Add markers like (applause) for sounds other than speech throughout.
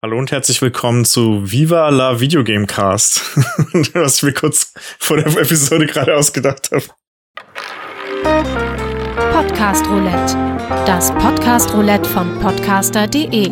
Hallo und herzlich willkommen zu Viva la Videogame Cast, (laughs) was ich mir kurz vor der Episode gerade ausgedacht habe. Podcast Roulette, das Podcast Roulette von podcaster.de.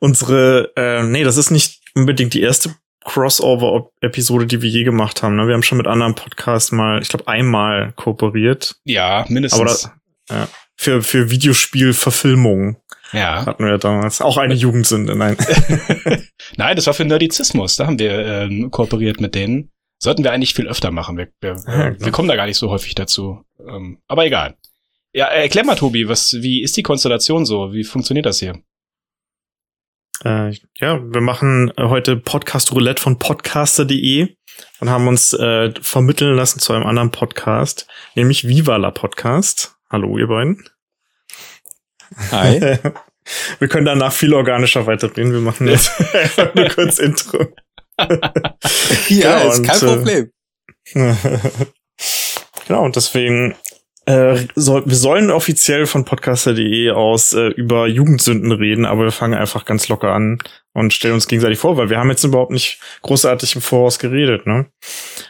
Unsere, äh, nee, das ist nicht unbedingt die erste Crossover-Episode, die wir je gemacht haben. Ne? Wir haben schon mit anderen Podcasts mal, ich glaube, einmal kooperiert. Ja, mindestens. Aber das, ja, für, für Videospielverfilmungen. Ja. Hatten wir ja damals. Auch eine Jugendsünde, nein. (laughs) (laughs) nein, das war für Nerdizismus. Da haben wir ähm, kooperiert mit denen. Sollten wir eigentlich viel öfter machen. Wir, wir, ja, wir kommen da gar nicht so häufig dazu. Ähm, aber egal. Ja, erklär mal, Tobi, was, wie ist die Konstellation so? Wie funktioniert das hier? Äh, ja, wir machen heute Podcast Roulette von podcaster.de und haben uns äh, vermitteln lassen zu einem anderen Podcast, nämlich Viva la Podcast. Hallo, ihr beiden. Hi. (laughs) Wir können danach viel organischer weiterreden. Wir machen jetzt (laughs) einfach nur kurz Intro. (laughs) ja, ist kein Problem. genau, und deswegen äh, soll, wir sollen offiziell von podcaster.de aus äh, über Jugendsünden reden, aber wir fangen einfach ganz locker an und stellen uns gegenseitig vor, weil wir haben jetzt überhaupt nicht großartig im Voraus geredet, ne?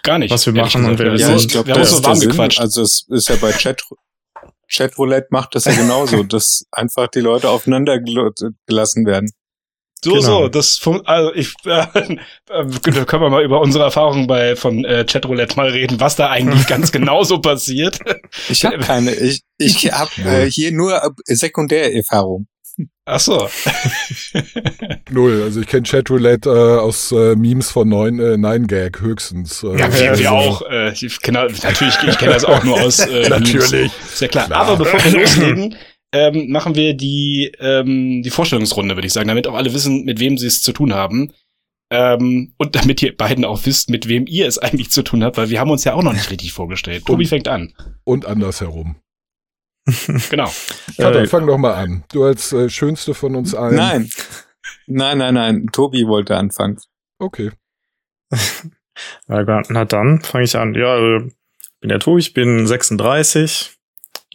Gar nicht. Was wir machen und wer wir ja, ich glaube, das ist warm gequatscht. Also es ist ja bei Chat Chatroulette macht das ja genauso, (laughs) dass einfach die Leute aufeinander gelassen werden. So, genau. so, das also ich (laughs) äh, äh, können wir mal über unsere Erfahrungen bei von äh, Chatroulette mal reden, was da eigentlich (laughs) ganz genau so passiert. Ich habe keine, ich ich habe äh, hier nur Sekundärerfahrung. Ach so. (laughs) Null. Also ich kenne Chatroulette äh, aus äh, Memes von 9, äh, 9 Gag höchstens. Äh, ja, wir, wir auch. Äh, ich kenn, natürlich, ich kenne das auch nur aus äh, (laughs) Natürlich. Memes. Sehr klar. klar. Aber bevor wir loslegen, ähm, machen wir die, ähm, die Vorstellungsrunde, würde ich sagen, damit auch alle wissen, mit wem sie es zu tun haben. Ähm, und damit ihr beiden auch wisst, mit wem ihr es eigentlich zu tun habt, weil wir haben uns ja auch noch nicht richtig vorgestellt. Tobi fängt an. Und andersherum. Genau. Ja, dann äh, fang doch mal an. Du als äh, schönste von uns allen. Nein. Nein, nein, nein. Tobi wollte anfangen. Okay. (laughs) Na dann fange ich an. Ja, äh, bin der Tobi, ich bin 36.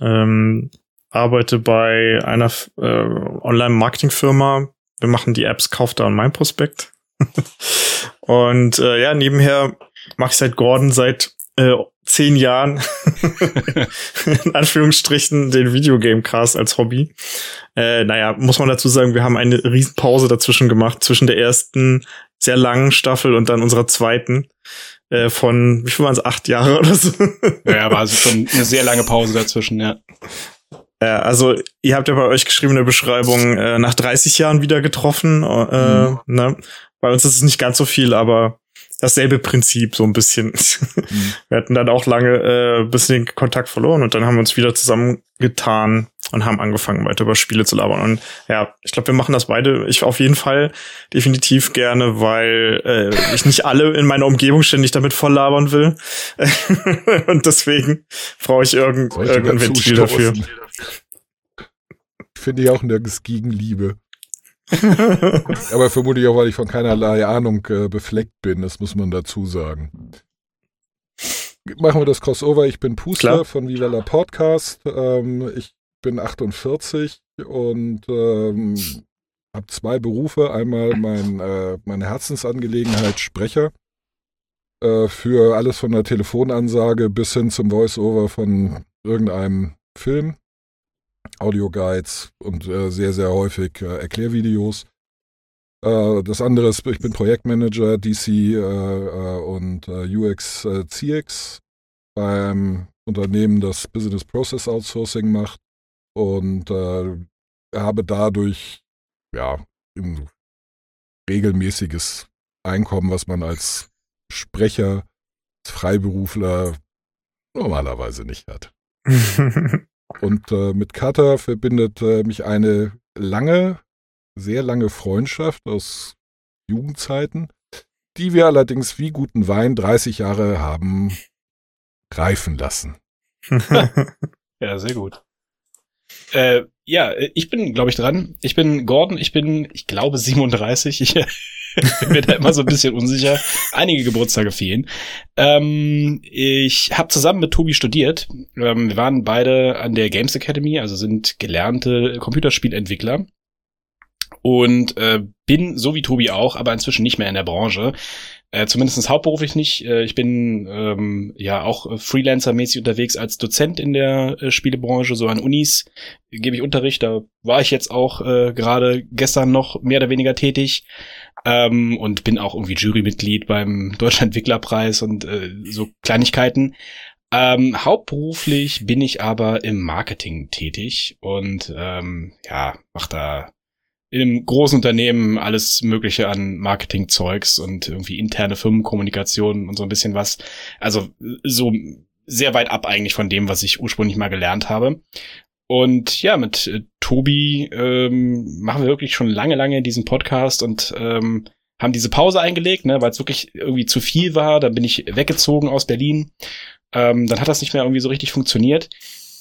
Ähm, arbeite bei einer äh, Online-Marketing-Firma. Wir machen die Apps Kauf da und mein Prospekt. (laughs) und äh, ja, nebenher mache ich seit Gordon seit äh, zehn Jahren (laughs) in Anführungsstrichen den Videogame-Cast als Hobby. Äh, naja, muss man dazu sagen, wir haben eine Riesenpause dazwischen gemacht, zwischen der ersten sehr langen Staffel und dann unserer zweiten äh, von, wie viel waren es, acht Jahre oder so? ja, war also schon eine sehr lange Pause dazwischen, ja. Ja, also ihr habt ja bei euch geschrieben in der Beschreibung äh, nach 30 Jahren wieder getroffen. Äh, mhm. ne? Bei uns ist es nicht ganz so viel, aber dasselbe Prinzip so ein bisschen. (laughs) Mhm. Wir hatten dann auch lange äh, bisschen den Kontakt verloren und dann haben wir uns wieder zusammengetan und haben angefangen weiter über Spiele zu labern. Und ja, ich glaube, wir machen das beide. Ich auf jeden Fall definitiv gerne, weil äh, ich nicht alle in meiner Umgebung ständig damit voll labern will. (laughs) und deswegen brauche ich irgend, irgendein Ventil dafür. Finde ich auch nirgends Gegenliebe. (laughs) Aber vermutlich auch, weil ich von keinerlei Ahnung äh, befleckt bin, das muss man dazu sagen. Machen wir das Crossover. Ich bin Puster Klar. von Viva la Podcast. Ähm, ich bin 48 und ähm, habe zwei Berufe. Einmal mein, äh, meine Herzensangelegenheit Sprecher äh, für alles von der Telefonansage bis hin zum Voiceover von irgendeinem Film. Audioguides und äh, sehr, sehr häufig äh, Erklärvideos. Äh, das andere ist, ich bin Projektmanager DC äh, äh, und UX CX beim Unternehmen, das Business Process Outsourcing macht und habe dadurch ja ein regelmäßiges Einkommen, was man als Sprecher, als Freiberufler normalerweise nicht hat. (laughs) Und äh, mit Kata verbindet äh, mich eine lange, sehr lange Freundschaft aus Jugendzeiten, die wir allerdings wie guten Wein 30 Jahre haben reifen lassen. (laughs) ja, sehr gut. Äh, ja, ich bin, glaube ich, dran. Ich bin Gordon, ich bin, ich glaube, 37. Ich bin mir da immer so ein bisschen unsicher. Einige Geburtstage fehlen. Ähm, ich habe zusammen mit Tobi studiert. Ähm, wir waren beide an der Games Academy, also sind gelernte Computerspielentwickler. Und äh, bin, so wie Tobi auch, aber inzwischen nicht mehr in der Branche. Äh, zumindest hauptberuflich nicht. Äh, ich bin ähm, ja auch Freelancer-mäßig unterwegs als Dozent in der äh, Spielebranche, so an Unis gebe ich Unterricht. Da war ich jetzt auch äh, gerade gestern noch mehr oder weniger tätig ähm, und bin auch irgendwie Jurymitglied beim Deutschen Entwicklerpreis und äh, so Kleinigkeiten. Ähm, hauptberuflich bin ich aber im Marketing tätig und ähm, ja, mach da in einem großen Unternehmen alles Mögliche an Marketingzeugs und irgendwie interne Firmenkommunikation und so ein bisschen was. Also so sehr weit ab eigentlich von dem, was ich ursprünglich mal gelernt habe. Und ja, mit äh, Tobi ähm, machen wir wirklich schon lange, lange diesen Podcast und ähm, haben diese Pause eingelegt, ne, weil es wirklich irgendwie zu viel war. Dann bin ich weggezogen aus Berlin. Ähm, dann hat das nicht mehr irgendwie so richtig funktioniert.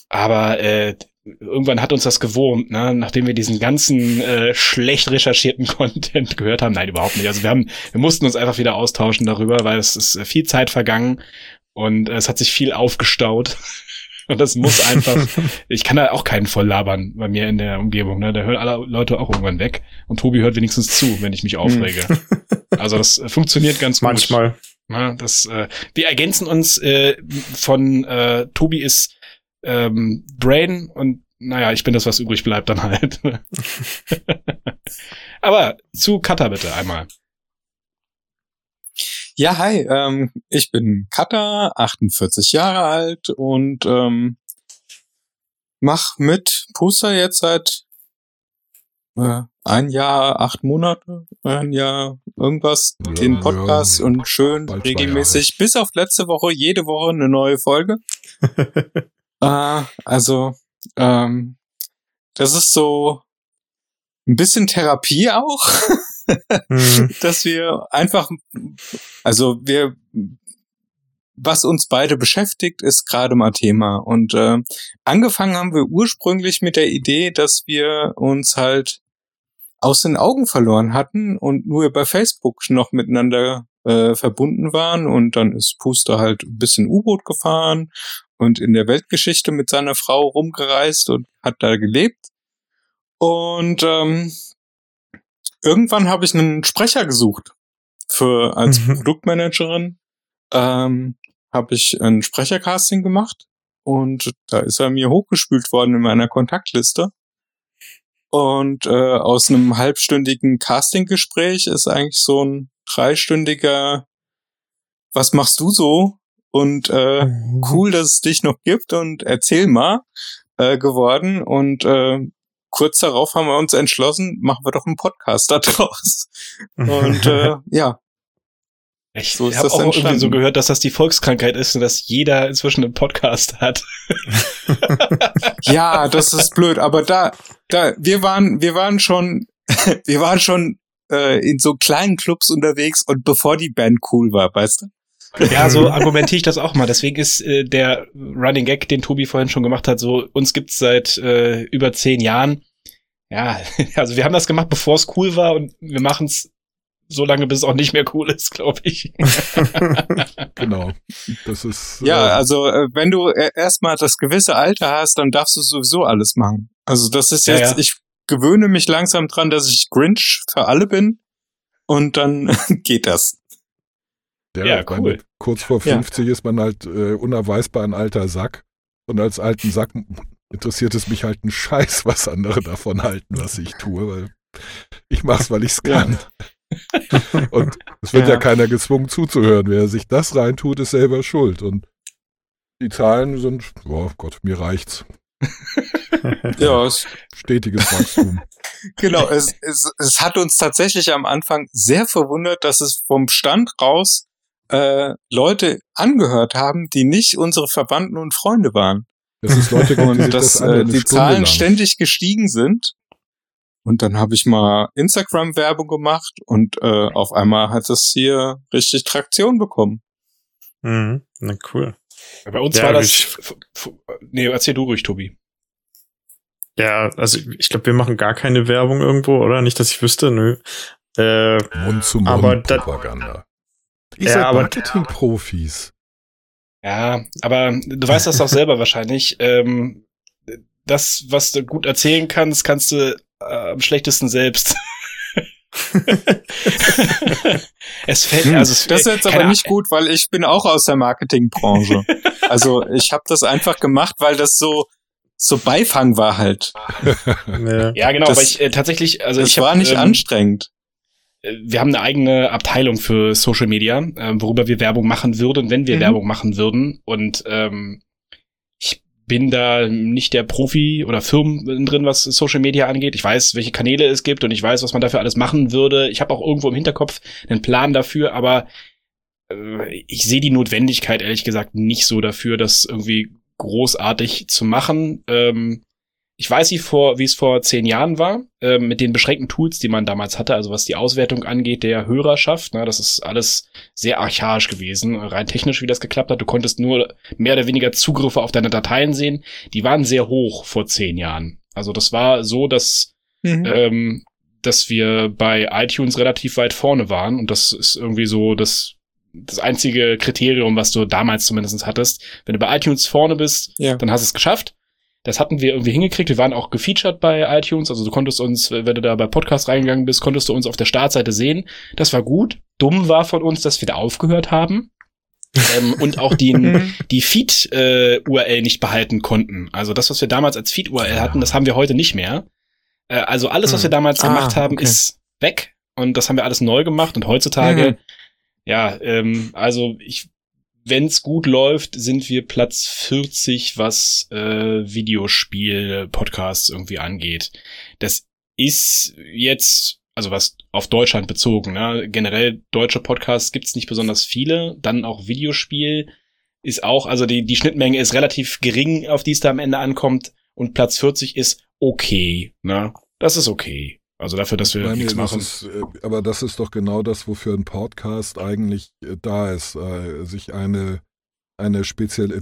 Aber äh, irgendwann hat uns das gewurmt, ne? nachdem wir diesen ganzen äh, schlecht recherchierten (laughs) Content gehört haben. Nein, überhaupt nicht. Also wir haben, wir mussten uns einfach wieder austauschen darüber, weil es ist viel Zeit vergangen und äh, es hat sich viel aufgestaut. (laughs) Und das muss einfach, (laughs) ich kann da auch keinen voll labern bei mir in der Umgebung, ne? Da hören alle Leute auch irgendwann weg. Und Tobi hört wenigstens zu, wenn ich mich aufrege. (laughs) also das äh, funktioniert ganz gut. Manchmal. Ja, das, äh, wir ergänzen uns äh, von äh, Tobi ist ähm, Brain und naja, ich bin das, was übrig bleibt dann halt. (laughs) Aber zu Kata bitte einmal. Ja, hi, ähm, ich bin Kata, 48 Jahre alt und ähm, mach mit Puster jetzt seit äh, ein Jahr, acht Monate, ein Jahr irgendwas, ja, den Podcast ja, und schön regelmäßig, bis auf letzte Woche, jede Woche eine neue Folge. (laughs) äh, also, ähm, das ist so ein bisschen Therapie auch. (laughs) mhm. (laughs) dass wir einfach, also wir, was uns beide beschäftigt, ist gerade mal Thema. Und äh, angefangen haben wir ursprünglich mit der Idee, dass wir uns halt aus den Augen verloren hatten und nur bei Facebook noch miteinander äh, verbunden waren. Und dann ist Puster halt ein bisschen U-Boot gefahren und in der Weltgeschichte mit seiner Frau rumgereist und hat da gelebt. Und ähm, irgendwann habe ich einen Sprecher gesucht für als mhm. Produktmanagerin. Ähm, habe ich ein Sprechercasting gemacht und da ist er mir hochgespült worden in meiner Kontaktliste. Und äh, aus einem halbstündigen Castinggespräch ist eigentlich so ein dreistündiger Was machst du so? Und äh, mhm. cool, dass es dich noch gibt und erzähl mal äh, geworden. Und äh, kurz darauf haben wir uns entschlossen, machen wir doch einen Podcast da (laughs) draus. Und äh, (laughs) ja. Ich so habe auch entstanden. irgendwie so gehört, dass das die Volkskrankheit ist und dass jeder inzwischen einen Podcast hat. (laughs) ja, das ist blöd, aber da, da, wir waren, wir waren schon, wir waren schon äh, in so kleinen Clubs unterwegs und bevor die Band cool war, weißt du? Ja, so (laughs) argumentiere ich das auch mal. Deswegen ist äh, der Running Gag, den Tobi vorhin schon gemacht hat, so uns gibt's seit äh, über zehn Jahren. Ja, (laughs) also wir haben das gemacht, bevor es cool war und wir machen es so lange, bis es auch nicht mehr cool ist, glaube ich. (laughs) genau. Das ist. Ja, äh, also äh, wenn du äh, erstmal das gewisse Alter hast, dann darfst du sowieso alles machen. Also das ist jetzt, ja, ja. ich gewöhne mich langsam dran, dass ich Grinch für alle bin und dann geht das. Ja, ja cool. Meine, kurz vor 50 ja. ist man halt äh, unerweisbar ein alter Sack. Und als alten Sack interessiert es mich halt ein Scheiß, was andere davon halten, was ich tue, weil ich mach's, weil ich's kann. Ja. Und es wird ja. ja keiner gezwungen zuzuhören. Wer sich das reintut, ist selber schuld. Und die Zahlen sind, oh Gott, mir reicht's. ja, (laughs) es stetiges Wachstum. (laughs) genau, es, es, es hat uns tatsächlich am Anfang sehr verwundert, dass es vom Stand raus äh, Leute angehört haben, die nicht unsere Verwandten und Freunde waren. Das ist Leute, und die, das, das äh, die Zahlen lang. ständig gestiegen sind. Und dann habe ich mal Instagram-Werbung gemacht und äh, auf einmal hat es hier richtig Traktion bekommen. Mhm, na cool. Bei uns ja, war das. Nee, erzähl du ruhig, Tobi. Ja, also ich glaube, wir machen gar keine Werbung irgendwo, oder? Nicht, dass ich wüsste, nö. Äh, Mund-zu-Mund-Propaganda. Ihr Ja, seid Marketing-Profis. Ja, aber du weißt das doch selber wahrscheinlich. Ähm, das, was du gut erzählen kannst, kannst du äh, am schlechtesten selbst. (laughs) es fällt, Hm, also es, das ist jetzt aber nicht gut, weil ich bin auch aus der Marketingbranche. also ich habe das einfach gemacht, weil das so so Beifang war halt. (laughs) Ja, genau, Das- aber ich äh, tatsächlich, also Das ich hab, war nicht ähm, anstrengend. Wir haben eine eigene Abteilung für Social Media, äh, worüber wir Werbung machen würden, wenn wir Mhm. Werbung machen würden. Und ähm, ich bin da nicht der Profi oder Firmen drin, was Social Media angeht. Ich weiß, welche Kanäle es gibt und ich weiß, was man dafür alles machen würde. Ich habe auch irgendwo im Hinterkopf einen Plan dafür, aber äh, ich sehe die Notwendigkeit, ehrlich gesagt, nicht so dafür, das irgendwie großartig zu machen. Ähm, ich weiß, wie, vor, wie es vor zehn Jahren war, ähm, mit den beschränkten Tools, die man damals hatte, also was die Auswertung angeht der Hörerschaft. Ne, das ist alles sehr archaisch gewesen, rein technisch, wie das geklappt hat. Du konntest nur mehr oder weniger Zugriffe auf deine Dateien sehen. Die waren sehr hoch vor zehn Jahren. Also das war so, dass Mhm. ähm, dass wir bei iTunes relativ weit vorne waren und das ist irgendwie so das das einzige Kriterium, was du damals zumindest hattest. Wenn du bei iTunes vorne bist, Ja. dann hast du es geschafft. Das hatten wir irgendwie hingekriegt. Wir waren auch gefeatured bei iTunes. Also du konntest uns, wenn du da bei Podcast reingegangen bist, konntest du uns auf der Startseite sehen. Das war gut. Dumm war von uns, dass wir da aufgehört haben. ähm, (laughs) und auch den, die Feed-URL nicht behalten konnten. Also das, was wir damals als Feed-URL hatten, das haben wir heute nicht mehr. Äh, also alles, was wir damals Ah, gemacht haben, okay. ist weg. Und das haben wir alles neu gemacht. Und heutzutage, Mhm. ja, ähm, also ich, wenn's gut läuft, sind wir Platz 40, was äh, Videospiel-Podcasts irgendwie angeht. Das ist jetzt, also was auf Deutschland bezogen, ne? generell deutsche Podcasts gibt's nicht besonders viele. Dann auch Videospiel ist auch, also die, die Schnittmenge ist relativ gering, auf die es da am Ende ankommt. Und Platz 40 ist okay, ne? Das ist okay. Also dafür, dass wir Nein, nichts nee, das machen. ist, äh, aber das ist doch genau das, wofür ein Podcast eigentlich äh, da ist, äh, sich eine, eine, Spezial,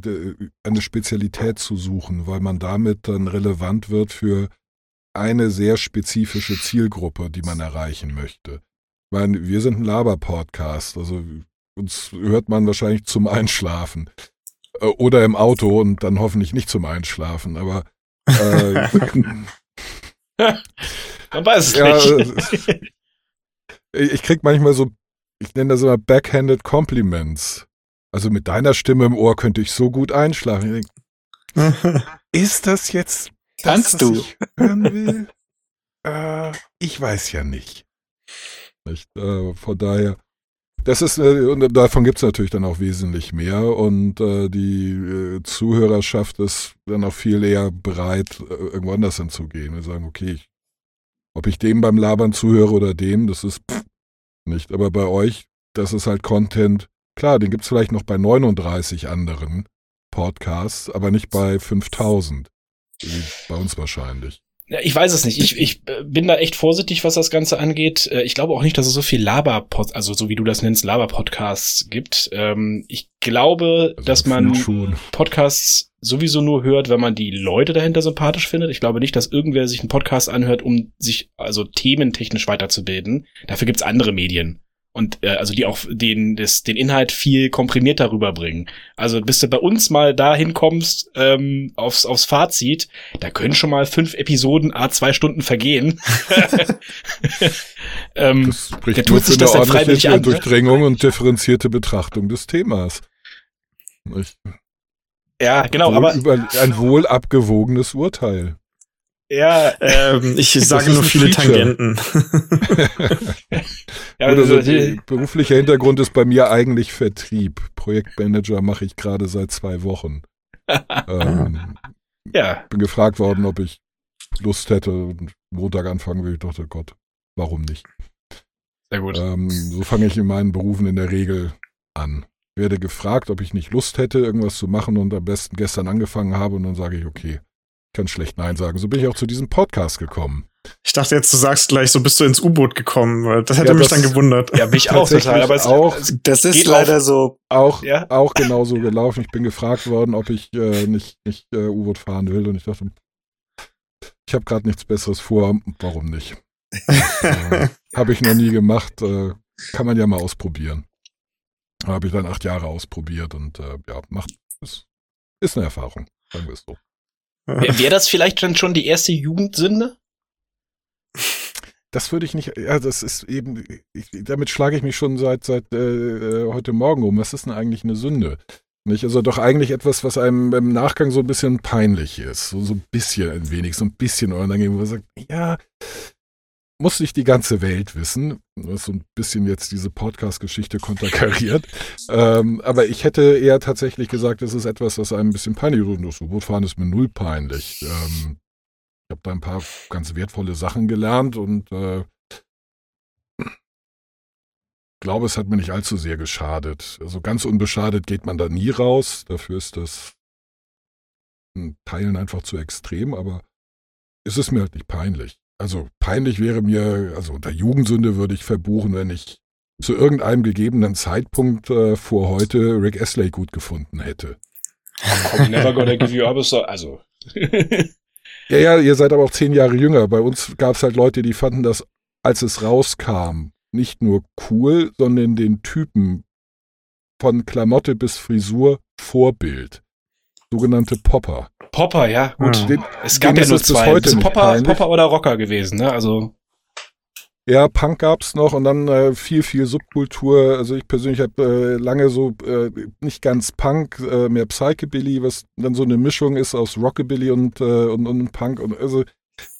eine Spezialität zu suchen, weil man damit dann relevant wird für eine sehr spezifische Zielgruppe, die man erreichen möchte. Ich meine, wir sind ein Laber-Podcast, also uns hört man wahrscheinlich zum Einschlafen oder im Auto und dann hoffentlich nicht zum Einschlafen, aber äh, (laughs) (laughs) Man weiß es Ja, nicht. ich ich krieg manchmal so, ich nenne das immer backhanded Compliments. Also mit deiner Stimme im Ohr könnte ich so gut einschlafen. Ich denk, (laughs) ist das jetzt Kannst du. ich hören will? äh, ich weiß ja nicht. nicht äh, von daher, das ist, äh, und davon gibt's natürlich dann auch wesentlich mehr und äh, die äh, Zuhörerschaft ist dann auch viel eher bereit, äh, irgendwo anders hinzugehen. Wir sagen, okay, ich, ob ich dem beim Labern zuhöre oder dem, das ist pff, nicht. Aber bei euch, das ist halt Content, klar, den gibt's vielleicht noch bei 39 anderen Podcasts, aber nicht bei 5000. Wie bei uns wahrscheinlich. Ich weiß es nicht. Ich, ich äh, bin da echt vorsichtig, was das Ganze angeht. Äh, Ich glaube auch nicht, dass es so viel Laber-Pod, also so wie du das nennst, Laber-Podcasts gibt. Ähm, Ich glaube, Also dass man schon. Podcasts sowieso nur hört, wenn man die Leute dahinter sympathisch findet. Ich glaube nicht, dass irgendwer sich einen Podcast anhört, um sich also thementechnisch weiterzubilden. Dafür gibt's andere Medien. Und äh, also die auch den, das, den Inhalt viel komprimierter rüberbringen. Also bis du bei uns mal dahin kommst, ähm, aufs, aufs Fazit, da können schon mal fünf Episoden a zwei Stunden vergehen. (laughs) ähm, Das spricht der nur tut für sich das eine dann freiwillig an, ne? Durchdringung und differenzierte Betrachtung des Themas. Nicht? ja, genau, aber ein wohl abgewogenes Urteil. Ja, ähm, (laughs) ich sage nur viele Feature. Tangenten. (laughs) ja Oder so, also, die- beruflicher Hintergrund ist bei mir eigentlich Vertrieb. Projektmanager mache ich gerade seit zwei Wochen. (laughs) ähm, ja, bin gefragt worden, ob ich Lust hätte und Montag anfangen will. Ich dachte, Gott, warum nicht? sehr gut. Ähm, so fange ich in meinen Berufen in der Regel an. Werde gefragt, ob ich nicht Lust hätte, irgendwas zu machen und am besten gestern angefangen habe und dann sage ich, okay, kann schlecht Nein sagen. So bin ich auch zu diesem Podcast gekommen. Ich dachte jetzt, du sagst gleich, so bist du ins U-Boot gekommen. weil Das hätte Ja, mich das- dann gewundert. Ja, mich auch total, aber es, auch. Das ist Geht leider so. Auch, Ja. auch genauso gelaufen. Ich bin gefragt worden, ob ich äh, nicht, nicht äh, U-Boot fahren will und ich dachte, ich habe gerade nichts Besseres vor, warum nicht? äh, Habe ich noch nie gemacht. Äh, kann man ja mal ausprobieren. Habe ich dann acht Jahre ausprobiert und äh, ja, macht ist, ist eine Erfahrung, sagen wir es so. Wäre das vielleicht dann schon die erste Jugendsünde? Das würde ich nicht, ja, das ist eben, ich, damit schlage ich mich schon seit, seit äh, heute Morgen um. Was ist denn eigentlich eine Sünde? Nicht? Also doch eigentlich etwas, was einem im Nachgang so ein bisschen peinlich ist. So, so ein bisschen ein wenig, so ein bisschen unangenehm, wo man sagt, ja, muss nicht die ganze Welt wissen. Das ist so ein bisschen jetzt diese Podcast-Geschichte konterkariert. (laughs) ähm, aber ich hätte eher tatsächlich gesagt, das ist etwas, was einem ein bisschen peinlich ist. Das Bootfahren ist mir null peinlich. Ähm, ich habe da ein paar ganz wertvolle Sachen gelernt und äh, glaube, es hat mir nicht allzu sehr geschadet. Also ganz unbeschadet geht man da nie raus. Dafür ist das in Teilen einfach zu extrem, aber es ist mir halt nicht peinlich. Also peinlich wäre mir, also unter Jugendsünde würde ich verbuchen, wenn ich zu irgendeinem gegebenen Zeitpunkt äh, vor heute Rick Astley gut gefunden hätte. I'm never gonna give you up, also. Ja, ja, ihr seid aber auch zehn Jahre jünger. Bei uns gab es halt Leute, die fanden das, als es rauskam, nicht nur cool, sondern den Typen von Klamotte bis Frisur Vorbild. Sogenannte Popper. Popper, ja, gut. Ah. Den, es gab ja nur ist es bis zwei. heute Das ist nicht Popper. Popper oder Rocker gewesen, ne? Also, Ja, Punk gab's noch und dann äh, viel, viel Subkultur. Also ich persönlich habe äh, lange so äh, nicht ganz Punk, äh, mehr Psychobilly, was dann so eine Mischung ist aus Rockabilly und, äh, und, und Punk. Und also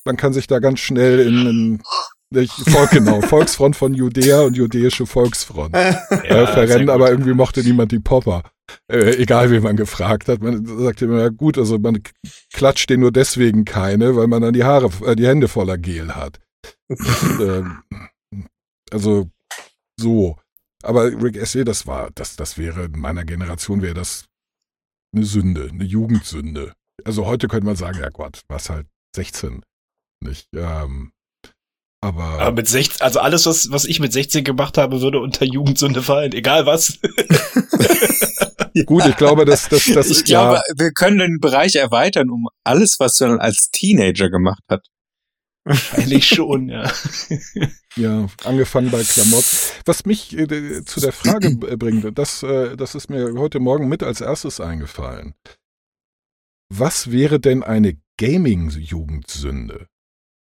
man kann sich da ganz schnell in, in nicht, Volk, genau, (laughs) Volksfront von Judäa und Judäische Volksfront äh, sehr verrennen, aber irgendwie mochte niemand die Popper. Äh, egal, wen man gefragt hat. Man sagte immer, ja gut, also man klatscht den nur deswegen keine, weil man dann die Haare, äh, die Hände voller Gel hat. ähm, also so. Aber Rick Astley, das war, das, das wäre in meiner Generation wäre das eine Sünde, eine Jugendsünde. Also heute könnte man sagen, ja Gott, was halt 16, nicht? Ähm, aber, Aber mit 16, also alles, was, was ich mit 16 gemacht habe, würde unter Jugendsünde fallen, egal was. (laughs) gut, ich glaube, dass das, das ich glaube, wir können den Bereich erweitern um alles, was man als Teenager gemacht hat. Eigentlich schon, ja. Ja, angefangen bei Klamotten. Was mich äh, zu der Frage (clears throat) bringt, das, äh, das ist mir heute Morgen mit als erstes eingefallen. Was wäre denn eine Gaming-Jugendsünde?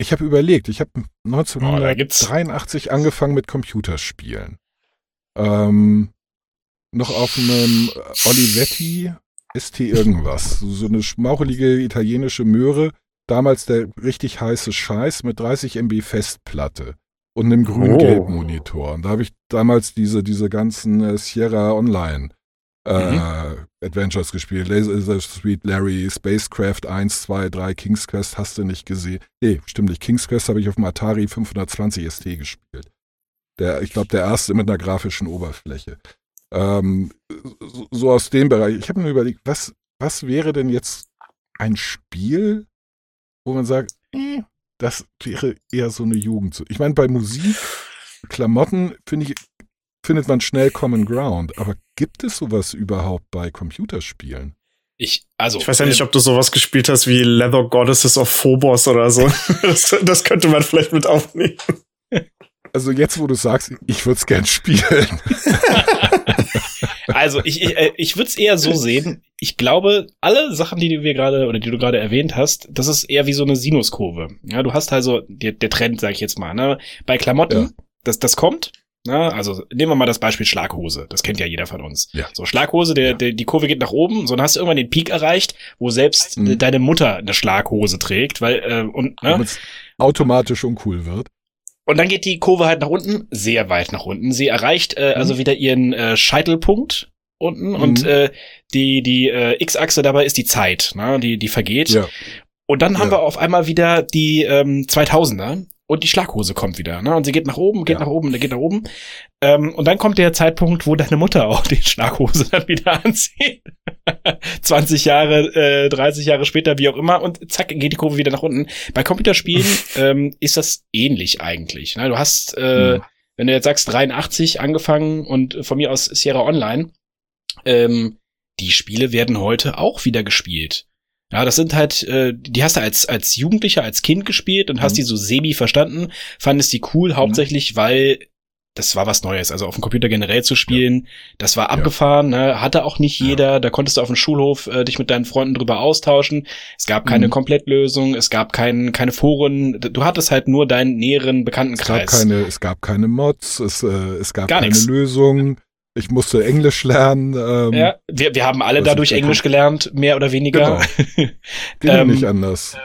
Ich habe überlegt, ich habe Oh, da gibt's- 1983 angefangen mit Computerspielen. Ähm, noch auf einem Olivetti ST irgendwas. So eine schmauchelige italienische Möhre. Damals der richtig heiße Scheiß mit 30 MB Festplatte und einem grün-gelben Oh. Monitor. Und da habe ich damals diese, diese ganzen äh, Sierra Online äh, Mhm. Adventures gespielt. Laser Sweet Larry, Spacecraft 1, 2, 3, King's Quest hast du nicht gesehen. Nee, stimmt nicht. King's Quest habe ich auf dem Atari 520 ST gespielt. Der, ich glaube, der erste mit einer grafischen Oberfläche. Ähm, so, so aus dem Bereich. Ich habe mir überlegt, was, was wäre denn jetzt ein Spiel, wo man sagt, eh, das wäre eher so eine Jugend. Ich meine, bei Musik, Klamotten, finde ich, findet man schnell Common Ground. Aber gibt es sowas überhaupt bei Computerspielen? Ich, also. Ich weiß ja nicht, äh, ob du sowas gespielt hast wie Leather Goddesses of Phobos oder so. (laughs) Das, das könnte man vielleicht mit aufnehmen. Also jetzt, wo du sagst, ich würde es gern spielen. Also ich, ich, äh, ich würde es eher so sehen. Ich glaube, alle Sachen, die wir gerade oder die du gerade erwähnt hast, das ist eher wie so eine Sinuskurve. Ja, du hast also der, der Trend, sag ich jetzt mal. Ne? Bei Klamotten, Ja. das, das kommt. Ne? Also nehmen wir mal das Beispiel Schlaghose. Das kennt ja jeder von uns. Ja. So Schlaghose, der, der, die Kurve geht nach oben. So dann hast du irgendwann den Peak erreicht, wo selbst Mhm. deine Mutter eine Schlaghose trägt, weil äh, und ne? Automatisch uncool wird. Und dann geht die Kurve halt nach unten, sehr weit nach unten. Sie erreicht äh, also wieder ihren äh, Scheitelpunkt unten und Mhm. äh, die die äh, X-Achse dabei ist die Zeit, ne? die die vergeht. Ja. Und dann haben Ja. wir auf einmal wieder die ähm, 2000er und die Schlaghose kommt wieder, ne? Und sie geht nach oben, geht Ja. nach oben, geht nach oben. Ähm, und dann kommt der Zeitpunkt, wo deine Mutter auch die Schlaghose dann wieder (laughs) anzieht. (laughs) 20 Jahre, äh, 30 Jahre später, wie auch immer, und zack, geht die Kurve wieder nach unten. Bei Computerspielen (laughs) ähm, ist das ähnlich eigentlich. Ne? Du hast, äh, Mhm. wenn du jetzt sagst, 83 angefangen und von mir aus Sierra Online, ähm, die Spiele werden heute auch wieder gespielt. Ja, das sind halt, äh, die hast du als, als Jugendlicher, als Kind gespielt und hast Mhm. die so semi verstanden, fandest die cool, hauptsächlich, weil das war was Neues. Also auf dem Computer generell zu spielen, das war abgefahren, ne? hatte auch nicht Ja. jeder. Da konntest du auf dem Schulhof äh, dich mit deinen Freunden drüber austauschen. Es gab keine Mhm. Komplettlösung, es gab kein, keine Foren. Du hattest halt nur deinen näheren Es gab Bekanntenkreis. keine, es gab keine Mods, es, äh, es gab Gar keine nix. Lösung. Ich musste Englisch lernen. Ähm, ja, wir, wir haben alle dadurch Englisch gelernt, mehr oder weniger. (laughs) Ging ähm, nicht anders.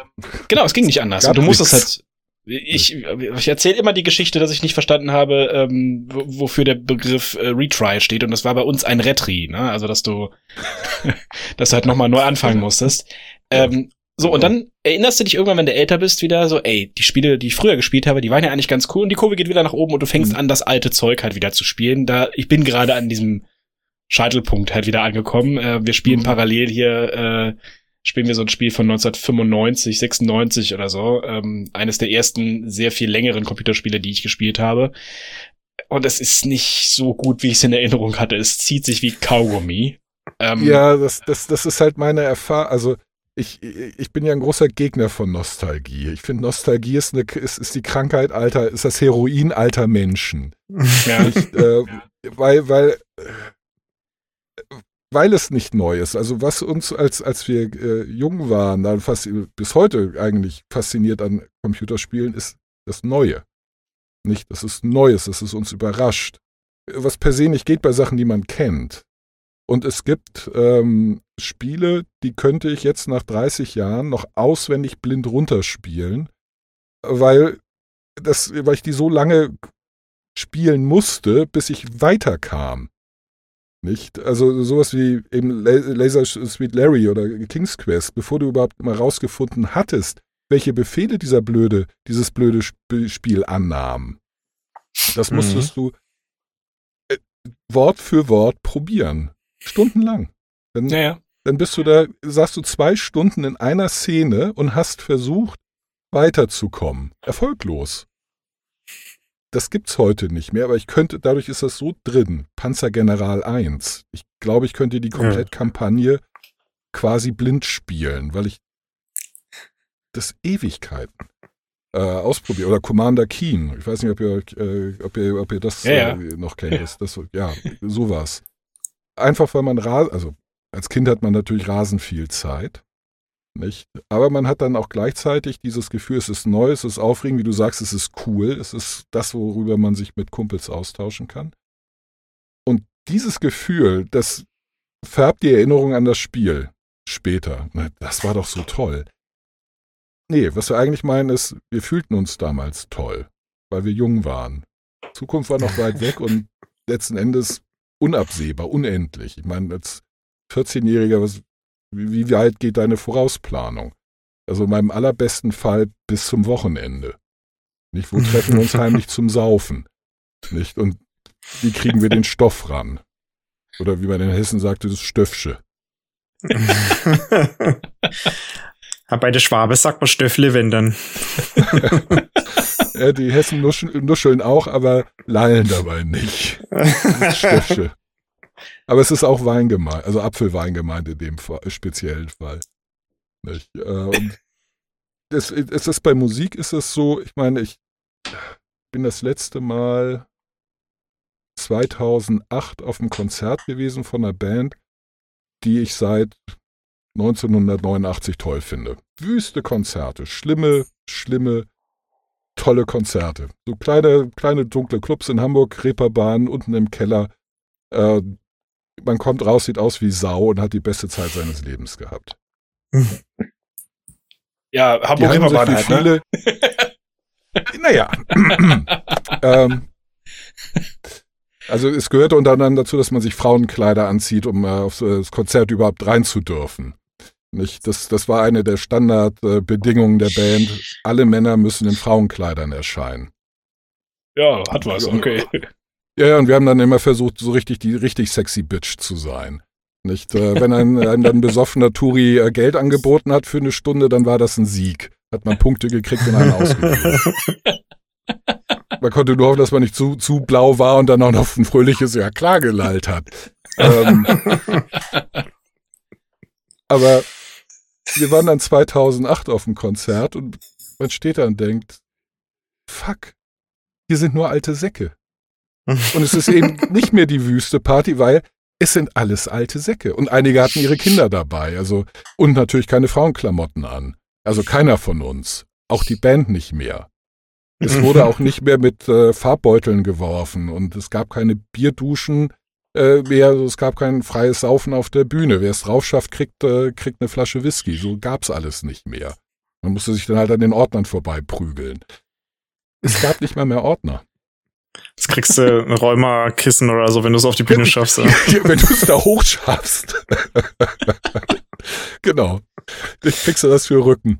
Genau, es ging nicht anders. Du musstest halt. Ich, ich erzähle immer die Geschichte, dass ich nicht verstanden habe, ähm, wo- wofür der Begriff äh, Retry steht. Und das war bei uns ein Retry, ne? Also dass du, (laughs) dass du halt nochmal neu anfangen musstest. Ähm, so, und dann erinnerst du dich irgendwann, wenn du älter bist, wieder so, ey, die Spiele, die ich früher gespielt habe, die waren ja eigentlich ganz cool und die Kurve geht wieder nach oben und du fängst Mhm. an, das alte Zeug halt wieder zu spielen. Da, ich bin gerade an diesem Scheitelpunkt halt wieder angekommen. Äh, wir spielen Mhm. parallel hier, äh, spielen wir so ein Spiel von 1995, 96 oder so. Ähm, eines der ersten sehr viel längeren Computerspiele, die ich gespielt habe. Und es ist nicht so gut, wie ich es in Erinnerung hatte. Es zieht sich wie Kaugummi. Ähm, Ja, das, das, das ist halt meine Erfahrung. Also ich, ich bin ja ein großer Gegner von Nostalgie. Ich finde, Nostalgie ist, eine, ist, ist die Krankheit alter, ist das Heroin alter Menschen. (laughs) ja. Ich, äh, weil, weil, weil es nicht neu ist. Also was uns, als, als wir äh, jung waren, dann fast bis heute eigentlich fasziniert an Computerspielen, ist das Neue. Nicht, das ist Neues, das ist uns überrascht. Was per se nicht geht bei Sachen, die man kennt. Und es gibt ähm, Spiele, die könnte ich jetzt nach 30 Jahren noch auswendig blind runterspielen, weil, das, weil ich die so lange spielen musste, bis ich weiterkam. Nicht? Also sowas wie eben La- Laser Sweet Larry oder King's Quest, bevor du überhaupt mal rausgefunden hattest, welche Befehle dieser blöde, dieses blöde Sp Spiel annahm. Das Mhm. musstest du äh, Wort für Wort probieren. Stundenlang. Dann, ja, ja. dann bist du da, saßt du zwei Stunden in einer Szene und hast versucht, weiterzukommen. Erfolglos. Das gibt's heute nicht mehr, aber ich könnte, dadurch ist das so drin. Panzergeneral 1. Ich glaube, ich könnte die Komplettkampagne quasi blind spielen, weil ich das Ewigkeiten äh, ausprobiert. Oder Commander Keen. Ich weiß nicht, ob ihr, äh, ob ihr, ob ihr das Ja, ja. Äh, noch kennt. Das, das, ja, sowas. Einfach weil man ras also als Kind hat man natürlich rasend viel Zeit. Nicht? Aber man hat dann auch gleichzeitig dieses Gefühl, es ist neu, es ist aufregend, wie du sagst, es ist cool, es ist das, worüber man sich mit Kumpels austauschen kann. Und dieses Gefühl, das färbt die Erinnerung an das Spiel später. Das war doch so toll. Nee, was wir eigentlich meinen ist, wir fühlten uns damals toll, weil wir jung waren. Zukunft war noch weit weg und letzten Endes unabsehbar, unendlich. Ich meine, als 14-Jähriger, was, wie, wie weit geht deine Vorausplanung? Also in meinem allerbesten Fall bis zum Wochenende. Nicht, wo treffen wir uns (laughs) heimlich zum Saufen? Nicht? Und wie kriegen wir den Stoff ran? Oder wie man in Hessen sagte, das Stöffsche. (laughs) Ja, bei der Schwabe sagt man Stöffle, wenn dann. (laughs) Ja, die Hessen nuscheln, nuscheln auch, aber lallen dabei nicht. (laughs) Das Stöffsche. Aber es ist auch Wein gemeint, also Apfelwein gemeint in dem Fall, speziellen Fall. Nicht? Äh, und es, es ist bei Musik ist es so, ich meine, ich bin das letzte Mal 2008 auf einem Konzert gewesen von einer Band, die ich seit 1989 toll finde. Wüste Konzerte, schlimme, schlimme, tolle Konzerte. So kleine, kleine dunkle Clubs in Hamburg, Reeperbahn, unten im Keller. Äh, man kommt raus, sieht aus wie Sau und hat die beste Zeit seines Lebens gehabt. Ja, Die Hamburg sich Reeperbahn halt, ne? viele. (laughs) naja. (clears throat) ähm, also es gehörte unter anderem dazu, dass man sich Frauenkleider anzieht, um äh, das Konzert überhaupt rein zu dürfen. Nicht? Das, das war eine der Standardbedingungen der Band. Alle Männer müssen in Frauenkleidern erscheinen. Ja, hat was, okay. (laughs) Ja, ja, und wir haben dann immer versucht, so richtig die richtig sexy Bitch zu sein. Nicht, äh, wenn ein, (laughs) ein dann besoffener Touri äh, Geld angeboten hat für eine Stunde, dann war das ein Sieg. Hat man Punkte gekriegt und einen ausgegeben. (laughs) Man konnte nur hoffen, dass man nicht zu, zu blau war und dann auch noch ein fröhliches Ja klar gelallt hat. Ähm, aber wir waren dann 2008 auf dem Konzert und man steht da und denkt, fuck, hier sind nur alte Säcke. Und es ist eben (laughs) nicht mehr die wüste Party, weil es sind alles alte Säcke. Und einige hatten ihre Kinder dabei. Also, und natürlich keine Frauenklamotten an. Also keiner von uns. Auch die Band nicht mehr. Es wurde (laughs) auch nicht mehr mit äh, Farbbeuteln geworfen und es gab keine Bierduschen äh, mehr. Also es gab kein freies Saufen auf der Bühne. Wer es drauf schafft, kriegt, äh, kriegt eine Flasche Whisky. So gab's alles nicht mehr. Man musste sich dann halt an den Ordnern vorbei prügeln. Es gab nicht mal mehr Ordner. Jetzt kriegst du ein Rheuma-Kissen oder so, wenn du es auf die Bühne schaffst. Ja. (laughs) wenn du es da hoch schaffst. (laughs) genau. Ich kriegst du das für Rücken.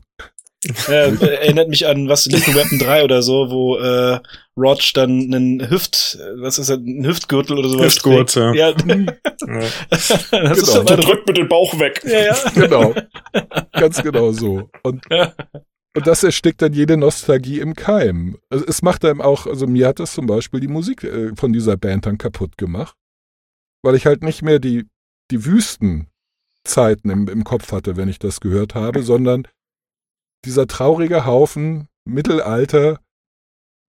Äh, erinnert mich an was Lethal Weapon 3 oder so, wo äh, Rog dann einen Hüft, was ist das, einen Hüftgürtel oder sowas Hüftgurt, trägt. ja. ja. Ja. das ist Genau. schon Der drückt mit dem Bauch weg. Ja, ja. (laughs) Genau. Ganz genau so. Und, und das erstickt dann jede Nostalgie im Keim. Also es macht einem auch, also mir hat das zum Beispiel die Musik äh, von dieser Band dann kaputt gemacht. Weil ich halt nicht mehr die, die Wüstenzeiten im, im Kopf hatte, wenn ich das gehört habe, sondern traurige Haufen Mittelalter,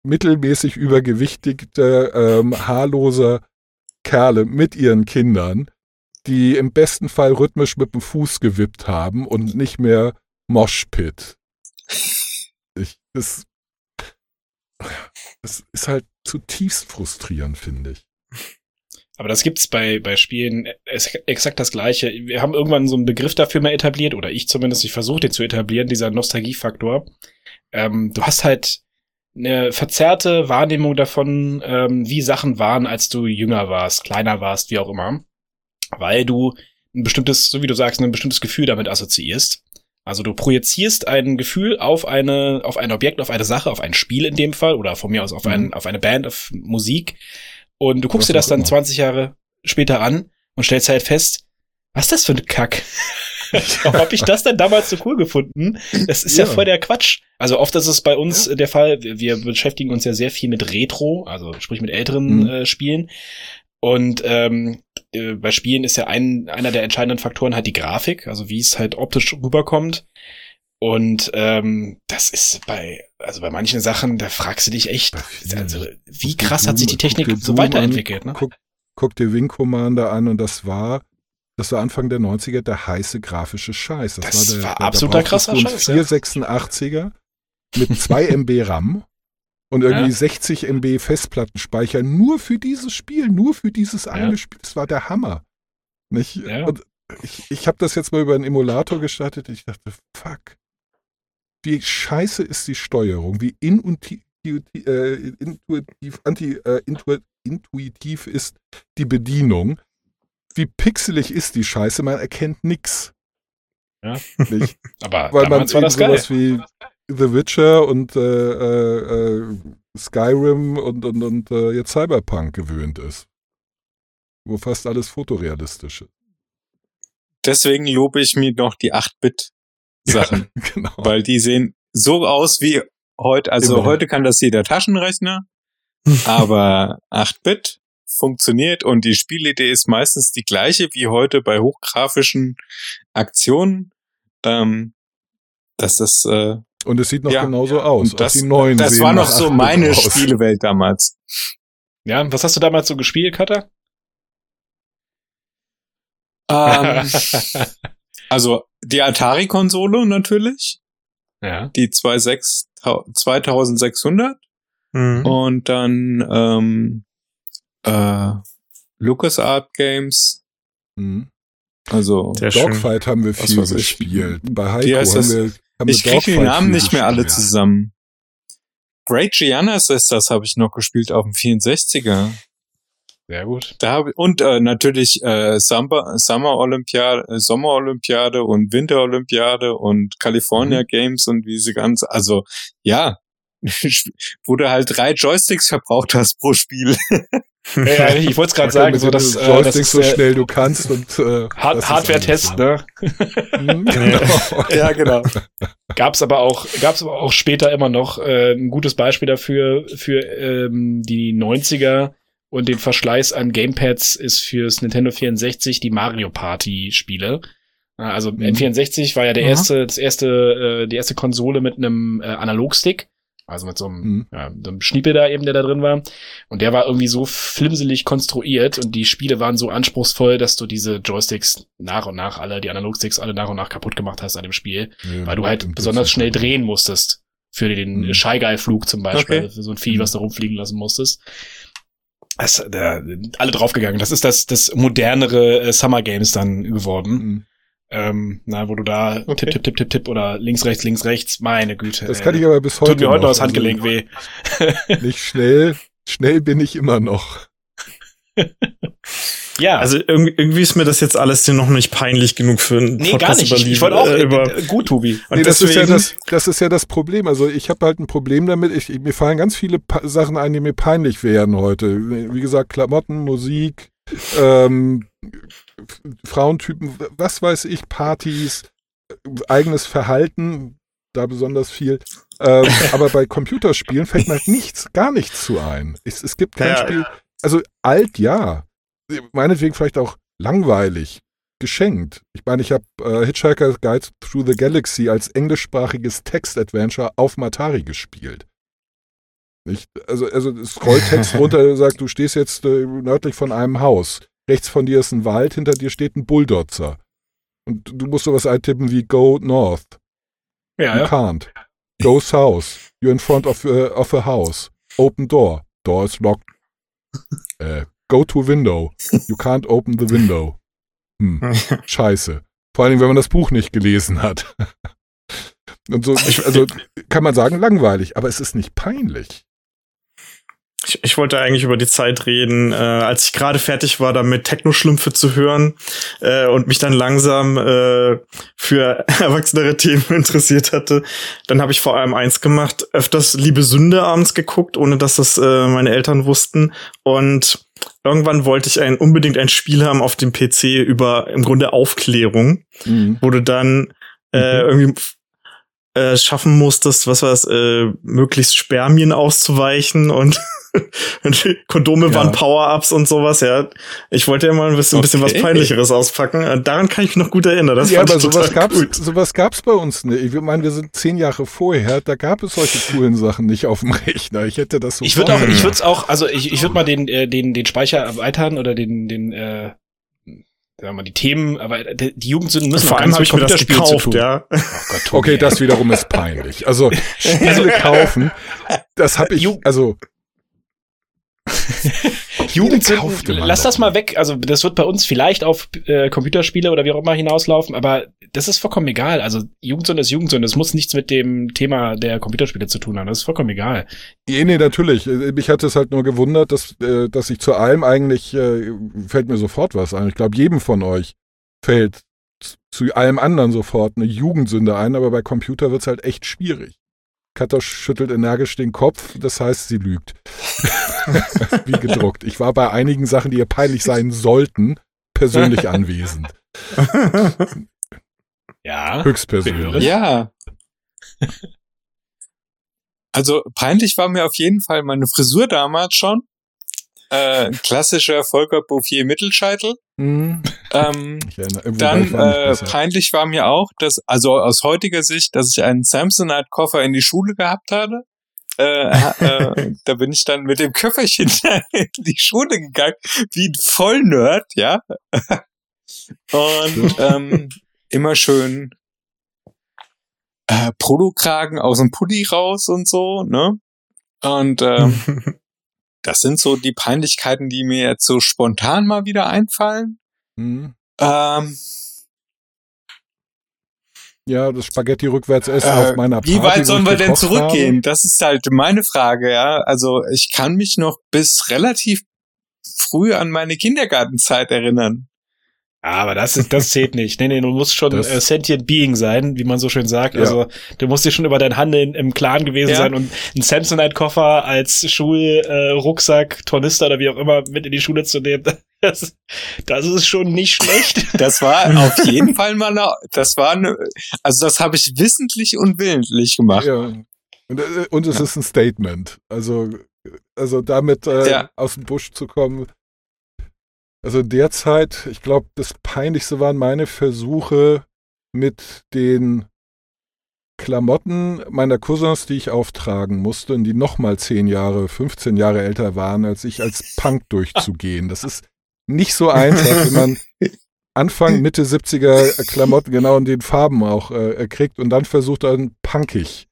mittelmäßig übergewichtigter, ähm, haarloser Kerle mit ihren Kindern, die im besten Fall rhythmisch mit dem Fuß gewippt haben und nicht mehr Moshpit. Ich, das, das ist halt zutiefst frustrierend, finde ich. Aber das gibt's bei, bei Spielen ex- exakt das Gleiche. Wir haben irgendwann so einen Begriff dafür mal etabliert, oder ich zumindest, ich versuche den zu etablieren, dieser Nostalgiefaktor. Ähm, du hast halt eine verzerrte Wahrnehmung davon, ähm, wie Sachen waren, als du jünger warst, kleiner warst, wie auch immer. Weil du ein bestimmtes, so wie du sagst, ein bestimmtes Gefühl damit assoziierst. Also du projizierst ein Gefühl auf eine, auf ein Objekt, auf eine Sache, auf ein Spiel in dem Fall, oder von mir aus auf, ein, auf eine Band, auf Musik. Und du guckst dir das dann immer. 20 Jahre später an und stellst halt fest, was ist das für ein Kack? (laughs) Warum hab ich das denn damals so cool gefunden? Das ist ja, Ja. voll der Quatsch. Also oft ist es bei uns der Fall, wir wir beschäftigen uns ja sehr viel mit Retro, also sprich mit älteren Mhm. äh, Spielen. Und ähm, äh, bei Spielen ist ja ein, einer der entscheidenden Faktoren halt die Grafik, also wie es halt optisch rüberkommt. Und ähm, das ist bei, also bei manchen Sachen, da fragst du dich echt, also wie krass hat sich die Technik so weiterentwickelt, ne? Guck, guck dir Wing Commander an und das war, das war Anfang der 90er der heiße grafische Scheiß. Das, Das war, der, war der, absoluter da krasser Scheiß, ja. 486er mit 2 MB RAM und irgendwie Ja. 60 MB Festplattenspeicher nur für dieses Spiel, nur für dieses eine Ja. Spiel. Das war der Hammer. Nicht? Ja. Und ich, ich habe das jetzt mal über einen Emulator gestartet. Ich dachte, fuck. Wie scheiße ist die Steuerung? Wie inunti- äh, intuitiv, anti, äh, intu, intuitiv ist die Bedienung? Wie pixelig ist die Scheiße? Man erkennt nix. Ja. Nicht? (laughs) Aber Weil man war das geil. sowas wie The Witcher und äh, äh, äh, Skyrim und, und, und äh, jetzt Cyberpunk gewöhnt ist. Wo fast alles fotorealistisch ist. Deswegen lobe ich mir noch die (laughs) 8-Bit-Sachen, genau. weil die sehen so aus wie heute. Also Immer. heute kann das jeder Taschenrechner, (laughs) aber 8-Bit funktioniert und die Spielidee ist meistens die gleiche wie heute bei hochgrafischen Aktionen. Ähm, dass das, äh, Und es sieht noch Ja. genauso aus. und das, die neuen das sehen war noch so 8-Bit meine aus. Spielewelt damals. Ja, was hast du damals so gespielt, Cutter? Ähm, (laughs) also die Atari-Konsole natürlich, ja. die 26 2600 Mhm. und dann ähm, äh, LucasArt Games, Mhm. also Sehr schön. Dogfight haben wir Was viel gespielt. Bei Heiko heißt haben das? wir, haben ich kriege die Namen nicht mehr alle gespielt. zusammen. Great Giannas ist das, habe ich noch gespielt auf dem 64er. Sehr gut. Da hab, und äh, natürlich äh, Summer, Summer Olympiade, äh, Sommer Olympiade und Winter Olympiade und California Mhm. Games und wie sie ganz, also ja, (laughs) wo du halt drei Joysticks verbraucht hast pro Spiel. Ja, ich wollte es (laughs) gerade Sag sagen, so dass äh, das Joystick ist so äh, schnell du kannst und äh, Hard Hardware-Test, ne? Mhm, (laughs) genau. ja, genau. Gab's aber auch, gab's aber auch später immer noch äh, ein gutes Beispiel dafür für ähm, die 90er und den Verschleiß an Gamepads ist fürs Nintendo 64 die Mario Party Spiele. Also Mhm. N64 war ja der Mhm. erste, das erste, äh, die erste Konsole mit einem äh, Analogstick. Also mit so einem, Mhm. ja, so einem Schniepel da eben, der da drin war. Und der war irgendwie so flimselig konstruiert und die Spiele waren so anspruchsvoll, dass du diese Joysticks nach und nach alle, die Analogsticks alle nach und nach kaputt gemacht hast an dem Spiel, Ja, weil du halt besonders schnell drehen musstest. Für den Mhm. Shy Guy Flug zum Beispiel, Okay. für so ein Vieh, Mhm. was da rumfliegen lassen musstest. Das, da, alle draufgegangen. Das ist das, das modernere äh, Summer Games dann geworden. Mhm. Ähm, na, wo du da Okay. tipp, tipp, tipp, tipp, tipp oder links, rechts, links, rechts, meine Güte. Das ey. kann ich aber bis heute Tut mir heute noch das Also Handgelenk weh. Nicht schnell. Schnell bin ich immer noch. (laughs) Ja, Also irgendwie, irgendwie ist mir das jetzt alles hier noch nicht peinlich genug für einen nee, gar Podcast nicht. über Ich, Liebe. ich wollte auch äh, über, äh, gut, Tobi. und nee, das ist ja das, das ist ja das Problem. Also ich habe halt ein Problem damit. Ich, mir fallen ganz viele pa Sachen ein, die mir peinlich wären heute. Wie gesagt, Klamotten, Musik, ähm, Frauentypen, was weiß ich, Partys, eigenes Verhalten, da besonders viel. Ähm, (laughs) aber bei Computerspielen fällt mir halt nichts, gar nichts zu ein. Es, es gibt kein Ja. Spiel. Also alt, ja. Meinetwegen vielleicht auch langweilig. Geschenkt. Ich meine, ich habe äh, Hitchhiker's Guide Through the Galaxy als englischsprachiges Text-Adventure auf Matari gespielt. Nicht? Also, also Scrolltext (laughs) runter sagt, du stehst jetzt äh, nördlich von einem Haus. Rechts von dir ist ein Wald, hinter dir steht ein Bulldozer. Und du musst sowas eintippen wie Go North. Ja, You ja. can't. Go south. You're in front of, uh, of a house. Open door. Door is locked. (laughs) Äh, go to window. You can't open the window. Hm, (laughs) scheiße. Vor allem, wenn man das Buch nicht gelesen hat. (laughs) Und so, also kann man sagen, langweilig, aber es ist nicht peinlich. Ich, ich wollte eigentlich über die Zeit reden, äh, als ich gerade fertig war, damit Techno-Schlümpfe zu hören äh, und mich dann langsam äh, für (laughs) erwachsenere Themen interessiert hatte. Dann habe ich vor allem eins gemacht, öfters Liebe Sünde abends geguckt, ohne dass das äh, meine Eltern wussten. Und irgendwann wollte ich ein, unbedingt ein Spiel haben auf dem PC über im Grunde Aufklärung, Mhm. wo du dann äh, irgendwie äh, schaffen musstest, was war es, äh, möglichst Spermien auszuweichen und (laughs) Kondome Ja. waren Power-Ups und sowas, ja. Ich wollte ja mal ein bisschen, ein bisschen was Okay. Peinlicheres auspacken. Äh, Daran kann ich mich noch gut erinnern. Das ja, fand aber ich sowas total gab's, gut. sowas gab's bei uns nicht. Ich meine, wir sind zehn Jahre vorher, da gab es solche coolen Sachen nicht auf dem Rechner. Ich hätte das so Ich würde auch, ich würde es auch, also ich, ich würde mal den, äh, den, den Speicher erweitern oder den, den, äh, sagen wir mal, die Themen, aber die Jugendsünden müssen Vor allem habe ich mir mit das gekauft, tun. ja. Oh Gott, Tobi, Okay, das wiederum ist peinlich. Also (laughs) Spiele kaufen, das habe ich, also Jugendsünden, kaufte man lass das mal weg. Also das wird bei uns vielleicht auf äh, Computerspiele oder wie auch immer hinauslaufen, aber das ist vollkommen egal. Also Jugendsünde ist Jugendsünde. Es muss nichts mit dem Thema der Computerspiele zu tun haben. Das ist vollkommen egal. Nee, nee, natürlich. Mich hat es halt nur gewundert, dass, äh, dass ich zu allem eigentlich, äh, fällt mir sofort was ein. Ich glaube, jedem von euch fällt zu allem anderen sofort eine Jugendsünde ein, aber bei Computer wird's halt echt schwierig. Katha schüttelt energisch den Kopf, das heißt, sie lügt. (laughs) Wie gedruckt. Ich war bei einigen Sachen, die ihr peinlich sein sollten, persönlich anwesend. (laughs) Ja. Höchstpersönlich. Ja. Also peinlich war mir auf jeden Fall meine Frisur damals schon. Äh, klassischer Volker Bouffier Mittelscheitel. Hm. Ähm, erinnere, dann äh, peinlich war mir auch, dass also aus heutiger Sicht, dass ich einen Samsonite Koffer in die Schule gehabt hatte. Äh, äh, (laughs) da bin ich dann mit dem Köfferchen (laughs) in die Schule gegangen, wie ein Vollnerd, ja. Und ähm, immer schön äh, Polokragen aus dem Pulli raus und so, ne? Und ähm, (laughs) das sind so die Peinlichkeiten, die mir jetzt so spontan mal wieder einfallen. Hm. Ähm, Ja, das Spaghetti rückwärts essen äh, auf meiner Party. wie weit sollen wir denn zurückgehen? Habe. Das ist halt meine Frage, ja. Also ich kann mich noch bis relativ früh an meine Kindergartenzeit erinnern. Aber das ist, das zählt nicht. Nee, nee, du musst schon Das- äh, sentient being sein, wie man so schön sagt. Ja. Also du musst dir schon über dein Handeln im Clan gewesen Ja. sein und einen Samsonite-Koffer als Schulrucksack, äh, Tornister oder wie auch immer mit in die Schule zu nehmen. (laughs) Das, das ist schon nicht schlecht. (laughs) Das war auf jeden Fall mal, eine, das war eine, also das habe ich wissentlich und willentlich gemacht. Ja. Und, äh, und es ist ein Statement. Also, also damit äh, Ja. aus dem Busch zu kommen. Also derzeit, ich glaube, das Peinlichste waren meine Versuche mit den Klamotten meiner Cousins, die ich auftragen musste und die nochmal 10 Jahre, 15 Jahre älter waren, als ich als Punk (laughs) durchzugehen. Das ist nicht so einfach, wenn man Anfang, Mitte 70er Klamotten genau in den Farben auch äh, kriegt und dann versucht dann punkig.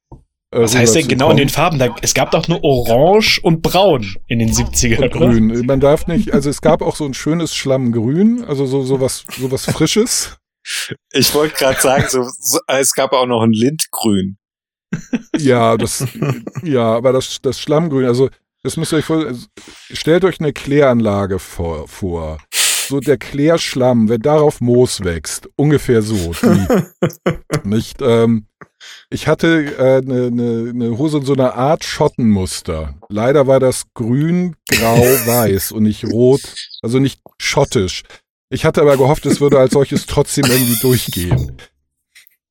Äh, Was heißt denn genau in den. Farben? Da, es gab doch nur Orange und Braun in den 70ern, und grün. Man darf nicht, also es gab auch so ein schönes Schlammgrün, also so, so was, so was Frisches. Ich wollte gerade sagen, so, so, es gab auch noch ein Lindgrün. Ja, das, ja, aber das, das Schlammgrün, also das müsst ihr euch vor, also, stellt euch eine Kläranlage vor, vor. So der Klärschlamm, wenn darauf Moos wächst, ungefähr so. Die, (laughs) nicht, ähm, ich hatte eine äh, ne, ne, ne Hose in so einer Art Schottenmuster. Leider war das grün, grau, (laughs) weiß und nicht rot, also nicht schottisch. Ich hatte aber gehofft, es würde als solches trotzdem irgendwie durchgehen.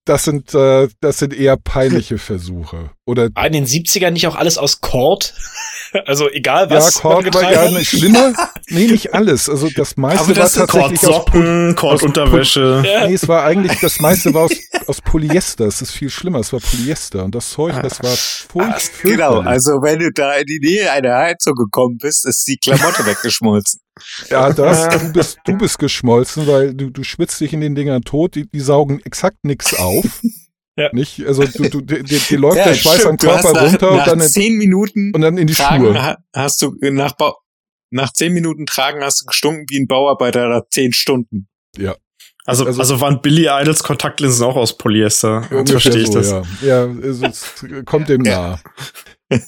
Das sind, äh, das sind eher peinliche Versuche. Oder War in den 70ern nicht auch alles aus Cord? Also egal ja, was. man Kord war ja nicht schlimmer. (laughs) Nee, nicht alles. Also das meiste Aber das war tatsächlich aus Kordsocken, Kordunterwäsche. Ja. Nee, es war eigentlich, das meiste war aus, aus Polyester. Es ist viel schlimmer. Es war Polyester. Und das Zeug, das war furcht, Genau, fürchterlich. also wenn du da in die Nähe einer Heizung gekommen bist, ist die Klamotte (laughs) weggeschmolzen. Ja, das, du bist, du bist geschmolzen, weil du, du schwitzt dich in den Dingern tot. Die, die saugen exakt nix auf. Ja. Nicht? Also du, du, dir, dir läuft Ja, der Schweiß am stimmt, hast Körper nach, runter nach und dann, in, zehn Minuten und dann in die Tragen Schuhe. ha- hast du nach, Bau- nach zehn Minuten Tragen hast du gestunken wie ein Bauarbeiter nach zehn Stunden. Also, Also- also, waren Billy Idols Kontaktlinsen auch aus Polyester. Ungefähr verstehe ich so, das. Ja, ja es, es kommt dem nah.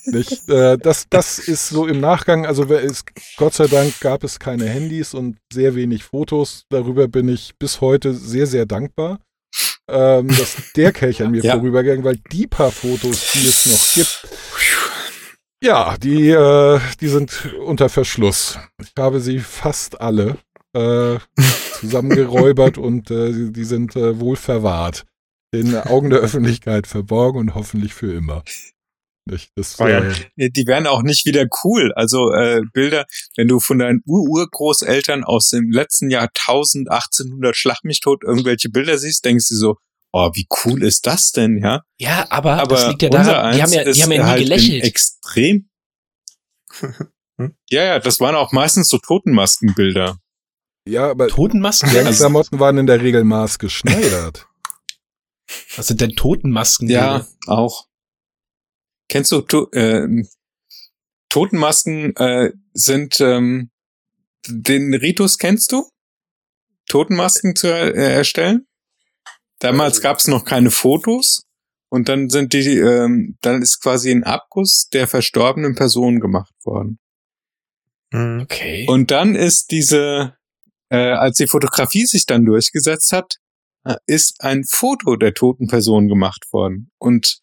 Nicht? Äh, das, das ist so im Nachgang, also wer ist, Gott sei Dank gab es keine Handys und sehr wenig Fotos. Darüber bin ich bis heute sehr, sehr dankbar, ähm, dass der Kelch an mir (laughs) Ja. vorübergegangen, weil die paar Fotos, die es noch gibt, ja, die, äh, die sind unter Verschluss. Ich habe sie fast alle äh, (laughs) zusammengeräubert und äh, die- sind äh, wohl verwahrt. Den Augen der Öffentlichkeit verborgen und hoffentlich für immer. Nicht? Das, Oh ja. äh, Die werden auch nicht wieder cool. Also äh, Bilder, wenn du von deinen Ur-Urgroßeltern aus dem letzten Jahrtausend, 1800 Schlag mich tot, irgendwelche Bilder siehst, denkst du so, oh, wie cool ist das denn, ja? Ja, aber, Aber das liegt ja daran, die haben ja, die haben ja nie halt gelächelt. Extrem. Hm? (laughs) ja, ja, das waren auch meistens so Totenmaskenbilder. ja, aber Totenmasken? Was Klamotten waren in der Regel maßgeschneidert. was sind denn Totenmasken? Ja, auch. Kennst du to ähm, Totenmasken äh, sind ähm, den Ritus kennst du? Totenmasken zu äh, erstellen? Damals gab es noch keine Fotos und dann sind die, ähm, dann ist quasi ein Abguss der verstorbenen Person gemacht worden. Mhm. Okay. Und dann ist diese, äh, als die Fotografie sich dann durchgesetzt hat, äh, ist ein Foto der toten Person gemacht worden. Und äh,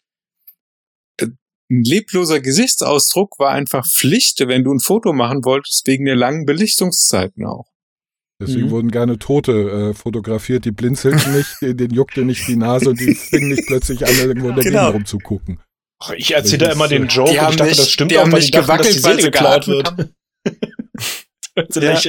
ein lebloser Gesichtsausdruck war einfach Pflicht, wenn du ein Foto machen wolltest, wegen der langen Belichtungszeiten auch. Deswegen Mhm. wurden gerne Tote äh, fotografiert, die blinzelten (laughs) nicht, denen, denen juckte nicht die Nase und die (laughs) fingen nicht plötzlich an, irgendwo in der Genau. Gegend rumzugucken. Ach, ich erzähle da immer ist, den äh, Joke die und ich dachte, nicht- das stimmt die auch, haben weil die nicht dachten, dass die sie geklaut wird. (laughs) Ja.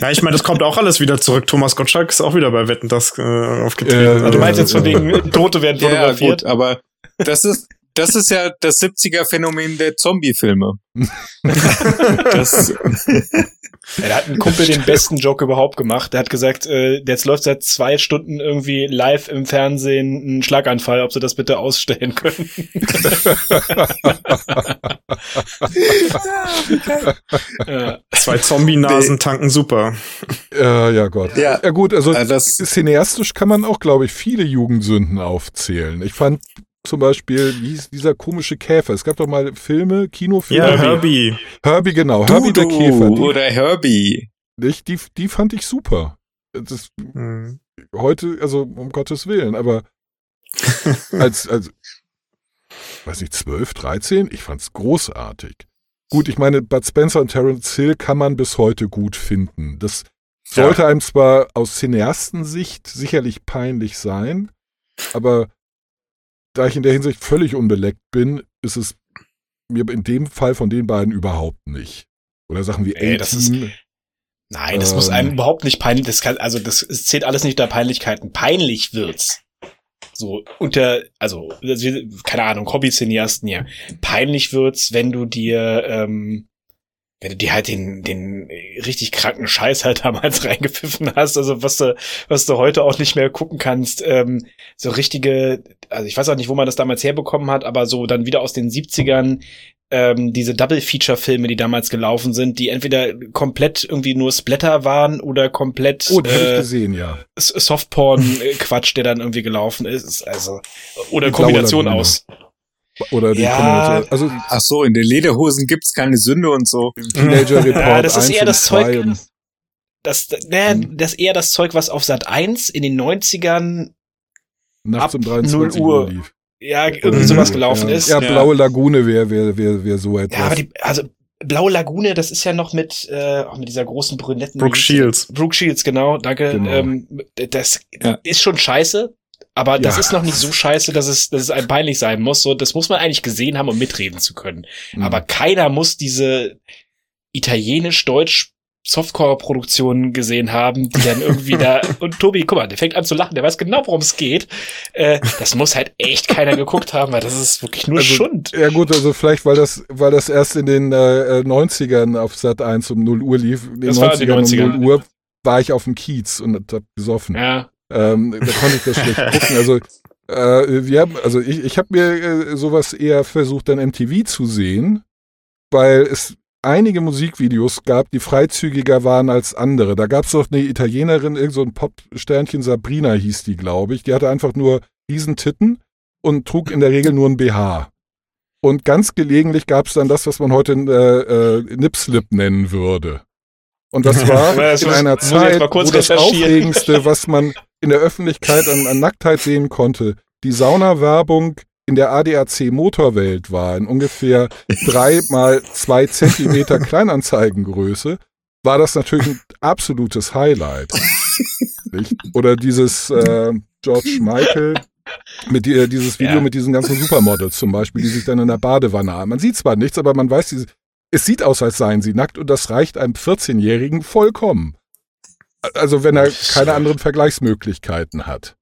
Ja, ich meine, das kommt auch alles wieder zurück. Thomas Gottschalk ist auch wieder bei Wetten, das äh, aufgetreten. Äh, du meinst jetzt von Ja. wegen Tote werden Ja, fotografiert? gut, aber das ist, das ist ja das 70er-Phänomen der Zombie-Filme. (laughs) das, da hat ein Kumpel den besten Joke überhaupt gemacht. Der hat gesagt, äh, jetzt läuft seit zwei Stunden irgendwie live im Fernsehen ein Schlaganfall, ob sie das bitte ausstellen können. ja. (laughs) Zwei Zombie-Nasen tanken super. Äh, ja Gott. Ja. ja gut, also das, cineastisch kann man auch, glaube ich, viele Jugendsünden aufzählen. Ich fand zum Beispiel, wie hieß dieser komische Käfer? Es gab doch mal Filme, Kinofilme. Ja, Herbie. Herbie, genau. Herbie der Dudu Käfer. Die, oder Herbie. nicht, die, die fand ich super. Das, Mhm. heute, also um Gottes Willen, aber (laughs) als, als, weiß nicht, 12, 13, ich fand's großartig. Gut, ich meine, Bud Spencer und Terence Hill kann man bis heute gut finden. Das sollte einem zwar aus Cineastensicht sicherlich peinlich sein, aber da ich in der Hinsicht völlig unbeleckt bin, ist es mir in dem Fall von den beiden überhaupt nicht. Oder Sachen wie Ey, das ist-. Nein, das ähm, muss einem überhaupt nicht peinlich, das kann, also das, es zählt alles nicht unter Peinlichkeiten. Peinlich wird's. So, unter, also, keine Ahnung, Hobby-Cineasten ja. Peinlich wird's, wenn du dir, ähm, wenn du dir halt den, den richtig kranken Scheiß halt (laughs) damals reingepfiffen hast, also was du, was du heute auch nicht mehr gucken kannst, ähm, so richtige, also ich weiß auch nicht, wo man das damals herbekommen hat, aber so dann wieder aus den 70ern, ähm, diese Double-Feature-Filme, die damals gelaufen sind, die entweder komplett irgendwie nur Splatter waren oder komplett oh, äh, gesehen, ja. Softporn-Quatsch, der dann irgendwie gelaufen ist, also oder Kombination aus. Oder die ja, Also, ach so, in den Lederhosen gibt's keine Sünde und so. Teenager Report. (laughs) Ja, das ist eher das Zeug. Das, naja, hm. das ist eher das Zeug, was auf Sat 1 in den 90ern nachts um 23 Uhr lief. Ja, irgendwie sowas gelaufen ja. ist. Ja, Blaue Lagune wäre wär, wär, wär so etwas. Ja, aber die, also Blaue Lagune, das ist ja noch mit, äh, auch mit dieser großen brünetten. Brooke Shields. Brooke Shields, genau, danke. Genau. Ähm, das ja. ist schon scheiße, aber das ja. ist noch nicht so scheiße, dass es, dass es einem peinlich sein muss. So, das muss man eigentlich gesehen haben, um mitreden zu können. Mhm. Aber keiner muss diese italienisch-deutsch Softcore-Produktionen gesehen haben, die dann irgendwie da (laughs) und Tobi, guck mal, der fängt an zu lachen, der weiß genau, worum es geht. Äh, das muss halt echt keiner geguckt haben, weil das ist wirklich nur also, Schund. Ja gut, also vielleicht, weil das, weil das erst in den äh, 90ern auf Sat 1 um 0 Uhr lief. In den das 90ern, 90ern um 0 Uhr war ich auf dem Kiez und hab gesoffen. Ja. Ähm, da konnte ich das schlecht (laughs) gucken. Also äh, wir haben, also ich, ich habe mir äh, sowas eher versucht, dann MTV zu sehen, weil es einige Musikvideos gab, die freizügiger waren als andere. Da gab es doch eine Italienerin, irgend so ein Popsternchen, Sabrina hieß die, glaube ich. Die hatte einfach nur Riesentitten und trug in der Regel nur ein BH. Und ganz gelegentlich gab es dann das, was man heute äh, äh, Nipslip nennen würde. Und das (laughs) war das in muss, einer Zeit, wo das Aufregendste, was man (laughs) in der Öffentlichkeit an, an Nacktheit sehen konnte, die Saunawerbung in der ADAC Motorwelt war, in ungefähr drei (laughs) mal zwei Zentimeter Kleinanzeigengröße, war das natürlich ein absolutes Highlight. Nicht? Oder dieses äh, George Michael mit die, dieses Video ja. mit diesen ganzen Supermodels zum Beispiel, die sich dann in der Badewanne haben. Man sieht zwar nichts, aber man weiß, es sieht aus, als seien sie nackt und das reicht einem 14-Jährigen vollkommen. Also wenn er keine anderen Vergleichsmöglichkeiten hat.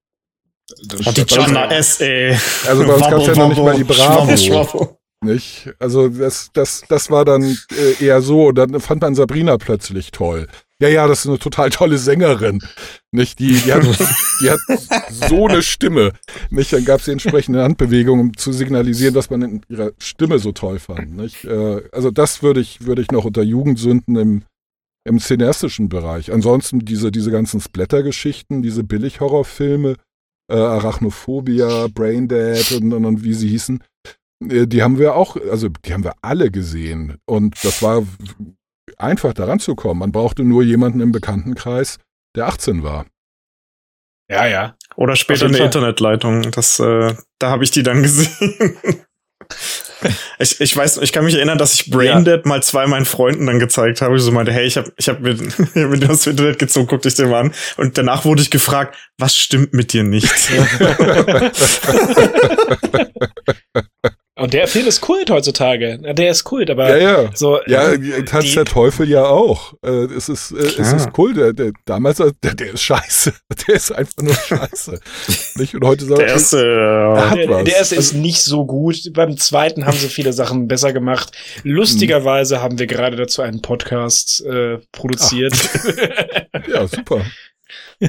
Und die Jana S, ey. Also bei uns gab es ja noch nicht mal die Bravo. Schwabbo. Nicht? Also das, das, das war dann äh, eher so. Dann fand man Sabrina plötzlich toll. Ja, ja, das ist eine total tolle Sängerin. Nicht? Die, die, hat, die hat so eine Stimme. Nicht? Dann gab es die entsprechende Handbewegung, um zu signalisieren, dass man ihre Stimme so toll fand. Nicht? Äh, also das würde ich, würde ich noch unter Jugendsünden im, im cineastischen Bereich. Ansonsten diese, diese ganzen Splatter-Geschichten, diese Billig-Horrorfilme, äh, Arachnophobia, Braindead und, und, und wie sie hießen, äh, die haben wir auch, also die haben wir alle gesehen. Und das war einfach daran zu kommen. Man brauchte nur jemanden im Bekanntenkreis, der 18 war. Ja, ja. Oder später eine. Internetleitung. Das, äh, da habe ich die dann gesehen. (laughs) Ich, ich weiß, ich kann mich erinnern, dass ich Braindead ja. mal zwei meinen Freunden dann gezeigt habe. Ich so meinte, hey, ich habe ich hab mir, (laughs) ich hab mir das Internet gezogen, guck dich den mal an. Und danach wurde ich gefragt, was stimmt mit dir nicht? (laughs) (laughs) Und der Film ist Kult heutzutage. Der ist Kult, aber ja, ja. so. Ja, äh, Tanz der Teufel ja auch. Äh, es ist, äh, es ist Kult. Der, der, damals, der, der ist scheiße. (laughs) Der ist einfach nur scheiße. nicht? Und heute sagt der erste, der, der, der erste ist nicht so gut. Beim zweiten haben sie viele Sachen besser gemacht. Lustigerweise hm. haben wir gerade dazu einen Podcast äh, produziert. (laughs) ja, super. ja,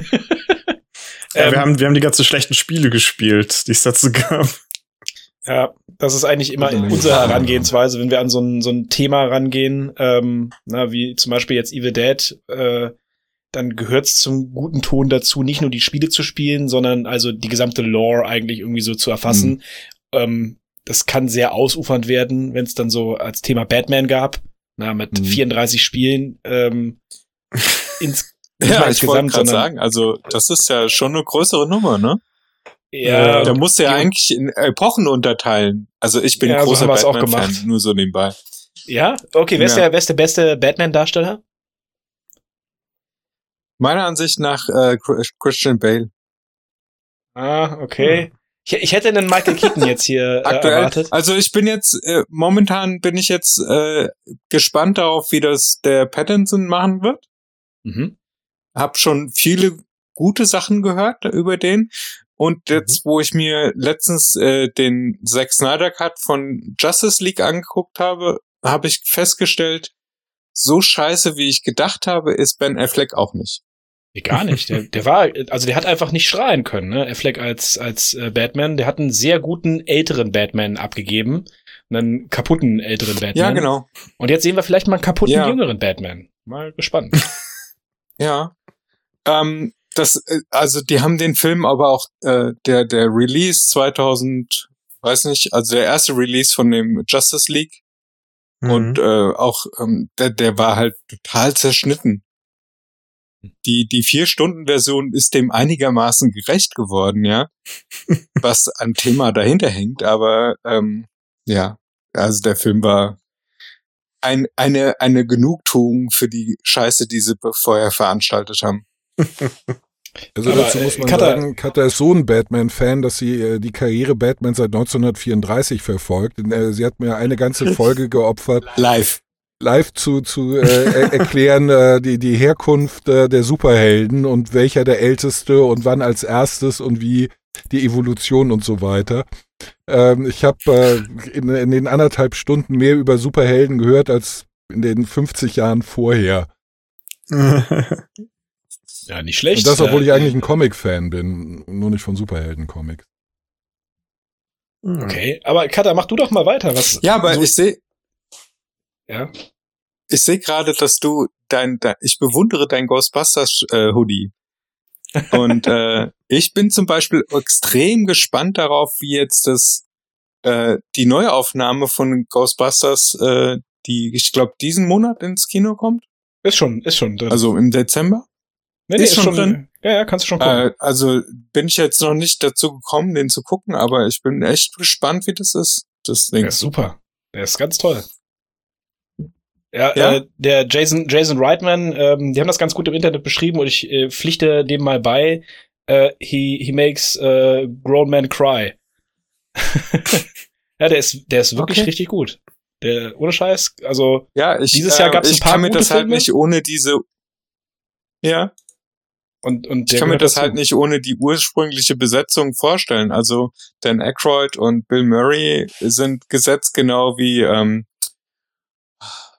ähm, wir, haben, wir haben die ganzen schlechten Spiele gespielt, die es dazu gab. Ja, das ist eigentlich immer unsere Herangehensweise, wenn wir an so ein, so ein Thema rangehen, ähm, na, wie zum Beispiel jetzt Evil Dead, äh, dann gehört es zum guten Ton dazu, nicht nur die Spiele zu spielen, sondern also die gesamte Lore eigentlich irgendwie so zu erfassen. Mhm. Ähm, das kann sehr ausufernd werden, wenn es dann so als Thema Batman gab, na, mit mhm. 34 Spielen. Ähm, (laughs) ins, ja, ich wollte gerade sagen, also das ist ja schon eine größere Nummer, ne? Ja, äh, da musst du ja eigentlich in Epochen unterteilen. Also ich bin ja, großer so Batman-Fan, nur so nebenbei. Ja? Okay, wer ist, ja. der, wer ist der beste Batman-Darsteller? Meiner Ansicht nach äh, Christian Bale. Ah, okay. Hm. Ich, ich hätte einen Michael Keaton jetzt hier äh, Aktuell, erwartet. Also ich bin jetzt, äh, momentan bin ich jetzt äh, gespannt darauf, wie das der Pattinson machen wird. Mhm. Hab schon viele gute Sachen gehört über den. Und jetzt, wo ich mir letztens äh, den Zack Snyder Cut von Justice League angeguckt habe, habe ich festgestellt, so scheiße, wie ich gedacht habe, ist Ben Affleck auch nicht. Nee, gar nicht. Der, der war, also der hat einfach nicht strahlen können, ne? Affleck als, als äh, Batman. Der hat einen sehr guten älteren Batman abgegeben. Einen kaputten älteren Batman. Ja, genau. Und jetzt sehen wir vielleicht mal einen kaputten Ja. jüngeren Batman. Mal gespannt. (laughs) Ja. Ähm, das, äh, also die haben den Film aber auch, äh, der, der Release 2000, weiß nicht, also der erste Release von dem Justice League Mhm. und äh, auch ähm, der, der war halt total zerschnitten. Die, die Vier-Stunden-Version ist dem einigermaßen gerecht geworden, ja, (laughs) was an Thema dahinter hängt, aber ähm, ja, also der Film war ein, eine, eine Genugtuung für die Scheiße, die sie vorher veranstaltet haben. (laughs) Also Aber, dazu äh, muss man Katha- sagen, Katha ist so ein Batman-Fan, dass sie äh, die Karriere Batman seit 1934 verfolgt. Und, äh, sie hat mir eine ganze Folge geopfert, Live. live zu, zu äh, er erklären äh, die, die Herkunft äh, der Superhelden und welcher der älteste und wann als erstes und wie die Evolution und so weiter. Ähm, ich habe äh, in, in den anderthalb Stunden mehr über Superhelden gehört als in den 50 Jahren vorher. (laughs) ja, nicht schlecht. Und das, obwohl ich Äh, eigentlich ein Comic-Fan bin, nur nicht von Superhelden-Comics. Okay, aber Katha, mach du doch mal weiter. Was, Ja, aber so, ich sehe ja. ich sehe gerade, dass du dein, dein ich bewundere dein Ghostbusters äh, Hoodie. Und äh, (laughs) ich bin zum Beispiel extrem gespannt darauf, wie jetzt das äh, die Neuaufnahme von Ghostbusters, äh, die ich glaube diesen Monat ins Kino kommt, Ist schon, ist schon drin. also im Dezember. Nee, nee, ist schon drin? Ja, ja, kannst du schon gucken. Äh, also bin ich jetzt noch nicht dazu gekommen, den zu gucken, aber ich bin echt gespannt, wie das ist. Das Ding. Der ist super. Der ist ganz toll. Ja, Ja? Äh, der Jason, Jason Reitman, ähm, die haben das ganz gut im Internet beschrieben und ich äh, pflichte dem mal bei. Äh, he, he makes äh, grown men cry. (laughs) ja, der ist, der ist wirklich Okay. richtig gut. Der, ohne Scheiß, also, Ja, ich, Dieses Jahr äh, gab's ein ich paar kann mir gute das halt Filme. nicht ohne diese ja, und, und ich kann mir das dazu. halt nicht ohne die ursprüngliche Besetzung vorstellen. Also Dan Aykroyd und Bill Murray sind gesetzt genau wie ähm,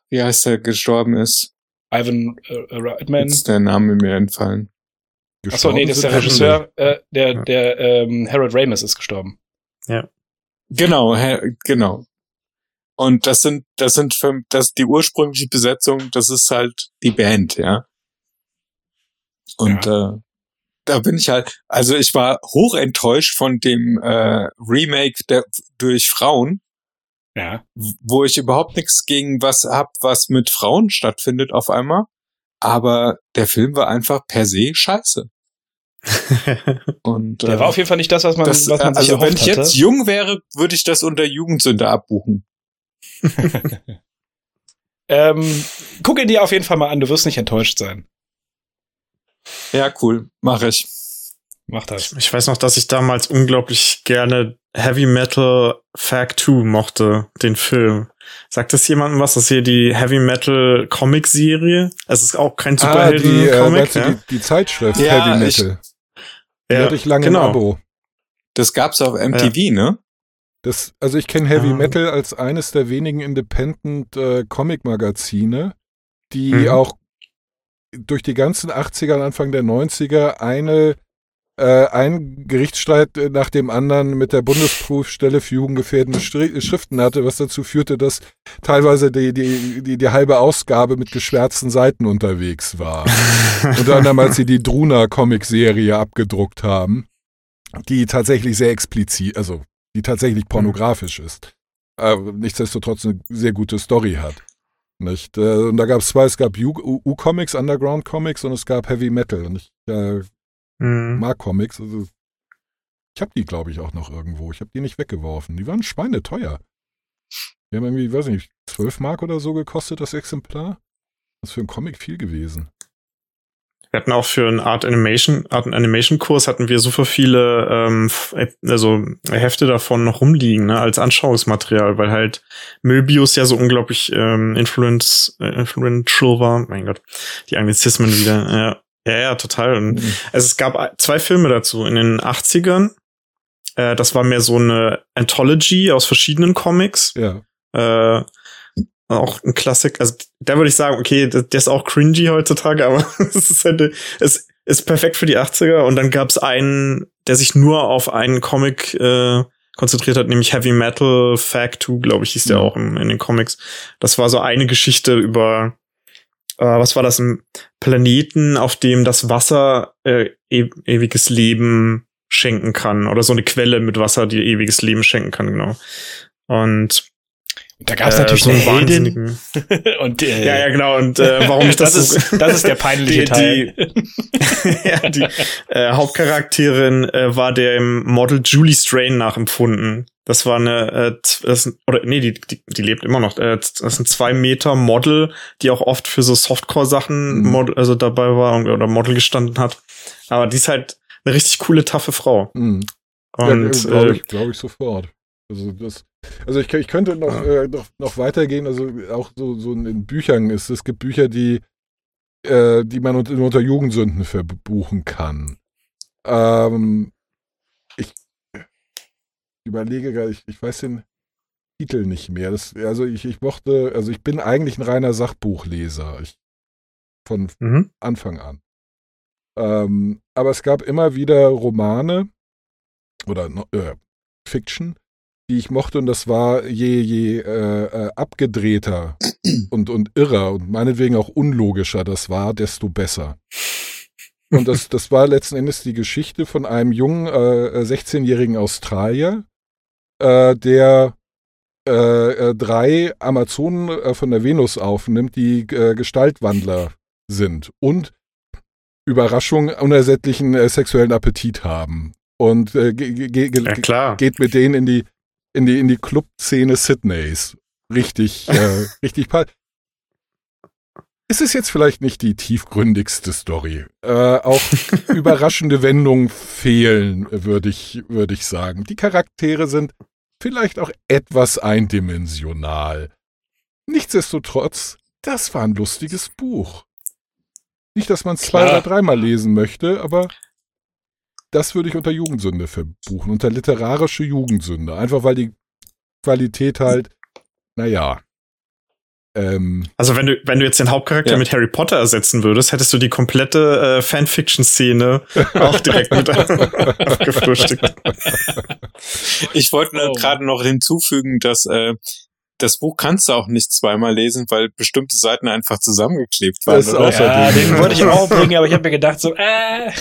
wie heißt der gestorben ist. Ivan äh, Reitman. Jetzt ist der Name mir entfallen. Achso, nee, das ist der Regisseur, äh, der, Ja. der ähm, Harold Ramis ist gestorben. Genau, hä- genau. Und das sind das sind für, das die ursprüngliche Besetzung, das ist halt die Band, ja. Und äh, da bin ich halt, also ich war hoch enttäuscht von dem äh, Remake der, durch Frauen, Ja. wo ich überhaupt nichts gegen was hab, was mit Frauen stattfindet auf einmal. Aber der Film war einfach per se scheiße. (laughs) Und Der äh, war auf jeden Fall nicht das, was man, das, was man sich also wenn ich hatte. jetzt jung wäre, würde ich das unter Jugendsünde abbuchen. (laughs) ähm, guck ihn dir auf jeden Fall mal an, du wirst nicht enttäuscht sein. Ja, cool, mache ich. Mach das. Ich weiß noch, dass ich damals unglaublich gerne Heavy Metal Fact 2 mochte, den Film. Sagt das jemandem was? Das ist hier die Heavy Metal Comic Serie. Es ist auch kein Ah, die, Superhelden äh, Comic, du ja? die, die Zeitschrift Ja, Heavy ich- Metal. Die ja, hatte ich lange genau. im Abo. Das gab's auf MTV, ne? Das, also ich kenne Heavy Ah. Metal als eines der wenigen Independent äh, Comic-Magazine, die Mhm. auch durch die ganzen 80er und Anfang der 90er eine äh, ein Gerichtsstreit äh, nach dem anderen mit der Bundesprüfstelle für jugendgefährdende Stri Schriften hatte, was dazu führte, dass teilweise die, die, die, die halbe Ausgabe mit geschwärzten Seiten unterwegs war. (laughs) Unter anderem, als sie die Druna-Comic-Serie abgedruckt haben, die tatsächlich sehr explizit, also die tatsächlich pornografisch ist. Aber nichtsdestotrotz eine sehr gute Story hat. Nicht? Äh, Und da gab es zwei, es gab U-Comics, Underground Comics und es gab Heavy Metal. Und ich äh, Mhm. mag Comics. Also ich habe die, glaube ich, auch noch irgendwo. Ich habe die nicht weggeworfen. Die waren schweineteuer. Die haben irgendwie, weiß ich nicht, 12 Mark oder so gekostet, das Exemplar. Das ist für einen Comic viel gewesen. Wir hatten auch für einen Art Animation, Art Animation Kurs hatten wir super viele, ähm, also Hefte davon noch rumliegen, ne, als Anschauungsmaterial, weil halt Möbius ja so unglaublich ähm, influence, äh, influential war. Mein Gott, die Anglizismen wieder. Ja, ja, ja total. Und mhm. also es gab zwei Filme dazu in den 80ern. Äh, das war mehr so eine Anthology aus verschiedenen Comics. Ja. Äh, auch ein Klassik. Also da würde ich sagen, okay, der, ist auch cringy heutzutage, aber (laughs) es ist halt, es ist perfekt für die 80er. Und dann gab es einen, der sich nur auf einen Comic äh, konzentriert hat, nämlich Heavy Metal Fact 2, glaube ich, hieß der mhm. auch in, in, den Comics. Das war so eine Geschichte über, äh, was war das, ein Planeten, auf dem das Wasser äh, e ewiges Leben schenken kann. Oder so eine Quelle mit Wasser, die ewiges Leben schenken kann, genau. Und da gab es äh, natürlich so eine Heldin. und, äh, ja, ja, genau. Und äh, warum ich das, das ist, das ist der peinliche die, Teil. Die, (laughs) ja, die äh, Hauptcharakterin äh, war der im Model Julie Strain nachempfunden. Das war eine, äh, das, oder nee, die, die, die lebt immer noch. Äh, das sind zwei Meter Model, die auch oft für so Softcore-Sachen mhm. Model, also dabei war oder Model gestanden hat. Aber die ist halt eine richtig coole, taffe Frau. Mhm. Und ja, glaube äh, ich, glaub ich sofort. Also das, also ich, ich könnte noch, äh, noch, noch weitergehen, also auch so, so in Büchern ist, es gibt Bücher, die, äh, die man unter, unter Jugendsünden verbuchen kann. Ähm, ich überlege gerade, ich, ich weiß den Titel nicht mehr. Das, also ich, ich mochte, also ich bin eigentlich ein reiner Sachbuchleser. Ich, von mhm. Anfang an. Ähm, aber es gab immer wieder Romane oder äh, Fiction, die ich mochte und das war je, je äh, äh, abgedrehter (clears throat) und, und irrer und meinetwegen auch unlogischer das war, desto besser. Und das, das war letzten Endes die Geschichte von einem jungen äh, 16-jährigen Australier, äh, der äh, äh, drei Amazonen äh, von der Venus aufnimmt, die äh, Gestaltwandler sind und Überraschung unersättlichen äh, sexuellen Appetit haben. Und äh, ja, geht mit denen in die in die, in die Clubszene Sydneys. Richtig, äh, (laughs) richtig. Ist es jetzt vielleicht nicht die tiefgründigste Story? Äh, auch (laughs) überraschende Wendungen fehlen, würde ich, würde ich sagen. Die Charaktere sind vielleicht auch etwas eindimensional. Nichtsdestotrotz, das war ein lustiges Buch. Nicht, dass man es zwei oder dreimal lesen möchte, aber das würde ich unter Jugendsünde verbuchen, unter literarische Jugendsünde. Einfach weil die Qualität halt, naja. Ähm, also wenn du, wenn du jetzt den Hauptcharakter ja. mit Harry Potter ersetzen würdest, hättest du die komplette äh, Fanfiction-Szene (laughs) auch direkt mit (laughs) abgefrühstückt. Ich wollte nur oh. gerade noch hinzufügen, dass äh, das Buch kannst du auch nicht zweimal lesen, weil bestimmte Seiten einfach zusammengeklebt waren. Das oder? Ja, den wollte ich auch bringen, aber ich habe mir gedacht so, äh.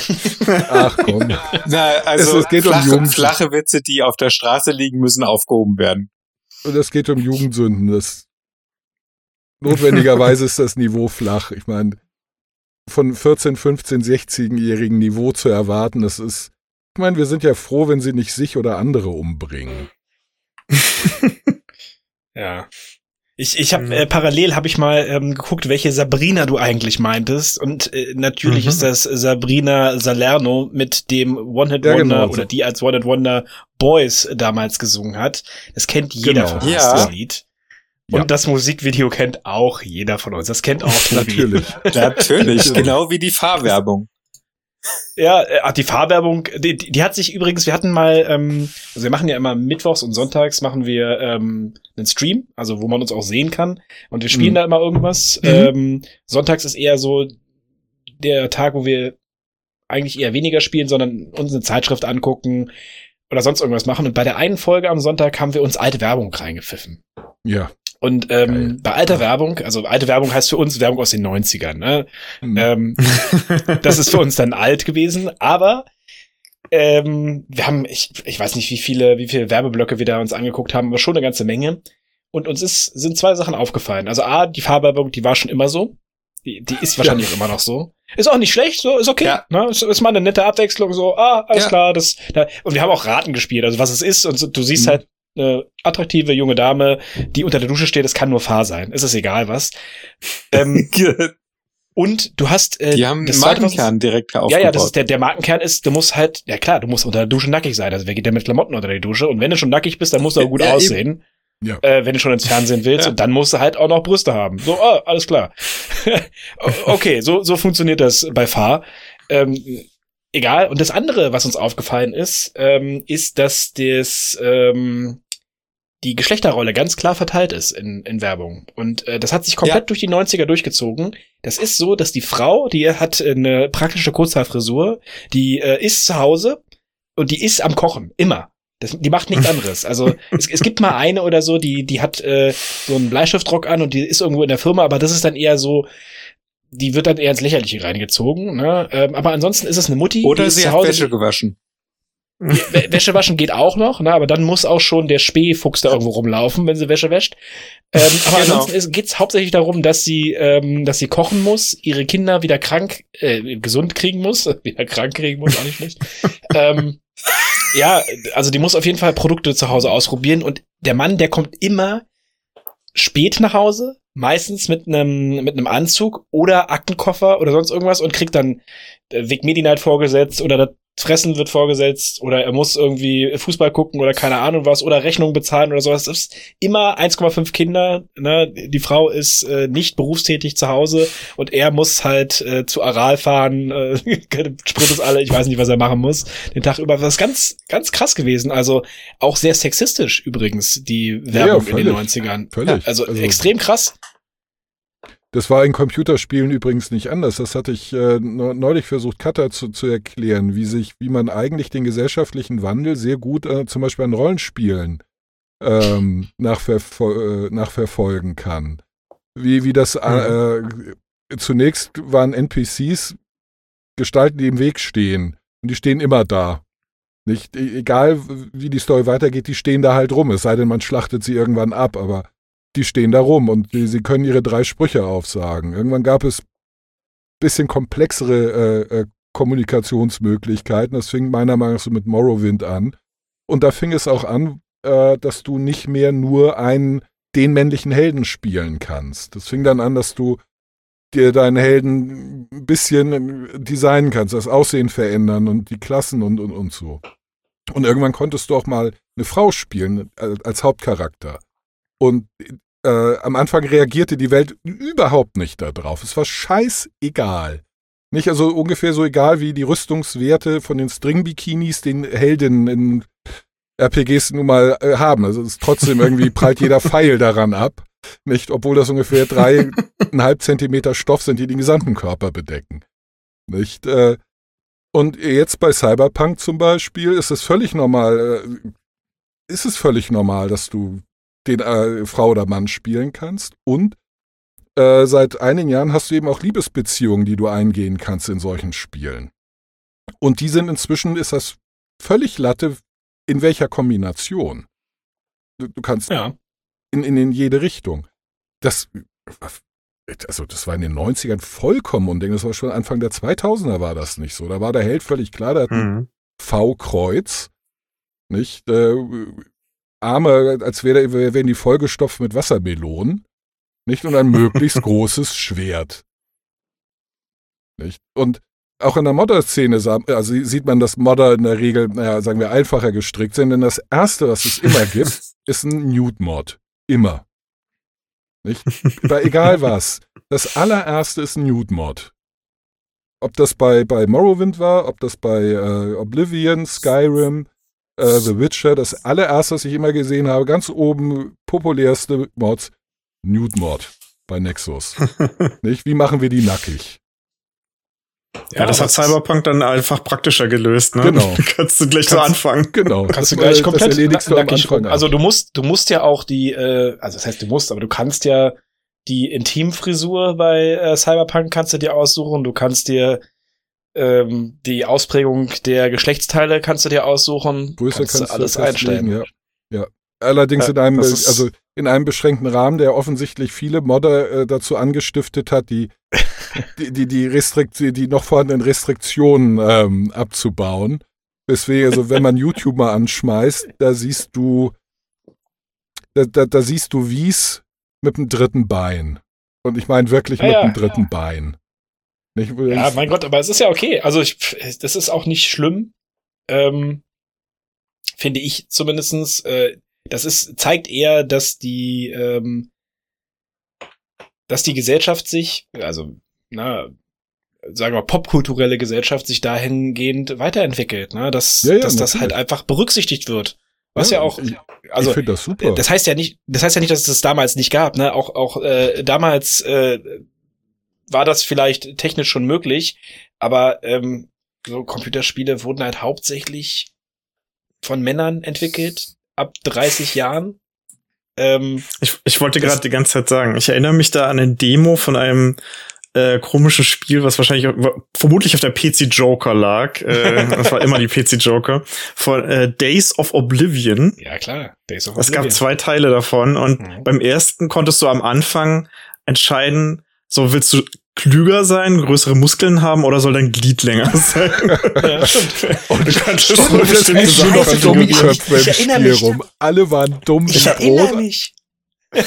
Ach komm. Na, also es, es geht flache, um flache Witze, die auf der Straße liegen, müssen aufgehoben werden. Und es geht um Jugendsünden. Das notwendigerweise ist das Niveau flach. Ich meine, von 14, 15, 16-jährigen Niveau zu erwarten, das ist, ich meine, wir sind ja froh, wenn sie nicht sich oder andere umbringen. (laughs) Ja. Ich, ich habe mhm. äh, parallel habe ich mal ähm, geguckt, welche Sabrina du eigentlich meintest und äh, natürlich mhm. ist das Sabrina Salerno mit dem One Hit Wonder ja, genau. oder die als One Hit Wonder Boys damals gesungen hat. Das kennt jeder genau. von uns ja. das Lied. Und ja. das Musikvideo kennt auch jeder von uns. Das kennt auch. (laughs) (laughs) Natürlich. Natürlich, genau wie die Fahrwerbung. Ja, äh, die Fahrwerbung, die, die hat sich übrigens, wir hatten mal, ähm, also wir machen ja immer mittwochs und sonntags machen wir ähm, einen Stream, also wo man uns auch sehen kann. Und wir spielen mhm. da immer irgendwas. Mhm. Ähm, sonntags ist eher so der Tag, wo wir eigentlich eher weniger spielen, sondern uns eine Zeitschrift angucken oder sonst irgendwas machen. Und bei der einen Folge am Sonntag haben wir uns alte Werbung reingepfiffen. Ja. Und ähm, bei alter Werbung, also alte Werbung heißt für uns Werbung aus den 90ern, ne? Mhm. Ähm, (laughs) das ist für uns dann alt gewesen, aber ähm, wir haben, ich, ich weiß nicht, wie viele, wie viele Werbeblöcke wir da uns angeguckt haben, aber schon eine ganze Menge. Und uns ist, sind zwei Sachen aufgefallen. Also A, die Fahrwerbung, die war schon immer so. Die, die ist wahrscheinlich ja. auch immer noch so. Ist auch nicht schlecht, so, ist okay. Ja. Ne? Ist, ist mal eine nette Abwechslung, so, ah, alles ja. klar, das, da, und wir haben auch Raten gespielt, also was es ist, und so, du siehst mhm. halt eine attraktive junge Dame, die unter der Dusche steht, es kann nur Fahr sein. Es ist egal was. Ähm, (laughs) Und du hast äh, Die haben das einen zweite, was- Markenkern direkt Ja, aufgebaut. ja, das ist der, der Markenkern ist, du musst halt, ja klar, du musst unter der Dusche nackig sein. Also wer geht denn mit Klamotten unter die Dusche? Und wenn du schon nackig bist, dann musst du auch gut Ja, eben. aussehen. Ja. Äh, wenn du schon ins Fernsehen willst. (laughs) Ja. Und dann musst du halt auch noch Brüste haben. So, ah, alles klar. (laughs) Okay, so, so funktioniert das bei Fahr. Ähm, egal. Und das andere, was uns aufgefallen ist, ähm, ist, dass das, ähm, die Geschlechterrolle ganz klar verteilt ist in, in Werbung. Und äh, das hat sich komplett Ja. durch die 90er durchgezogen. Das ist so, dass die Frau, die hat eine praktische Kurzhaarfrisur, die äh, ist zu Hause und die ist am Kochen, immer. Das, die macht nichts (laughs) anderes. Also es, es gibt mal eine oder so, die, die hat äh, so einen Bleistiftrock an und die ist irgendwo in der Firma, aber das ist dann eher so, die wird dann eher ins Lächerliche reingezogen. Ne? Ähm, aber ansonsten ist es eine Mutti. die Oder ist sie zu hat Hause, Wäsche gewaschen. (laughs) Wä- Wäsche waschen geht auch noch, ne? aber dann muss auch schon der Spähfuchs da irgendwo rumlaufen, wenn sie Wäsche wäscht. Ähm, aber Genau. ansonsten geht es hauptsächlich darum, dass sie, ähm, dass sie kochen muss, ihre Kinder wieder krank, äh, gesund kriegen muss, (laughs) wieder krank kriegen muss, auch nicht schlecht. (laughs) ähm, ja, also die muss auf jeden Fall Produkte zu Hause ausprobieren und der Mann, der kommt immer spät nach Hause, meistens mit einem mit einem Anzug oder Aktenkoffer oder sonst irgendwas und kriegt dann äh, Vic Medi Night vorgesetzt oder das Fressen wird vorgesetzt oder er muss irgendwie Fußball gucken oder keine Ahnung was oder Rechnungen bezahlen oder sowas. Das ist immer 1,5 Kinder. Ne? Die Frau ist äh, nicht berufstätig zu Hause und er muss halt äh, zu Aral fahren, äh, (laughs) Sprit ist alle, ich weiß nicht, was er machen muss, den Tag über. Das ist ganz, ganz krass gewesen. Also auch sehr sexistisch übrigens, die Werbung in den völlig. 90ern. Völlig. Also, Also- extrem krass. Das war in Computerspielen übrigens nicht anders. Das hatte ich äh, neu- neulich versucht, Kata zu, zu erklären, wie sich, wie man eigentlich den gesellschaftlichen Wandel sehr gut äh, zum Beispiel an Rollenspielen ähm, (laughs) nachverfol äh, nachverfolgen kann. Wie, wie das äh, äh, zunächst waren NPCs Gestalten, die im Weg stehen. Und die stehen immer da. Nicht, e- egal wie die Story weitergeht, die stehen da halt rum. Es sei denn, man schlachtet sie irgendwann ab, aber die stehen da rum und die, sie können ihre drei Sprüche aufsagen. Irgendwann gab es bisschen komplexere äh, äh, Kommunikationsmöglichkeiten. Das fing meiner Meinung nach so mit Morrowind an. Und da fing es auch an, äh, dass du nicht mehr nur einen, den männlichen Helden spielen kannst. Das fing dann an, dass du dir deinen Helden ein bisschen designen kannst, das Aussehen verändern und die Klassen und, und, und so. Und irgendwann konntest du auch mal eine Frau spielen äh, als Hauptcharakter. Und äh, am Anfang reagierte die Welt überhaupt nicht darauf. Es war scheißegal. Nicht also ungefähr so egal wie die Rüstungswerte von den String-Bikinis den Heldinnen in RPGs nun mal äh, haben. Also es ist trotzdem (laughs) irgendwie prallt jeder Pfeil daran ab. Nicht, obwohl das ungefähr dreieinhalb (laughs) Zentimeter Stoff sind, die den gesamten Körper bedecken. Nicht? Äh, und jetzt bei Cyberpunk zum Beispiel ist es völlig normal, äh, ist es völlig normal, dass du den äh, Frau oder Mann spielen kannst. Und äh, seit einigen Jahren hast du eben auch Liebesbeziehungen, die du eingehen kannst in solchen Spielen. Und die sind inzwischen, ist das völlig Latte, in welcher Kombination. Du, du kannst Ja. in, in, in jede Richtung. Das, also das war in den 90ern vollkommen undenkbar. Das war schon Anfang der 2000er war das nicht so. Da war der Held völlig klar, der hat ein Mhm. V-Kreuz, nicht? Äh, Arme, als wäre wär, wären die vollgestopft mit Wassermelonen, nicht? Und ein (laughs) möglichst großes Schwert. Nicht? Und auch in der Modder-Szene also sieht man, dass Modder in der Regel, naja, sagen wir, einfacher gestrickt sind, denn das erste, was es immer gibt, (laughs) ist ein Nude-Mod. Immer. Nicht? Bei egal was. Das allererste ist ein Nude-Mod. Ob das bei, bei Morrowind war, ob das bei äh, Oblivion, Skyrim, äh, The Witcher, das allererste, was ich immer gesehen habe, ganz oben, populärste Mods, Nude-Mod bei Nexus. (laughs) Nicht? Wie machen wir die nackig? Ja, das aber hat Cyberpunk dann einfach praktischer gelöst, ne? Genau. (laughs) Kannst du gleich so Kannst- anfangen. Genau. Kannst du das, gleich komplett das du nackig. Also du musst, du musst ja auch die, äh, also das heißt du musst, aber du kannst ja die Intimfrisur bei äh, Cyberpunk kannst du dir aussuchen. Du kannst dir ähm, die Ausprägung der Geschlechtsteile kannst du dir aussuchen. Größe kannst, kannst du alles einstellen. ja. ja. Allerdings Ja, in einem, also in einem beschränkten Rahmen, der offensichtlich viele Modder äh, dazu angestiftet hat, die, (laughs) die, die, die, Restrikt die noch vorhandenen Restriktionen ähm, abzubauen. Deswegen, also wenn man YouTube mal anschmeißt, da siehst du, da, da, da siehst du Wies mit dem dritten Bein. Und ich meine wirklich Ja, mit dem dritten Bein. Nicht? Ja, mein Gott, aber es ist ja okay. Also ich, das ist auch nicht schlimm. Ähm, finde ich zumindestens. Äh, das ist zeigt eher, dass die, ähm, dass die Gesellschaft sich, also na, sagen wir popkulturelle Gesellschaft sich dahingehend weiterentwickelt, ne? Dass, Ja, ja, dass das halt einfach berücksichtigt wird. Was ja, auch, Ich, also ich finde das super. das heißt ja nicht, das heißt ja nicht, dass es das damals nicht gab, ne? Auch auch äh, damals äh, war das vielleicht technisch schon möglich, aber ähm, so Computerspiele wurden halt hauptsächlich von Männern entwickelt ab 30 Jahren. Ähm, Ich, ich wollte gerade die ganze Zeit sagen, ich erinnere mich da an eine Demo von einem äh, komisches Spiel, was wahrscheinlich vermutlich auf der PC Joker lag. Äh, (laughs) das war immer die PC Joker. Von äh, Days of Oblivion. ja klar, Days of Es gab Oblivion. zwei Teile davon und Mhm. beim ersten konntest du am Anfang entscheiden, so willst du klüger sein, größere Muskeln haben oder soll dein Glied länger (laughs) sein? Ja, stimmt. Und du kannst Stimmt, so das bestimmte ist Sachen scheiße, konfigurieren. Dummköpfe im Ich erinnere Spiel mich. rum. Alle waren dumm Ich erinnere Brot. mich. (laughs)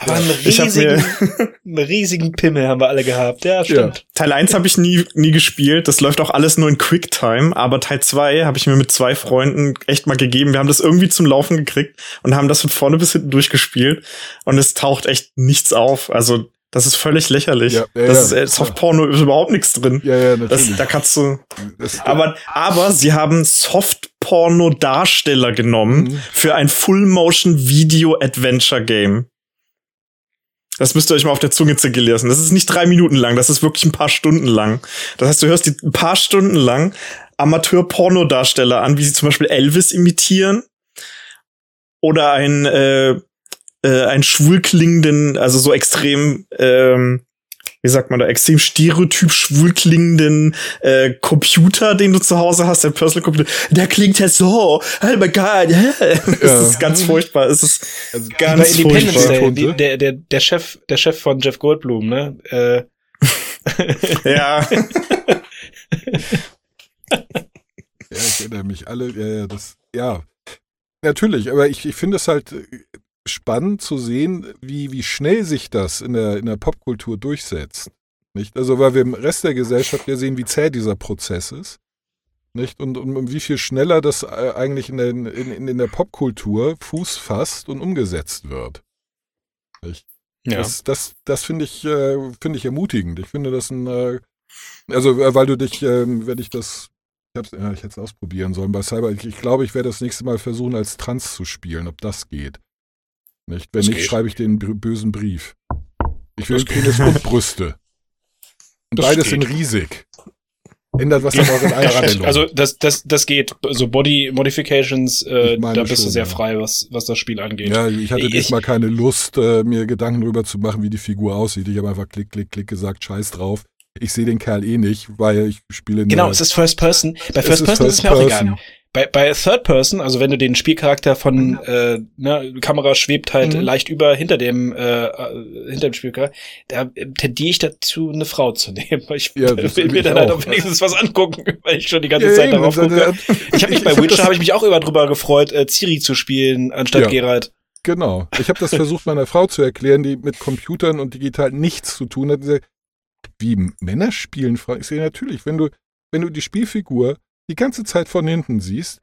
Aber einen Ich hab riesigen, mir (laughs) einen riesigen Pimmel haben wir alle gehabt. Ja, stimmt. Teil 1 habe ich nie, nie gespielt. Das läuft auch alles nur in Quicktime. Aber Teil 2 habe ich mir mit zwei Freunden echt mal gegeben. Wir haben das irgendwie zum Laufen gekriegt und haben das von vorne bis hinten durchgespielt. Und es taucht echt nichts auf. Also, das ist völlig lächerlich. Ja, ja, das ja, ist äh, Softporno ist überhaupt nichts drin. Ja, ja, Das, natürlich. da kannst du. Das- Aber, aber sie haben Softporno-Darsteller genommen Mhm. für ein Full-Motion-Video-Adventure-Game. Das müsst ihr euch mal auf der Zunge zergehen lassen. Das ist nicht drei Minuten lang, das ist wirklich ein paar Stunden lang. Das heißt, du hörst die ein paar Stunden lang Amateur-Pornodarsteller an, wie sie zum Beispiel Elvis imitieren. Oder ein, äh, äh, einen schwul klingenden, also so extrem, ähm, wie sagt man da, extrem stereotyp schwul klingenden äh, Computer, den du zu Hause hast, der Personal Computer, der klingt ja so, oh my god, (laughs) es Ja. ist ganz furchtbar, es ist Also, ganz furchtbar. Day, die, der, der, der Chef, der Chef von Jeff Goldblum, ne? Äh, (laughs) Ja, (laughs) Ja, ich erinnere mich alle, ja, ja, das, ja. Natürlich, aber ich, ich finde es halt spannend zu sehen, wie, wie schnell sich das in der, in der Popkultur durchsetzt. Nicht? Also, weil wir im Rest der Gesellschaft ja sehen, wie zäh dieser Prozess ist. Nicht? Und, und, und wie viel schneller das äh, eigentlich in der, in, in, der Popkultur Fuß fasst und umgesetzt wird. Nicht? ja. Das, das, das finde ich, äh, finde ich ermutigend. Ich finde das ein, äh, also weil du dich, ähm, wenn ich das, ich, ja, ich hätte es ausprobieren sollen bei Cyber. Ich, ich glaube, ich werde das nächste Mal versuchen, als Trans zu spielen, ob das geht. Nicht? Wenn Das nicht, geht. schreibe ich den bösen Brief. Ich will. Penis und Brüste. Und Das beides geht. in riesig. Ändert was an euren Einstellungen. Also das, das, das geht. So Body Modifications, äh, da bist du schon, sehr ja. frei, was, was das Spiel angeht. Ja, ich hatte Ich- diesmal keine Lust, äh, mir Gedanken darüber zu machen, wie die Figur aussieht. Ich habe einfach klick, klick, klick gesagt, scheiß drauf. Ich sehe den Kerl eh nicht, weil ich spiele in Genau, es ist First Person. Bei First Person ist es mir auch egal. Bei, bei Third Person, also wenn du den Spielcharakter von äh, ne, Kamera schwebt halt Mhm. leicht über hinter dem äh, äh, hinter dem Spielcharakter, da äh, tendiere ich dazu, eine Frau zu nehmen. (laughs) Ich Ja, will mir dann halt auch. auch wenigstens was angucken, (laughs) weil ich schon die ganze Ja, Zeit darauf gucke. Ich habe mich (laughs) bei ich Witcher habe ich mich auch immer drüber gefreut, äh, Ciri zu spielen anstatt Ja. Geralt. Genau. Ich habe das versucht meiner Frau zu erklären, die mit Computern und digital nichts zu tun hat. Wie Männer spielen, Frau? Ich sehe natürlich, wenn du, wenn du die Spielfigur die ganze Zeit von hinten siehst,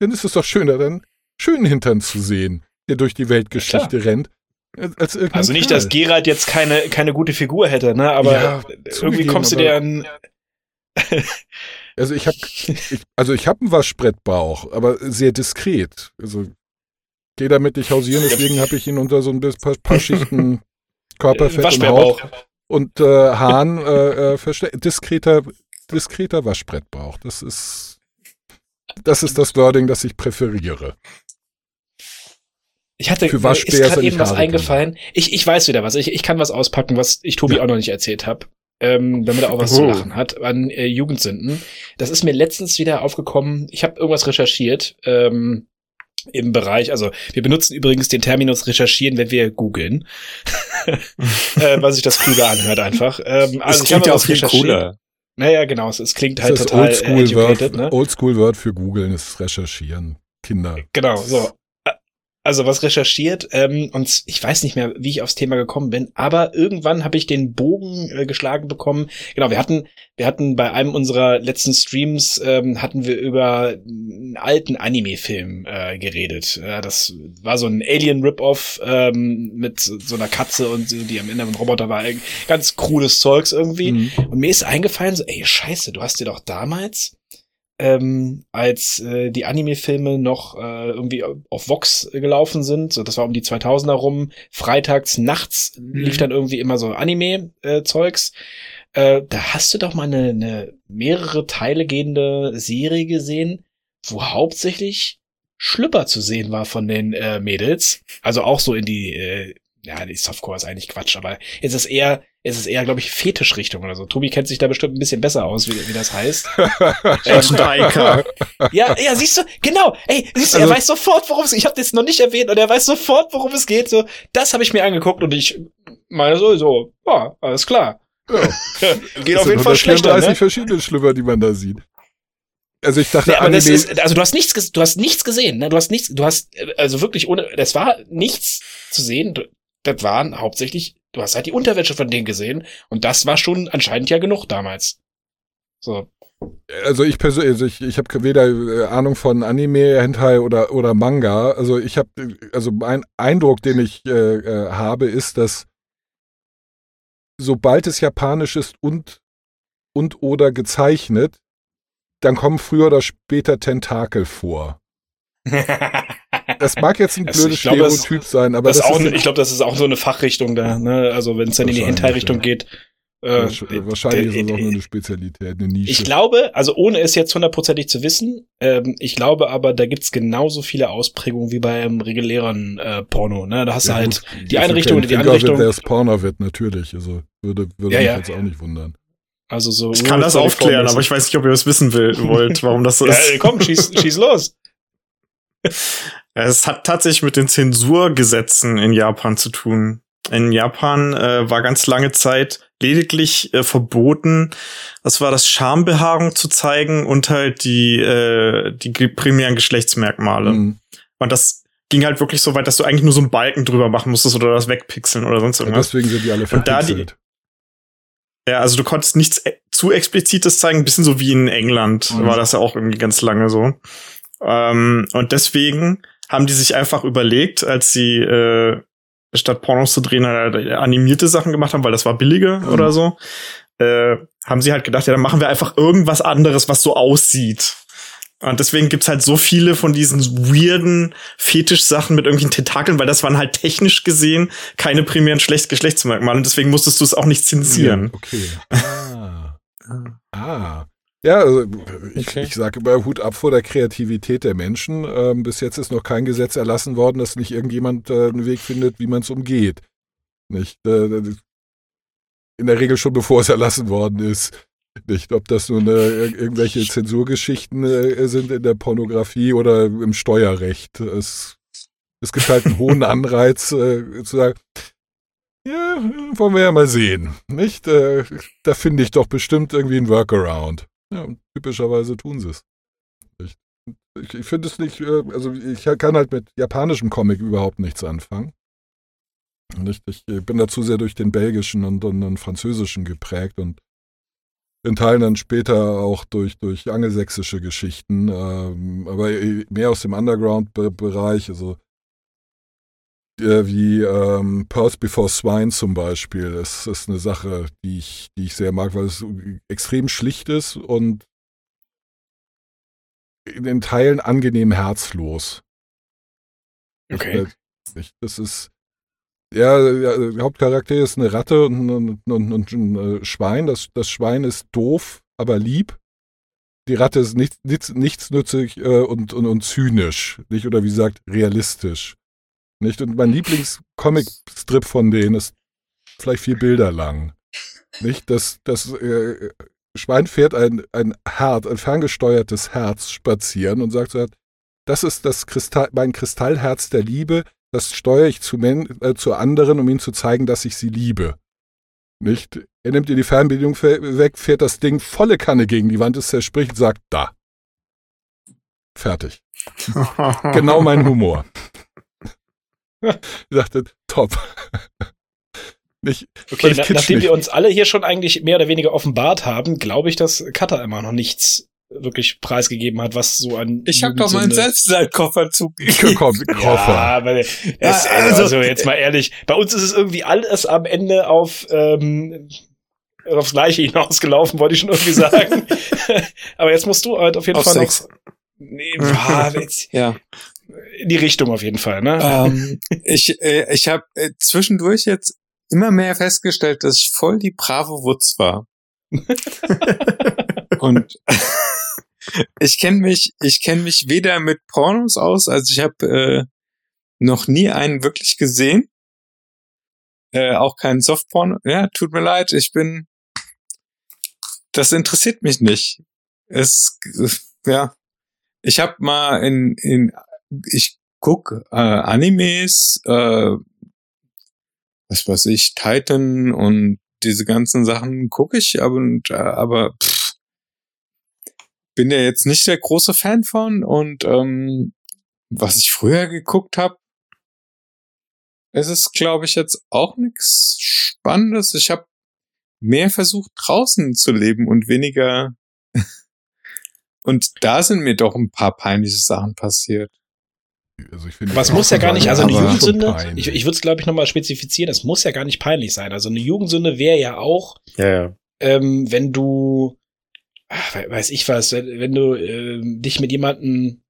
dann ist es doch schöner, dann schönen Hintern zu sehen, der durch die Weltgeschichte rennt. Als als Also nicht, Kerl. dass Geralt jetzt keine keine gute Figur hätte, ne? Aber Ja, irgendwie kommst du dir an. Also ich habe, ich, also ich habe einen Waschbrettbauch, aber sehr diskret. Also gehe damit nicht hausieren, deswegen habe ich ihn unter so ein paar, paar Schichten (laughs) Körperfett und Haut und äh, Haaren äh, äh, versteckt. Diskreter, Waschbrettbauch. Das ist, das ist das Wording, das ich präferiere. Ich hatte Für ist er gerade eben was eingefallen. Ich, ich weiß wieder was. Ich, ich kann was auspacken, was ich Tobi Ja. auch noch nicht erzählt habe. Ähm, damit er auch was Oh. zu lachen hat an äh, Jugendsünden. Das ist mir letztens wieder aufgekommen. Ich habe irgendwas recherchiert ähm, im Bereich. Also wir benutzen übrigens den Terminus recherchieren, wenn wir googeln, (laughs) äh, weil sich das klüger anhört einfach. Ähm, also ich habe was recherchiert. Naja, genau. Es, es klingt halt das total Oldschool-Word educated. Ne? Oldschool Word für googeln ist recherchieren. Kinder. Genau, so. Also was recherchiert ähm, und ich weiß nicht mehr, wie ich aufs Thema gekommen bin, aber irgendwann habe ich den Bogen äh, geschlagen bekommen. Genau, wir hatten, wir hatten bei einem unserer letzten Streams ähm, hatten wir über einen alten Anime-Film äh, geredet. Ja, das war so ein Alien-Rip-Off ähm, mit so einer Katze und so, die am Ende ein Roboter war. Ganz cooles Zeugs irgendwie. Mhm. Und mir ist eingefallen, so, ey, scheiße, du hast dir doch damals ähm, als äh, die Anime-Filme noch äh, irgendwie auf Vox gelaufen sind. So, das war um die 2000er rum. Freitags nachts mhm. lief dann irgendwie immer so Anime-Zeugs. Äh, da hast du doch mal eine, eine mehrere Teile gehende Serie gesehen, wo hauptsächlich Schlüpper zu sehen war von den äh, Mädels. Also auch so in die, äh, ja, die Softcore ist eigentlich Quatsch, aber es ist eher ist es eher, glaube ich, Fetischrichtung oder so. Tobi kennt sich da bestimmt ein bisschen besser aus, wie, wie das heißt. (laughs) ja, ja, siehst du, genau. Ey, siehst du, also, er weiß sofort, worum es geht. Ich habe das noch nicht erwähnt und er weiß sofort, worum es geht. So, das habe ich mir angeguckt und ich meine sowieso, ja, alles klar. Ja. (laughs) geht auf jeden Fall schlechter. 30 ne? verschiedene Schlüpper, die man da sieht. Also ich dachte, ja, aber das ist, also du hast nichts, du hast nichts gesehen, ne? Du hast nichts, du hast also wirklich ohne, das war nichts zu sehen. Das waren hauptsächlich Du hast halt die Unterwäsche von denen gesehen und das war schon anscheinend ja genug damals. So. Also ich persönlich, also ich, ich habe weder äh, Ahnung von Anime, Hentai oder oder Manga. Also ich habe, also mein Eindruck, den ich äh, äh, habe, ist, dass sobald es japanisch ist und und oder gezeichnet, dann kommen früher oder später Tentakel vor. (laughs) Das mag jetzt ein blödes glaub, Stereotyp das, sein, aber das, das auch, ich glaube, das ist auch so eine Fachrichtung da. Ne? Also wenn es dann in die Hentai-Richtung ja. geht. Äh, wahrscheinlich ist das auch nur eine Spezialität, eine Nische. Ich glaube, also ohne es jetzt hundertprozentig zu wissen, ähm, ich glaube aber, da gibt's genauso viele Ausprägungen wie beim regulären äh, Porno. Ne? Da hast ja, du halt gut, die eine Richtung oder die andere Richtung. Der Porno wird natürlich, also würde, würde ja, mich ja. jetzt auch nicht wundern. Also so. Ich kann das aufklären, aber ich weiß nicht, ob ihr es wissen will, wollt, warum das so ist. Ja, komm, schieß, schieß los. (laughs) Es hat tatsächlich mit den Zensurgesetzen in Japan zu tun. In Japan äh, war ganz lange Zeit lediglich äh, verboten, das war das Schambehaarung zu zeigen und halt die, äh, die primären Geschlechtsmerkmale. Mhm. Und das ging halt wirklich so weit, dass du eigentlich nur so einen Balken drüber machen musstest oder das wegpixeln oder sonst irgendwas. Ja, deswegen sind die alle die, Ja, also du konntest nichts e zu explizites zeigen, ein bisschen so wie in England mhm. war das ja auch irgendwie ganz lange so. Ähm, und deswegen haben die sich einfach überlegt, als sie äh, statt Pornos zu drehen, halt animierte Sachen gemacht haben, weil das war billiger mhm. oder so, äh, haben sie halt gedacht, ja, dann machen wir einfach irgendwas anderes, was so aussieht. Und deswegen gibt's halt so viele von diesen weirden Fetisch-Sachen mit irgendwelchen Tentakeln, weil das waren halt technisch gesehen keine primären Schlecht Geschlechtsmerkmale und deswegen musstest du es auch nicht zensieren. Okay. Ah. ah. Ja, also ich, okay. ich sage immer Hut ab vor der Kreativität der Menschen. Ähm, bis jetzt ist noch kein Gesetz erlassen worden, dass nicht irgendjemand äh, einen Weg findet, wie man es umgeht. Nicht? Äh, in der Regel schon bevor es erlassen worden ist. Nicht, ob das nun äh, irgendwelche Zensurgeschichten äh, sind in der Pornografie oder im Steuerrecht. Es, es gibt halt einen (laughs) hohen Anreiz äh, zu sagen, ja, wollen wir ja mal sehen. Nicht? Äh, da finde ich doch bestimmt irgendwie einen Workaround. Ja, typischerweise tun sie es. Ich, ich, ich finde es nicht, äh, also ich kann halt mit japanischem Comic überhaupt nichts anfangen. Ich, ich bin dazu sehr durch den belgischen und, und den französischen geprägt und in Teilen dann später auch durch, durch angelsächsische Geschichten, ähm, aber mehr aus dem Underground-Bereich, also äh, wie ähm, Pearls Before Swine zum Beispiel. Das ist eine Sache, die ich, die ich sehr mag, weil es extrem schlicht ist und in den Teilen angenehm herzlos. Okay. Ich, das ist ja, der Hauptcharakter ist eine Ratte und, und, und, und ein äh, Schwein. Das, das Schwein ist doof, aber lieb. Die Ratte ist nichts, nichts, nichtsnützig äh, und, und, und zynisch. Nicht, oder wie gesagt, realistisch. Nicht? Und mein Lieblingscomic-Strip von denen ist vielleicht vier Bilder lang. Nicht? Das, das äh, Schwein fährt ein, ein Herz, ein ferngesteuertes Herz spazieren und sagt so, das ist das Kristall, mein Kristallherz der Liebe, das steuere ich zu, Men äh, zu anderen, um ihnen zu zeigen, dass ich sie liebe. Nicht? Er nimmt ihr die Fernbedienung weg, fährt das Ding volle Kanne gegen die Wand, es zerspricht, sagt da. Fertig. (laughs) genau mein Humor. Ich dachte, top. (laughs) Nicht, okay, na, nachdem wir uns alle hier schon eigentlich mehr oder weniger offenbart haben, glaube ich, dass Cutter immer noch nichts wirklich preisgegeben hat, was so ein. Ich habe doch meinen Selbstleitkoffer zugegeben. Koffer. Ja, aber es, ja, also, also jetzt mal ehrlich, bei uns ist es irgendwie alles am Ende auf ähm, aufs Gleiche hinausgelaufen, wollte ich schon irgendwie sagen. (laughs) (laughs) aber jetzt musst du halt auf jeden auf Fall Sex. noch. Nee, war, ja. In die Richtung auf jeden Fall, ne? Ähm, ich äh, ich habe äh, zwischendurch jetzt immer mehr festgestellt, dass ich voll die brave Wutz war. (laughs) Und (laughs) ich kenne mich, ich kenne mich weder mit Pornos aus, also ich habe äh, noch nie einen wirklich gesehen. Äh, auch keinen Softporno. Ja, tut mir leid, ich bin. Das interessiert mich nicht. Es, ja. Ich habe mal in, in ich guck äh, Animes, äh, was weiß ich, Titan und diese ganzen Sachen gucke ich, aber, aber pff, bin ja jetzt nicht der große Fan von und ähm, was ich früher geguckt habe, es ist, glaube ich, jetzt auch nichts Spannendes. Ich habe mehr versucht, draußen zu leben und weniger. (laughs) und da sind mir doch ein paar peinliche Sachen passiert. Also Was muss ja gar nicht, also eine Jugendsünde, ich, ich würde es glaube ich nochmal spezifizieren, es muss ja gar nicht peinlich sein. Also eine Jugendsünde wäre ja auch, ja, ja. Ähm, wenn du, ach, weiß ich was, wenn, wenn du äh, dich mit jemandem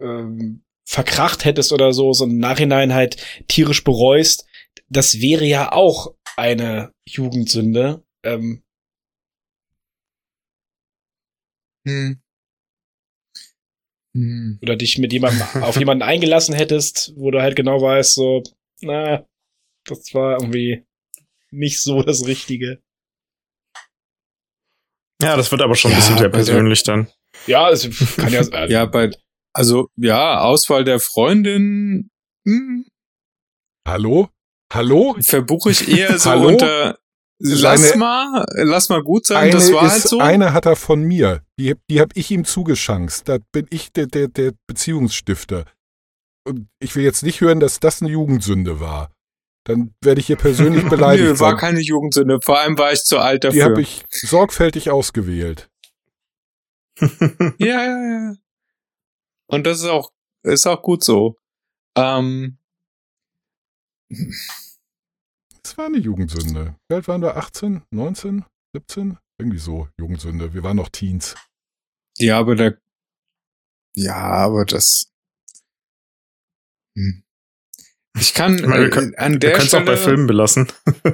ähm, verkracht hättest oder so, so im Nachhinein halt tierisch bereust, das wäre ja auch eine Jugendsünde. Ähm, hm. Hm. Oder dich mit jemandem (laughs) auf jemanden eingelassen hättest, wo du halt genau weißt, so, na, das war irgendwie nicht so das Richtige. Ja, das wird aber schon ja, ein bisschen sehr persönlich der, dann. Ja, es (laughs) kann ja. Also ja, bei, also ja, Auswahl der Freundin. Hm. Hallo? Hallo? Verbuche ich eher so (laughs) unter Lass mal, lass mal gut sein, das war ist, halt so. Eine hat er von mir. Die, die habe ich ihm zugeschanzt. Da bin ich der, der, der Beziehungsstifter. Und ich will jetzt nicht hören, dass das eine Jugendsünde war. Dann werde ich hier persönlich (laughs) beleidigt. Nö, war keine Jugendsünde. Vor allem war ich zu alt dafür. Die habe ich sorgfältig ausgewählt. (laughs) ja, ja, ja. Und das ist auch, ist auch gut so. Ähm, das war eine Jugendsünde. Wie alt waren wir? 18, 19, 17? Irgendwie so, Jugendsünde. Wir waren noch Teens. Ja, aber der. Ja, aber das. Hm. Ich kann ich meine, wir können, äh, an der Stelle auch bei Filmen belassen. (laughs)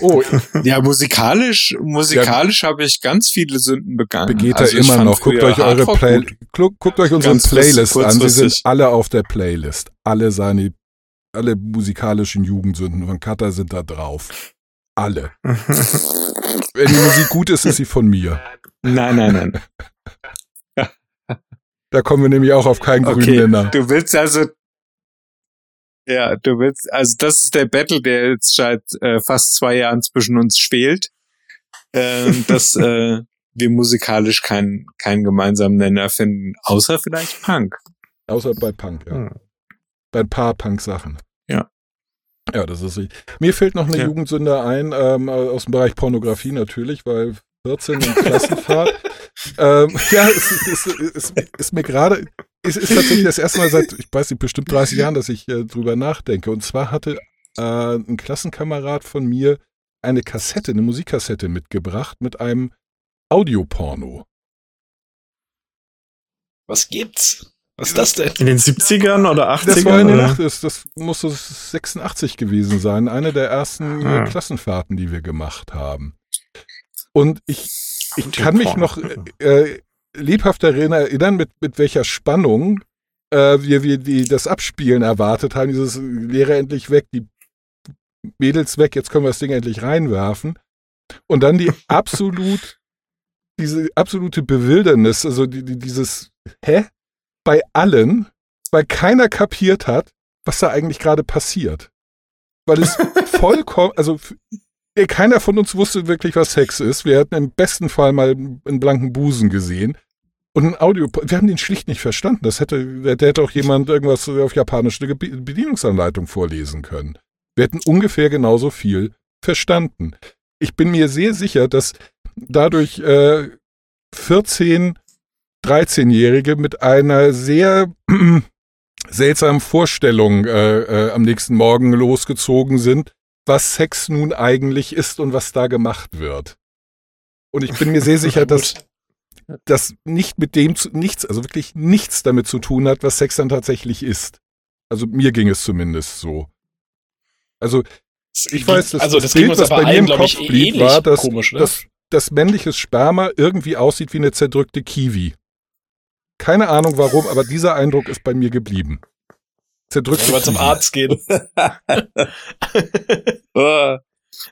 oh, ja, musikalisch, musikalisch ja. habe ich ganz viele Sünden begangen. Begeht also er immer noch. Guckt euch eure Play guckt, guckt euch unsere ganz Playlist an. Sie sind alle auf der Playlist. Alle seine alle musikalischen Jugendsünden von Kata sind da drauf. Alle. (laughs) Wenn die Musik gut ist, ist sie von mir. Nein, nein, nein. da kommen wir nämlich auch auf keinen okay, grünen Nenner. Du willst also ja, du willst, also das ist der Battle, der jetzt seit äh, fast zwei Jahren zwischen uns schwelt, äh, (laughs) dass äh, wir musikalisch keinen keinen gemeinsamen Nenner finden, außer vielleicht Punk. Außer bei Punk, ja. Hm bei ein paar Punk-Sachen. Ja. Ja, das ist. Mir fällt noch eine ja. Jugendsünde ein, ähm, aus dem Bereich Pornografie natürlich, weil 14 in Klassenfahrt. (laughs) ähm, ja, es, es, es, es ist mir gerade, es ist tatsächlich das erste Mal seit, ich weiß nicht, bestimmt 30 Jahren, dass ich äh, drüber nachdenke. Und zwar hatte äh, ein Klassenkamerad von mir eine Kassette, eine Musikkassette mitgebracht mit einem Audioporno. Was gibt's? Was ist das denn? In den 70ern oder 80ern? Das war in den 80 das muss so 86 gewesen sein. Eine der ersten ah. Klassenfahrten, die wir gemacht haben. Und ich, ich kann mich noch äh, lebhaft daran erinnern, mit, mit welcher Spannung äh, wir, wir die, das Abspielen erwartet haben. Dieses Lehrer endlich weg, die Mädels weg, jetzt können wir das Ding endlich reinwerfen. Und dann die (laughs) absolut, diese absolute Bewildernis, also die, die, dieses, hä? Bei allen, weil keiner kapiert hat, was da eigentlich gerade passiert. Weil es (laughs) vollkommen, also keiner von uns wusste wirklich, was Sex ist. Wir hatten im besten Fall mal einen blanken Busen gesehen. Und ein Audio, wir haben den schlicht nicht verstanden. Das hätte, der hätte auch jemand irgendwas auf Japanisch eine Be- Bedienungsanleitung vorlesen können. Wir hätten ungefähr genauso viel verstanden. Ich bin mir sehr sicher, dass dadurch äh, 14, 13-Jährige mit einer sehr (clears throat) seltsamen Vorstellung äh, äh, am nächsten Morgen losgezogen sind, was Sex nun eigentlich ist und was da gemacht wird. Und ich bin mir sehr sicher, (laughs) dass das nicht mit dem zu, nichts, also wirklich nichts damit zu tun hat, was Sex dann tatsächlich ist. Also mir ging es zumindest so. Also ich weiß, dass also, das, das Bild, was bei mir im Kopf blieb, war, dass, komisch, ne? dass, dass männliches Sperma irgendwie aussieht wie eine zerdrückte Kiwi. Keine Ahnung warum, aber dieser Eindruck ist bei mir geblieben. Zerdrückte Wenn zum. Arzt gehen. Äh, (laughs)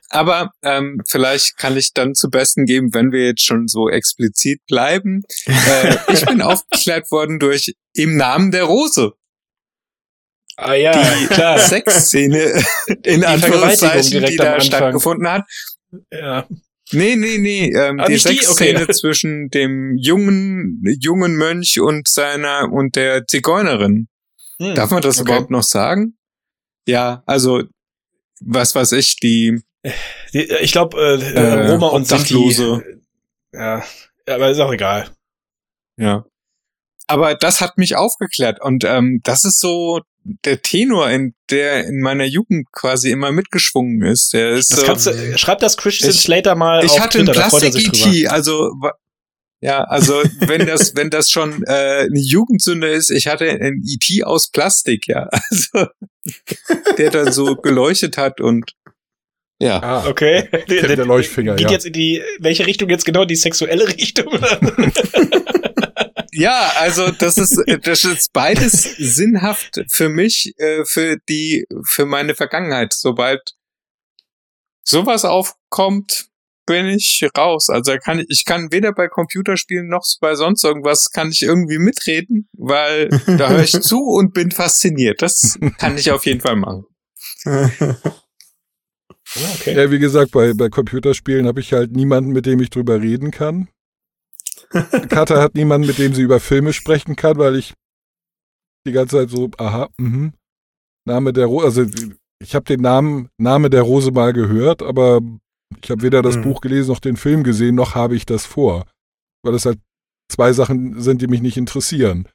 Aber ähm, vielleicht kann ich dann zu besten geben, wenn wir jetzt schon so explizit bleiben. Äh, (laughs) ich bin aufgeklärt worden durch Im Namen der Rose. Ah ja, Die klar. Sexszene in Vergewaltigung Anführungszeichen, die da stattgefunden hat. Ja. Nee, nee, nee. Ähm, Ah, die? Sexszene Okay. zwischen dem jungen, jungen Mönch und seiner und der Zigeunerin. Hm, Darf man das okay. überhaupt noch sagen? Ja, also was weiß ich, die Die- Ich glaube, äh, Äh, Roma und. Ja, ja, aber ist auch egal. Ja. Aber das hat mich aufgeklärt und ähm, das ist so der Tenor, in der in meiner Jugend quasi immer mitgeschwungen ist. Der ist Das so, kannst du, schreib das Christian Ich- Slater mal ich auf hatte ein Twitter, da freut er sich drüber. Plastik-ET, also ja, also wenn das wenn das schon äh, eine Jugendsünde ist, ich hatte ein ET aus Plastik, ja, (laughs) also der dann so geleuchtet hat und ja, Ah, (laughs) Okay. Kennt der Leuchtfinger, Geht ja. jetzt in die, welche Richtung jetzt genau? Die sexuelle Richtung? (laughs) Ja, also das ist das ist beides sinnhaft für mich, äh, für die für meine Vergangenheit. Sobald sowas aufkommt, bin ich raus. Also kann ich kann weder bei Computerspielen noch bei sonst irgendwas kann ich irgendwie mitreden, weil da höre ich zu und bin fasziniert. Das kann ich auf jeden Fall machen. okay. Ja, wie gesagt, bei, bei Computerspielen habe ich halt niemanden, mit dem ich drüber reden kann. Katha hat niemanden, mit dem sie über Filme sprechen kann, weil ich die ganze Zeit so, aha, mhm. Name der Rose, also ich habe den Namen Name der Rose mal gehört, aber ich habe weder das Mhm. Buch gelesen noch den Film gesehen, noch habe ich das vor. Weil das halt zwei Sachen sind, die mich nicht interessieren.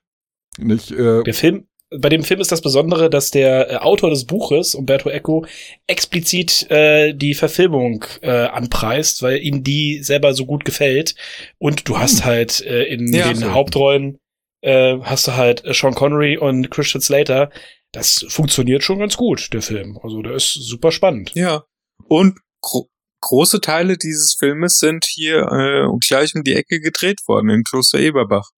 Nicht, äh, Der Film, bei dem Film ist das Besondere, dass der äh, Autor des Buches, Umberto Eco, explizit äh, die Verfilmung äh, anpreist, weil ihm die selber so gut gefällt. Und du hast halt äh, in Ja. den Hauptrollen äh, hast du halt äh, Sean Connery und Christian Slater. Das funktioniert schon ganz gut, der Film. Also der ist super spannend. Ja. Und gro große Teile dieses Filmes sind hier äh, gleich um die Ecke gedreht worden in Kloster Eberbach.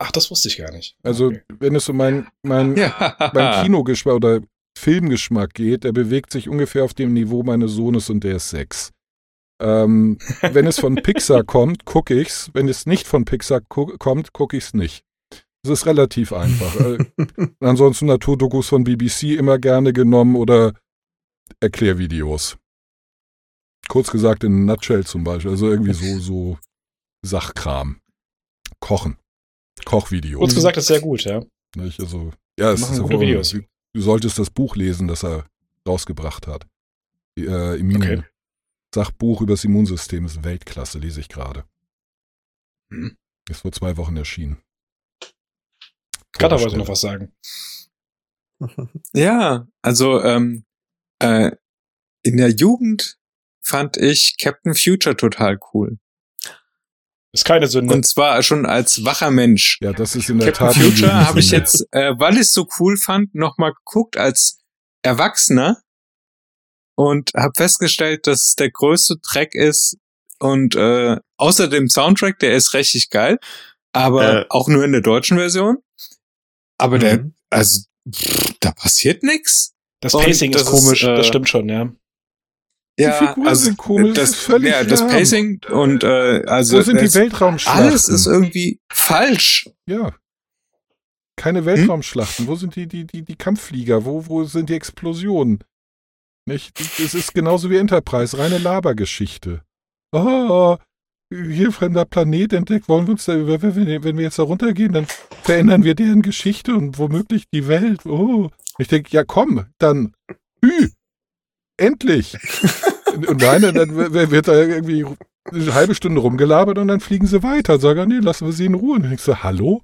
Ach, das wusste ich gar nicht. also Okay. wenn es um mein, mein Ja. beim Kinogeschmack oder Filmgeschmack geht, der bewegt sich ungefähr auf dem Niveau meines Sohnes und der ist sechs. Ähm, (laughs) wenn es von Pixar kommt, gucke ich's. Wenn es nicht von Pixar gu kommt, gucke ich's nicht. Das ist relativ einfach. äh, (laughs) ansonsten Naturdokus von BBC immer gerne genommen oder Erklärvideos. Kurz gesagt in Nutshell zum Beispiel. Also irgendwie so, so Sachkram. Kochen. Kochvideos. Kurz gesagt, ist sehr gut, ja. Nicht? Also, ja, es ist gute. Videos. Du, solltest das Buch lesen, das er rausgebracht hat. Äh, Immun Okay. Sachbuch über das Immunsystem ist Weltklasse, lese ich gerade. Hm. Ist vor zwei Wochen erschienen. Kann aber Vorstelle. noch was sagen. (laughs) Ja, also ähm, äh, in der Jugend fand ich Captain Future total cool. Ist keine Sünde. Und zwar schon als wacher Mensch. Ja, das ist in der Captain Tat. Future habe ich jetzt, äh, weil ich es so cool fand, nochmal geguckt als Erwachsener und habe festgestellt, dass es der größte Track ist und äh, außer dem Soundtrack, der ist richtig geil, aber Äh. auch nur in der deutschen Version. Aber der, Mhm. also pff, da passiert nix. das Pacing das ist komisch, ist, äh, das stimmt schon, ja. Die Figuren sind komisch, das, das ist völlig ja, das. Pacing und äh, also Wo sind die Weltraumschlachten? alles ist irgendwie falsch. Ja. Keine Weltraumschlachten. Wo sind die, die, die, die Kampfflieger? Wo, wo sind die Explosionen? Nicht? Es ist genauso wie Enterprise, reine Labergeschichte. Oh, hier fremder Planet entdeckt, wollen wir uns da, wenn wir jetzt da runtergehen, dann verändern wir deren Geschichte und womöglich die Welt. Oh. Ich denke, ja komm, dann, hü, endlich. (laughs) und nein, dann wird da irgendwie eine halbe Stunde rumgelabert und dann fliegen sie weiter. Sagen, nee, lassen wir sie in Ruhe. Und ich so, hallo?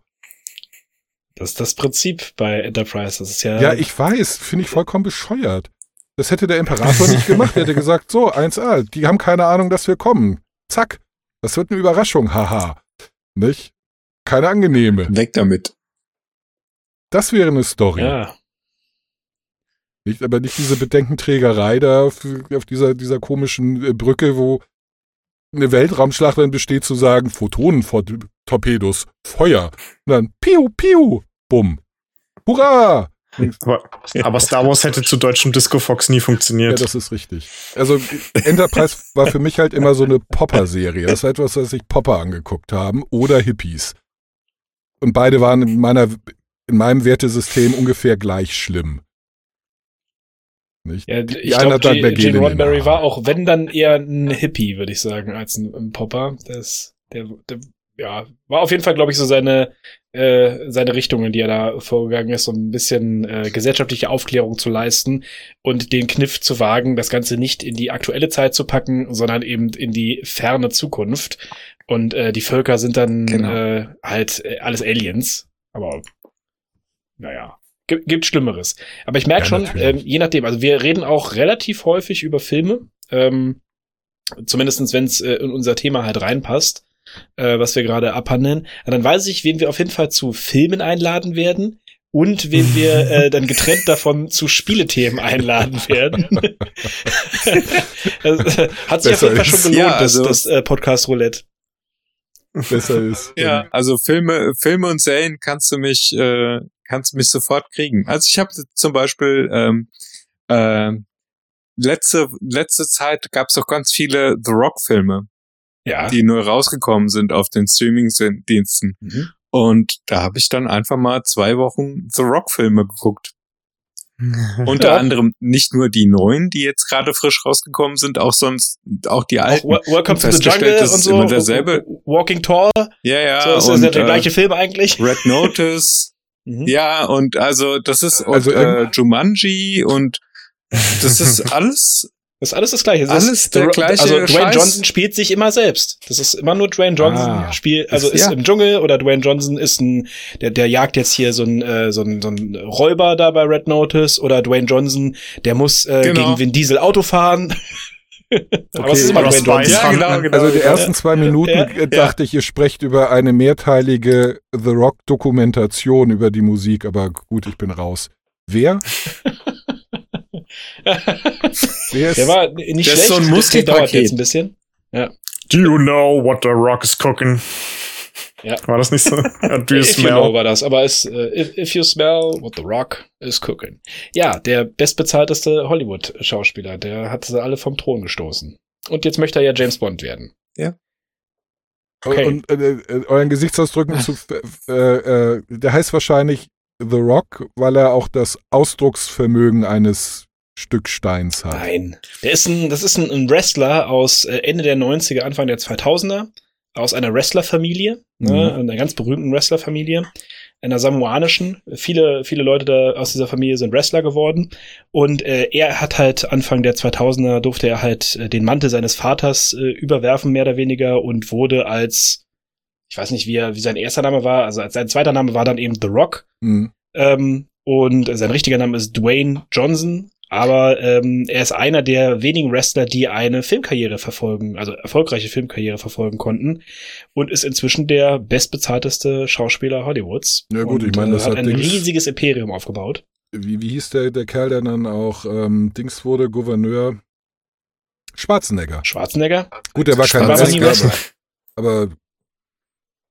Das ist das Prinzip bei Enterprise. Das ist ja. Ja, ich weiß, finde ich vollkommen bescheuert. Das hätte der Imperator nicht gemacht. Er hätte gesagt, so, 1A, die haben keine Ahnung, dass wir kommen. Zack. Das wird eine Überraschung, haha. Nicht? Keine angenehme. Weg damit. Das wäre eine Story. ja. Nicht, aber nicht diese Bedenkenträgerei da auf, auf dieser, dieser komischen äh, Brücke, wo eine Weltraumschlacht dann besteht, zu sagen, Photonen-Torpedos, Feuer. Und dann Piu, Piu, Bumm. Hurra! Aber, aber Star Wars hätte zu deutschem Disco Fox nie Ja, funktioniert. das ist richtig. Also Enterprise war für mich halt immer so eine Popper-Serie. Das ist etwas, was sich Popper angeguckt haben oder Hippies. Und beide waren in meiner, in meinem Wertesystem ungefähr gleich schlimm. Nicht? Ja, Die ich glaube, Gene Roddenberry war auch, wenn dann eher ein Hippie, würde ich sagen, als ein, ein Popper. Das, der, der, ja, war auf jeden Fall, glaube ich, so seine, äh, seine Richtung, in die er da vorgegangen ist, so ein bisschen äh, gesellschaftliche Aufklärung zu leisten und den Kniff zu wagen, das Ganze nicht in die aktuelle Zeit zu packen, sondern eben in die ferne Zukunft. Und äh, die Völker sind dann Genau. äh, halt äh, alles Aliens. Aber naja, gibt, gibt Schlimmeres. Aber ich merke Ja, schon, ähm, je nachdem, also wir reden auch relativ häufig über Filme, ähm, zumindestens wenn es äh, in unser Thema halt reinpasst, äh, was wir gerade abhandeln. Ja, dann weiß ich, wen wir auf jeden Fall zu Filmen einladen werden und wen wir äh, (laughs) dann getrennt davon zu Spielethemen einladen werden. das, (laughs) äh, hat sich auf Besser jeden Fall schon gelohnt, Ja, also- das, das äh, Podcast Roulette. Besser ist. Ja, also Filme, Filme und Serien kannst du mich, äh, kannst du mich sofort kriegen. Also ich habe zum Beispiel ähm, äh, letzte letzte Zeit gab es auch ganz viele The Rock Filme, Ja. die neu rausgekommen sind auf den Streaming-Diensten. Mhm. Und da habe ich dann einfach mal zwei Wochen The Rock Filme geguckt. (laughs) Unter Ja. anderem nicht nur die neuen, die jetzt gerade frisch rausgekommen sind, auch sonst auch die Auch alten. Wel- Welcome to the Jungle das und ist so. immer derselbe. Walking Tall. Ja, ja. so ist und, das der äh, gleiche Film eigentlich. Red Notice. (laughs) Mhm. Ja, und also das ist und, Also äh, Jumanji und das ist (laughs) alles. Das ist alles das Gleiche. Das Alles ist, der gleiche Also Dwayne Scheiß. Johnson spielt sich immer selbst. Das ist immer nur Dwayne Johnson Ah. spielt, also Ist- ist ja. im Dschungel oder Dwayne Johnson ist ein, der, der jagt jetzt hier so ein, äh, so ein, so ein Räuber da bei Red Notice oder Dwayne Johnson, der muss äh, Genau. gegen Vin Diesel Auto fahren. Aber es ist immer Dwayne Spice Johnson. Ja, genau, Hunten. genau. Also die genau. ersten zwei Minuten Ja, dachte ich, ihr sprecht über eine mehrteilige The Rock Dokumentation über die Musik, aber gut, ich bin raus. Wer? (laughs) Wer ist Der war nicht Das ist schlecht. so ein der Muskelpaket. dauert jetzt ein bisschen. Do you know what the rock is cooking? Ja. War das nicht so? (laughs) Ja, Do you If you know smell? war das, aber es, äh, if, if you smell what the rock is cooking. Ja, der bestbezahlteste Hollywood-Schauspieler, der hat sie alle vom Thron gestoßen. Und jetzt möchte er ja James Bond werden. Okay. Und äh, äh, euren Gesichtsausdrücken zu, (laughs) äh, äh, der heißt wahrscheinlich The Rock, weil er auch das Ausdrucksvermögen eines Stück Steins hat. Nein. Der ist ein, das ist ein, ein Wrestler aus äh, Ende der 90er, Anfang der 2000er, aus einer Wrestlerfamilie, ne, Mhm. einer ganz berühmten Wrestlerfamilie, einer samoanischen. Viele, viele Leute da aus dieser Familie sind Wrestler geworden. Und äh, er hat halt Anfang der 2000er durfte er halt äh, den Mantel seines Vaters äh, überwerfen, mehr oder weniger, und wurde als, ich weiß nicht, wie, er, wie sein erster Name war, also als sein zweiter Name war dann eben The Rock. Mhm. Ähm, und sein richtiger Name ist Dwayne Johnson. Aber ähm, er ist einer der wenigen Wrestler, die eine Filmkarriere verfolgen, also erfolgreiche Filmkarriere verfolgen konnten und ist inzwischen der bestbezahlteste Schauspieler Hollywoods. Ja gut, und, ich meine, das äh, hat hat ein Dings- riesiges Imperium aufgebaut. Wie, wie hieß der, der Kerl, der dann auch ähm, Dings wurde, Gouverneur? Schwarzenegger. Schwarzenegger, Gut, der war kein aber Wrestler, Wrestler. aber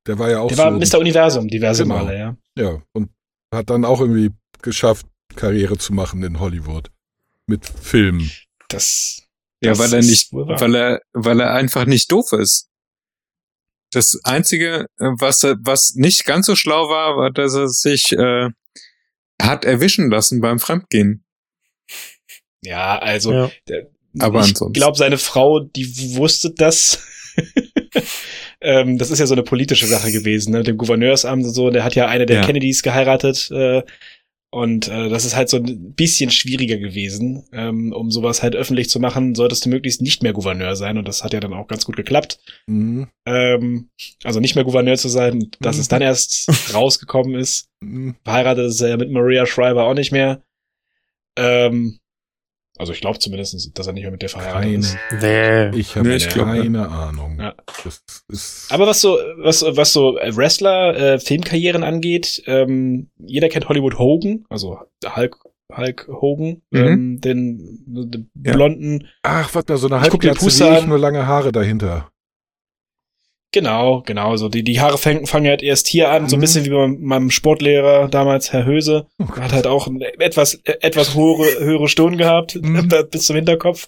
der war ja auch Der war so. Mr. Universum diverse Genau. Male, ja. Ja, und hat dann auch irgendwie geschafft, Karriere zu machen in Hollywood. Mit Filmen. Das, Ja, das weil er nicht, wahr. weil er, weil er einfach nicht doof ist. Das einzige, äh, was er, was nicht ganz so schlau war, war, dass er sich äh, hat erwischen lassen beim Fremdgehen. ja, also Ja. der, Aber ich ansonsten. glaube, seine Frau, die wusste das. (laughs) ähm, das ist ja so eine politische Sache gewesen, ne? mit dem Gouverneursamt und so. Der hat ja eine der Ja. Kennedys geheiratet. Äh, und äh, das ist halt so ein bisschen schwieriger gewesen. Ähm, um sowas halt öffentlich zu machen, solltest du möglichst nicht mehr Gouverneur sein. Und das hat ja dann auch ganz gut geklappt. Mhm. Ähm, also nicht mehr Gouverneur zu sein, dass Mhm. es dann erst (laughs) rausgekommen ist. Mhm. Verheiratet ist er ja mit Maria Schreiber auch nicht mehr. Ähm, also ich glaube zumindest, dass er nicht mehr mit der verheiratet Keine. ist. Nee. Ich habe Nee, keine Ahnung. Ja. Das ist. Aber was so, was, was so Wrestler, äh, Filmkarrieren angeht, ähm, jeder kennt Hollywood Hogan, also Hulk, Hulk Hogan, Mhm. ähm, den, den Ja. blonden, Ach, warte mal, so eine Halbglatze wie ich, nur lange Haare dahinter. Genau, genau, so die, die Haare fangen, fangen halt erst hier an, so ein Mhm. bisschen wie bei meinem Sportlehrer damals, Herr Höse, Oh hat halt auch etwas, etwas höhere, höhere Stirn gehabt, Mhm. (laughs) bis zum Hinterkopf.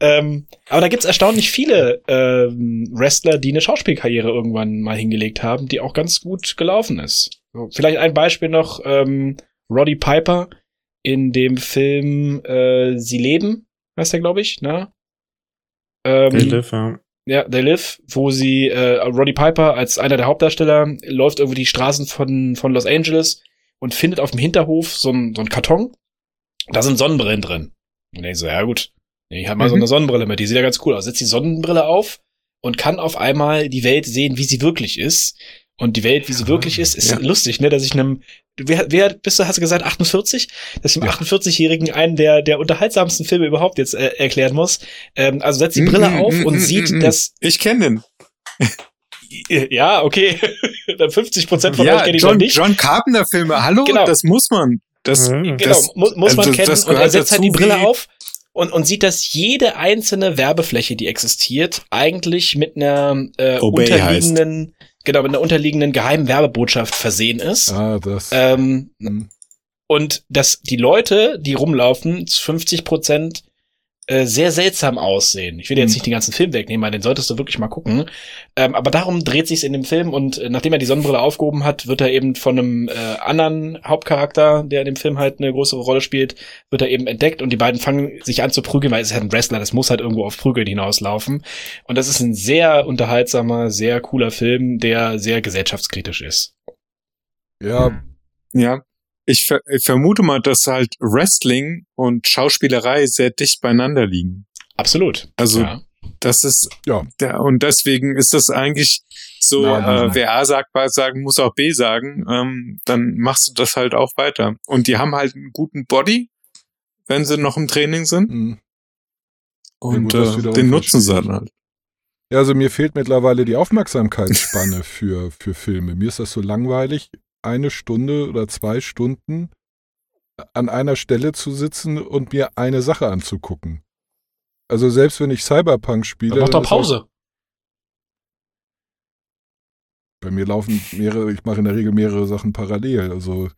Ähm, aber da gibt's erstaunlich viele ähm, Wrestler, die eine Schauspielkarriere irgendwann mal hingelegt haben, die auch ganz gut gelaufen ist. So, vielleicht ein Beispiel noch, ähm, Roddy Piper in dem Film äh, Sie leben, heißt der, glaube ich, ne? Ähm, They live, ja. Ja, They Live, wo sie, äh, Roddy Piper als einer der Hauptdarsteller läuft irgendwie die Straßen von, von Los Angeles und findet auf dem Hinterhof so ein, so ein Karton. Da sind Sonnenbrillen drin. Und ich so, ja gut, ich habe mal so Mhm. eine Sonnenbrille mit, die sieht ja ganz cool aus. Setzt die Sonnenbrille auf und kann auf einmal die Welt sehen, wie sie wirklich ist. Und die Welt, wie sie Ah, wirklich ist, ist ja. lustig, ne, dass ich einem, wer, wer bist du, hast du gesagt, 48? Dass ich einem Ja. 48-Jährigen einen der, der unterhaltsamsten Filme überhaupt jetzt äh, erklären muss. Ähm, also setzt die Brille Mm, mm, auf mm, und mm, sieht, mm, mm. dass Ich kenne den. ja, okay. (laughs) Dann 50 Prozent von euch Ja, kenne ich noch John, nicht. John Carpenter Filme. Hallo, Genau. das muss man. Das, genau, das, mu muss man also kennen. das Und er setzt halt die Brille auf und, und sieht, dass jede einzelne Werbefläche, die existiert, eigentlich mit einer äh, Obey unterliegenden, genau, mit einer unterliegenden geheimen Werbebotschaft versehen ist. Ah, das. Ähm, hm. und dass die Leute, die rumlaufen, zu 50 Prozent äh, sehr seltsam aussehen. Ich will jetzt Mhm. nicht den ganzen Film wegnehmen, weil den solltest du wirklich mal gucken. Ähm, aber darum dreht sich's in dem Film und äh, nachdem er die Sonnenbrille aufgehoben hat, wird er eben von einem äh, anderen Hauptcharakter, der in dem Film halt eine größere Rolle spielt, wird er eben entdeckt und die beiden fangen sich an zu prügeln, weil es ist halt ein Wrestler, das muss halt irgendwo auf Prügeln hinauslaufen. Und das ist ein sehr unterhaltsamer, sehr cooler Film, der sehr gesellschaftskritisch ist. Ja, ja. Ich, ver ich vermute mal, dass halt Wrestling und Schauspielerei sehr dicht beieinander liegen. Absolut. Also ja. das ist Ja. der, und deswegen ist das eigentlich so, Nein, nein, äh, nein. wer A sagt, B sagen, muss auch B sagen, ähm, dann machst du das halt auch weiter. Und die haben halt einen guten Body, wenn sie noch im Training sind. hm. Und gut, das äh, den nutzen sie dann halt. Ja, also mir fehlt mittlerweile die Aufmerksamkeitsspanne (laughs) für, für Filme. Mir ist das so langweilig, eine Stunde oder zwei Stunden an einer Stelle zu sitzen und mir eine Sache anzugucken. Also selbst wenn ich Cyberpunk spiele. Dann mach doch Pause. Bei mir laufen mehrere, ich mache in der Regel mehrere Sachen parallel. Also,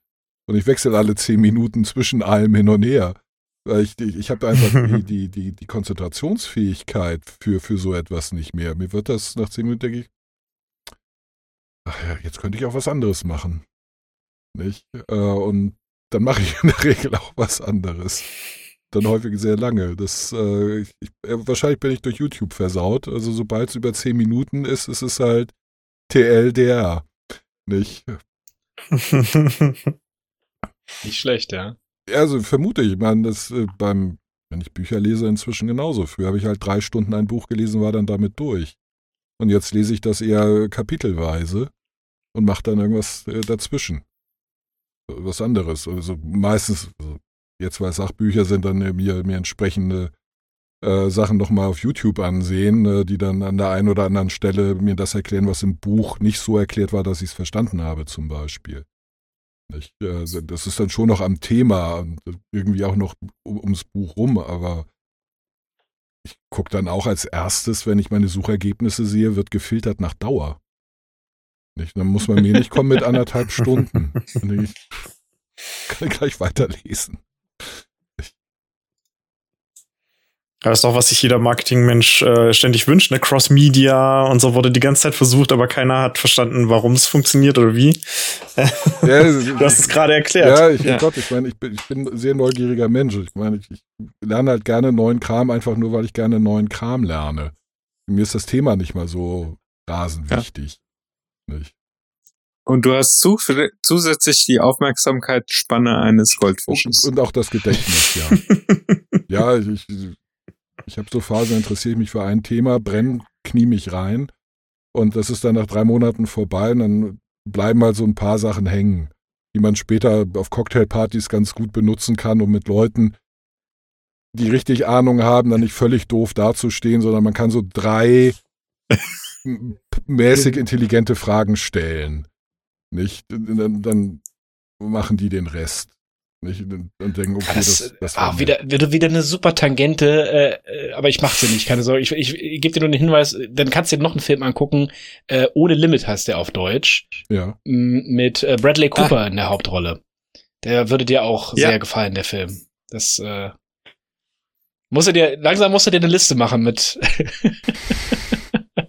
und ich wechsle alle zehn Minuten zwischen allem hin und her. Weil ich, ich, ich habe einfach die, (laughs) die, die, die Konzentrationsfähigkeit für, für so etwas nicht mehr. Mir wird das nach zehn Minuten, denke ich, ach ja, jetzt könnte ich auch was anderes machen. Nicht? Äh, und dann mache ich (laughs) in der Regel auch was anderes. Dann häufig sehr lange. Das, äh, ich, äh, wahrscheinlich bin ich durch YouTube versaut. Also sobald es über zehn Minuten ist, ist es halt TLDR. Nicht? (laughs) Nicht schlecht, ja. Also vermute ich, ich meine, das äh, beim, wenn ich Bücher lese, inzwischen genauso. Früher habe ich halt drei Stunden ein Buch gelesen, war dann damit durch. Und jetzt lese ich das eher kapitelweise und mache dann irgendwas äh, dazwischen. Was anderes. Also meistens, also jetzt weil Sachbücher sind, dann mir, mir entsprechende äh, Sachen nochmal auf YouTube ansehen, äh, die dann an der einen oder anderen Stelle mir das erklären, was im Buch nicht so erklärt war, dass ich es verstanden habe, zum Beispiel. Nicht? Äh, Das ist dann schon noch am Thema und irgendwie auch noch um, ums Buch rum, aber ich gucke dann auch als erstes, wenn ich meine Suchergebnisse sehe, wird gefiltert nach Dauer. Nicht? Dann muss man mir nicht kommen mit anderthalb Stunden. Dann denke ich, kann ich gleich weiterlesen. Das ist doch, was sich jeder Marketingmensch äh, ständig wünscht, ne? Cross-Media und so wurde die ganze Zeit versucht, aber keiner hat verstanden, warum es funktioniert oder wie. (laughs) Ja, Du hast es gerade erklärt. Ja, ich, Ja. oh Gott, ich meine, ich bin, ich bin ein sehr neugieriger Mensch. Ich meine, ich, ich lerne halt gerne neuen Kram, einfach nur, weil ich gerne neuen Kram lerne. Mir ist das Thema nicht mal so rasend Ja. wichtig. Nicht? Und du hast zu, zusätzlich die Aufmerksamkeitsspanne eines Goldfisches. Und, und auch das Gedächtnis, ja. (laughs) ja, ich, ich habe so Phasen, interessiere ich mich für ein Thema, brenn, knie mich rein. Und das ist dann nach drei Monaten vorbei und dann bleiben halt so ein paar Sachen hängen, die man später auf Cocktailpartys ganz gut benutzen kann, um mit Leuten, die richtig Ahnung haben, dann nicht völlig doof dazustehen, sondern man kann so drei (laughs) mäßig intelligente Fragen stellen. Nicht? Dann, dann machen die den Rest. Nicht? Und denken, okay, das, das, das ah, war wieder, wieder, wieder eine super Tangente, äh, äh, aber ich mach sie nicht, keine Sorge. Ich, ich, ich gebe dir nur den Hinweis, dann kannst du dir noch einen Film angucken. Äh, Ohne Limit heißt der auf Deutsch. Ja. Mit äh, Bradley Cooper in der Hauptrolle. Der würde dir auch Ja. sehr gefallen, der Film. Das äh, musst du dir, langsam musst du dir eine Liste machen mit (laughs)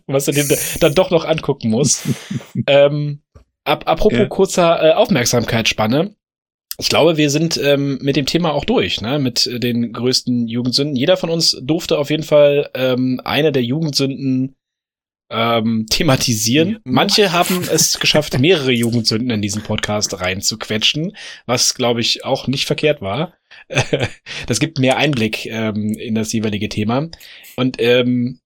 (laughs) was du dir dann doch noch angucken musst. (laughs) ähm, ab, apropos Ja. kurzer äh, Aufmerksamkeitsspanne. Ich glaube, wir sind ähm, mit dem Thema auch durch, ne? mit äh, den größten Jugendsünden. Jeder von uns durfte auf jeden Fall ähm, eine der Jugendsünden ähm, thematisieren. Manche haben es geschafft, mehrere Jugendsünden in diesen Podcast reinzuquetschen, was, glaube ich, auch nicht verkehrt war. (laughs) das gibt mehr Einblick ähm, in das jeweilige Thema. Und ähm,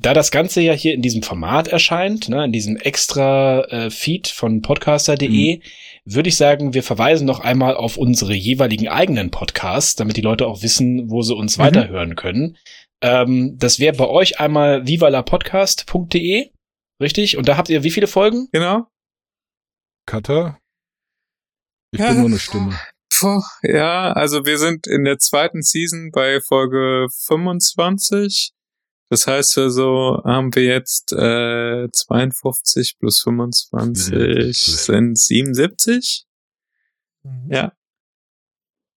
da das Ganze ja hier in diesem Format erscheint, ne, in diesem extra äh, Feed von podcaster.de, würde ich sagen, wir verweisen noch einmal auf unsere jeweiligen eigenen Podcasts, damit die Leute auch wissen, wo sie uns Mhm. weiterhören können. Ähm, das wäre bei euch einmal vivalapodcast.de, richtig? Und da habt ihr wie viele Folgen? Genau. Cutter? Ich Ja. bin nur eine Stimme. Puh, ja, also wir sind in der zweiten Season bei Folge 25. Das heißt also, haben wir jetzt äh, 52 plus 25 77. sind 77. Ja.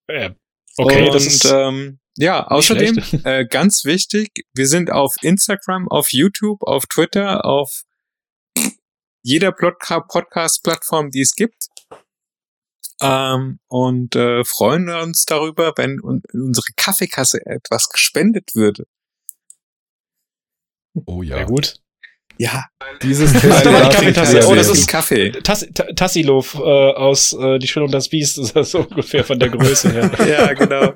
Äh, okay, Und das ist ähm, ja, außerdem (laughs) äh, ganz wichtig, wir sind auf Instagram, auf YouTube, auf Twitter, auf jeder Podca- Podcast-Plattform, die es gibt. Ähm, und äh, freuen uns darüber, wenn un unsere Kaffeekasse etwas gespendet würde. Oh ja. sehr gut. Ja, Dieses (laughs) Kaffeetasse. sehr Oh, das ist- Kaffee. Tass, Ta- Tassilov äh, aus äh, Die Schöne und das Biest (laughs) ist das so ungefähr von der Größe her. (laughs) Ja, genau.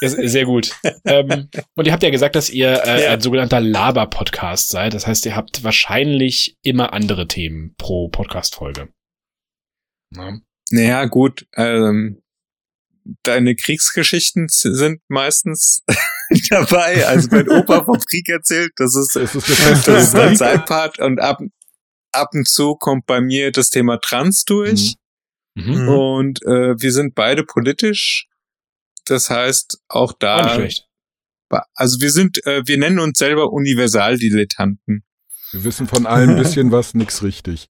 Sehr gut. ähm, und ihr habt ja gesagt, dass ihr äh, Ja. ein sogenannter Laber-Podcast seid. Das heißt, ihr habt wahrscheinlich immer andere Themen pro Podcast-Folge. Ja. Naja, gut. Ähm, deine Kriegsgeschichten sind meistens (laughs) dabei. Also wenn Opa vom Krieg erzählt, das ist Das ist dann sein Part und ab, ab und zu kommt bei mir das Thema Trans durch Mhm. Mhm. und äh, wir sind beide politisch. Das heißt, auch da, also wir sind, äh, wir nennen uns selber Universaldilettanten. Wir wissen von allem ein bisschen was, nix richtig.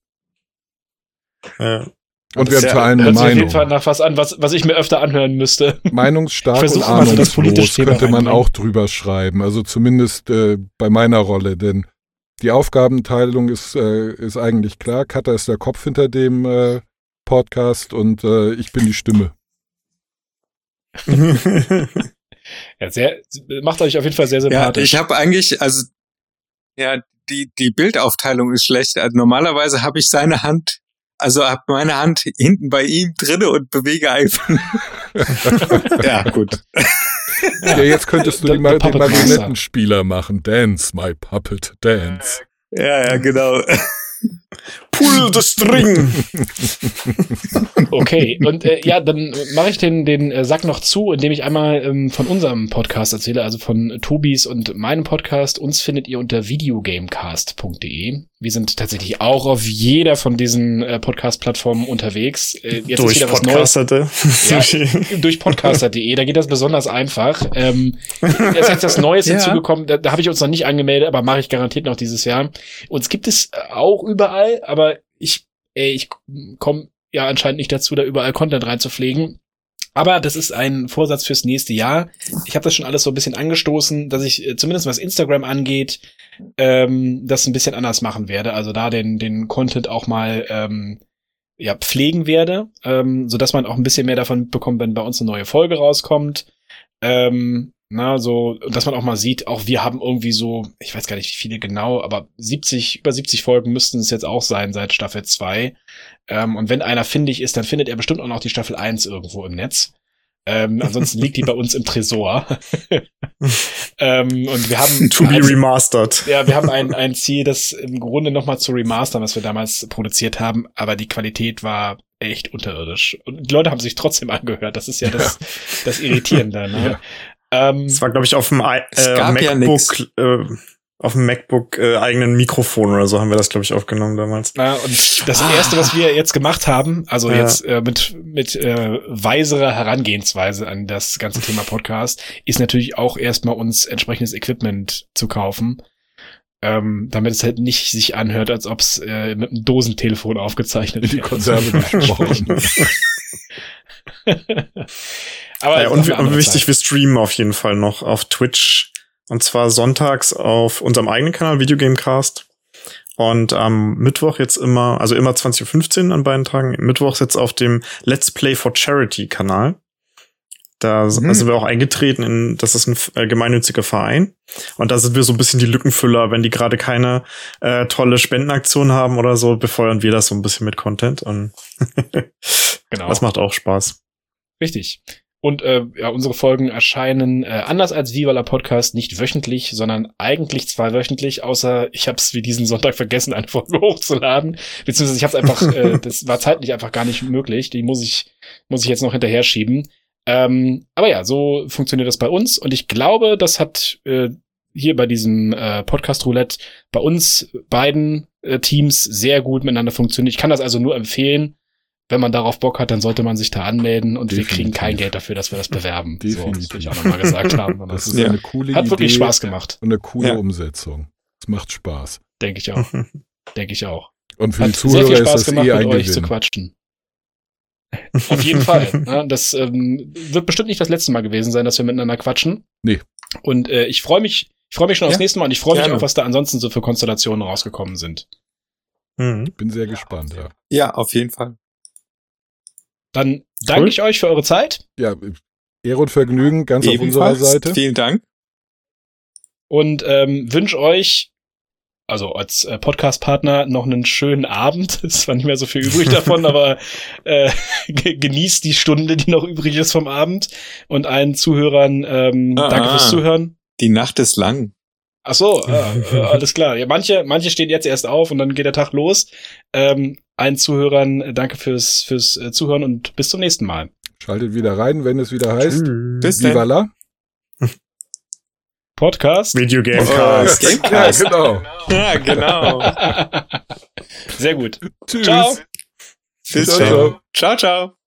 Ja. Und wir haben ja- zu allem eine Hört sich auf jeden Fall Meinung. nach was an, was, was ich mir öfter anhören müsste. (laughs) Meinungsstark und das ahnungslos könnte man auch drüber schreiben. Also zumindest äh, bei meiner Rolle, denn die Aufgabenteilung ist, äh, ist eigentlich klar. Katha ist der Kopf hinter dem äh, Podcast und äh, ich bin die Stimme. (laughs) Ja, sehr, macht euch auf jeden Fall sehr Ja, sympathisch. ich habe eigentlich, also ja, die die Bildaufteilung ist schlecht. Also normalerweise habe ich seine Hand, also habe meine Hand hinten bei ihm drinne und bewege einfach. (laughs) ja, gut. Ja, jetzt könntest du den Master. Marionettenspieler machen. Dance, my puppet, dance. Ja, ja, genau. Pull the string! Okay, und äh, ja, dann mache ich den, den äh, Sack noch zu, indem ich einmal ähm, von unserem Podcast erzähle, also von Tobis und meinem Podcast. Uns findet ihr unter videogamecast.de. Wir sind tatsächlich auch auf jeder von diesen äh, Podcast-Plattformen unterwegs. Äh, jetzt ist Durch wieder was Neues. Podcasterte. Ja, durch podcaster.de, da geht das besonders einfach. Ähm, jetzt ist jetzt das Neues (laughs) Ja. hinzugekommen, da, da habe ich uns noch nicht angemeldet, aber mache ich garantiert noch dieses Jahr. Uns gibt es auch überall, aber ey, ich komme ja anscheinend nicht dazu, da überall Content reinzupflegen. Aber das ist ein Vorsatz fürs nächste Jahr. Ich habe das schon alles so ein bisschen angestoßen, dass ich äh, zumindest was Instagram angeht, ähm, das ein bisschen anders machen werde. Also da den, den Content auch mal ähm, ja, pflegen werde, ähm, dass man auch ein bisschen mehr davon bekommt, wenn bei uns eine neue Folge rauskommt. Ähm, Na, so, dass man auch mal sieht, auch wir haben irgendwie so, ich weiß gar nicht, wie viele genau, aber 70, über 70 Folgen müssten es jetzt auch sein seit Staffel 2. Ähm, und wenn einer findig ist, dann findet er bestimmt auch noch die Staffel 1 irgendwo im Netz. Ähm, ansonsten liegt die bei uns im Tresor. (laughs) ähm, und wir haben. To be remastered. Ja, wir haben ein, ein Ziel, das im Grunde nochmal zu remastern, was wir damals produziert haben, aber die Qualität war echt unterirdisch. Und die Leute haben sich trotzdem angehört. Das ist ja das, (laughs) das Irritierende. Ne? Ja. Ähm, es war, glaube ich, auf dem äh, MacBook, ja äh, auf dem MacBook äh, eigenen Mikrofon oder so haben wir das, glaube ich, aufgenommen damals. Na, und das ah. erste, was wir jetzt gemacht haben, also ja. jetzt äh, mit, mit äh, weiserer Herangehensweise an das ganze Thema Podcast, ist natürlich auch erstmal uns entsprechendes Equipment zu kaufen. Ähm, damit es halt nicht sich anhört, als ob es äh, mit einem Dosentelefon aufgezeichnet wird. Die Konserve (laughs) gesprochen. (laughs) (laughs) Aber ja, und, und wichtig, wir streamen auf jeden Fall noch auf Twitch. Und zwar sonntags auf unserem eigenen Kanal Videogamecast. Und am Mittwoch jetzt immer, also immer 20.15 Uhr an beiden Tagen, Mittwochs jetzt auf dem Let's Play for Charity Kanal. Da mhm. sind wir auch eingetreten in, das ist ein äh, gemeinnütziger Verein. Und da sind wir so ein bisschen die Lückenfüller. Wenn die gerade keine äh, tolle Spendenaktion haben oder so, befeuern wir das so ein bisschen mit Content. Und (laughs) genau. das macht auch Spaß. Richtig. Und äh, ja, unsere Folgen erscheinen äh, anders als Viva la Podcast nicht wöchentlich, sondern eigentlich zweiwöchentlich, außer ich habe es wie diesen Sonntag vergessen, eine Folge (laughs) hochzuladen. Beziehungsweise ich habe es einfach, äh, (laughs) das war zeitlich einfach gar nicht möglich. Die muss ich, muss ich jetzt noch hinterher schieben. Ähm, aber ja, so funktioniert das bei uns. Und ich glaube, das hat äh, hier bei diesem äh, Podcast Roulette bei uns beiden äh, Teams sehr gut miteinander funktioniert. Ich kann das also nur empfehlen wenn man darauf Bock hat, dann sollte man sich da anmelden und Definitiv. wir kriegen kein Geld dafür, dass wir das bewerben. Definitiv. So, das ich auch nochmal gesagt haben. (laughs) Das, das ist ja. eine coole Hat Idee wirklich Spaß gemacht. Und eine coole ja. Umsetzung. Es macht Spaß. Denke ich auch. (laughs) Denke ich auch. Und für Hat die Zuhörer sehr viel Spaß ist das gemacht, eh mit euch Gewinn. zu quatschen. Auf jeden Fall. Ja, (laughs) das ähm, wird bestimmt nicht das letzte Mal gewesen sein, dass wir miteinander quatschen. Nee. Und äh, ich freue mich, ich freue mich schon ja. aufs nächste Mal und ich freue mich auch, was da ansonsten so für Konstellationen rausgekommen sind. Mhm. Bin sehr gespannt, ja. Ja, auf jeden Fall. Dann danke cool. ich euch für eure Zeit. Ja, Ehre und Vergnügen ganz Ebenfalls. auf unserer Seite. Vielen Dank. Und ähm, wünsche euch, also als äh, Podcast-Partner, noch einen schönen Abend. (laughs) Es war nicht mehr so viel übrig davon, aber (laughs) äh, genießt die Stunde, die noch übrig ist vom Abend. Und allen Zuhörern ähm, ah, danke fürs Zuhören. Die Nacht ist lang. Ach so, (laughs) ah, äh, alles klar. Ja, manche, manche stehen jetzt erst auf und dann geht der Tag los. Ähm, allen Zuhörern äh, danke fürs, fürs äh, Zuhören und bis zum nächsten Mal. Schaltet wieder rein, wenn es wieder heißt. Bis Viva la. Podcast. Video Gamecast. Oh, Gamecast. ja, genau. (laughs) Ja, genau. (laughs) Sehr gut. Tschüss. Ciao. Bis ciao. Ciao, ciao.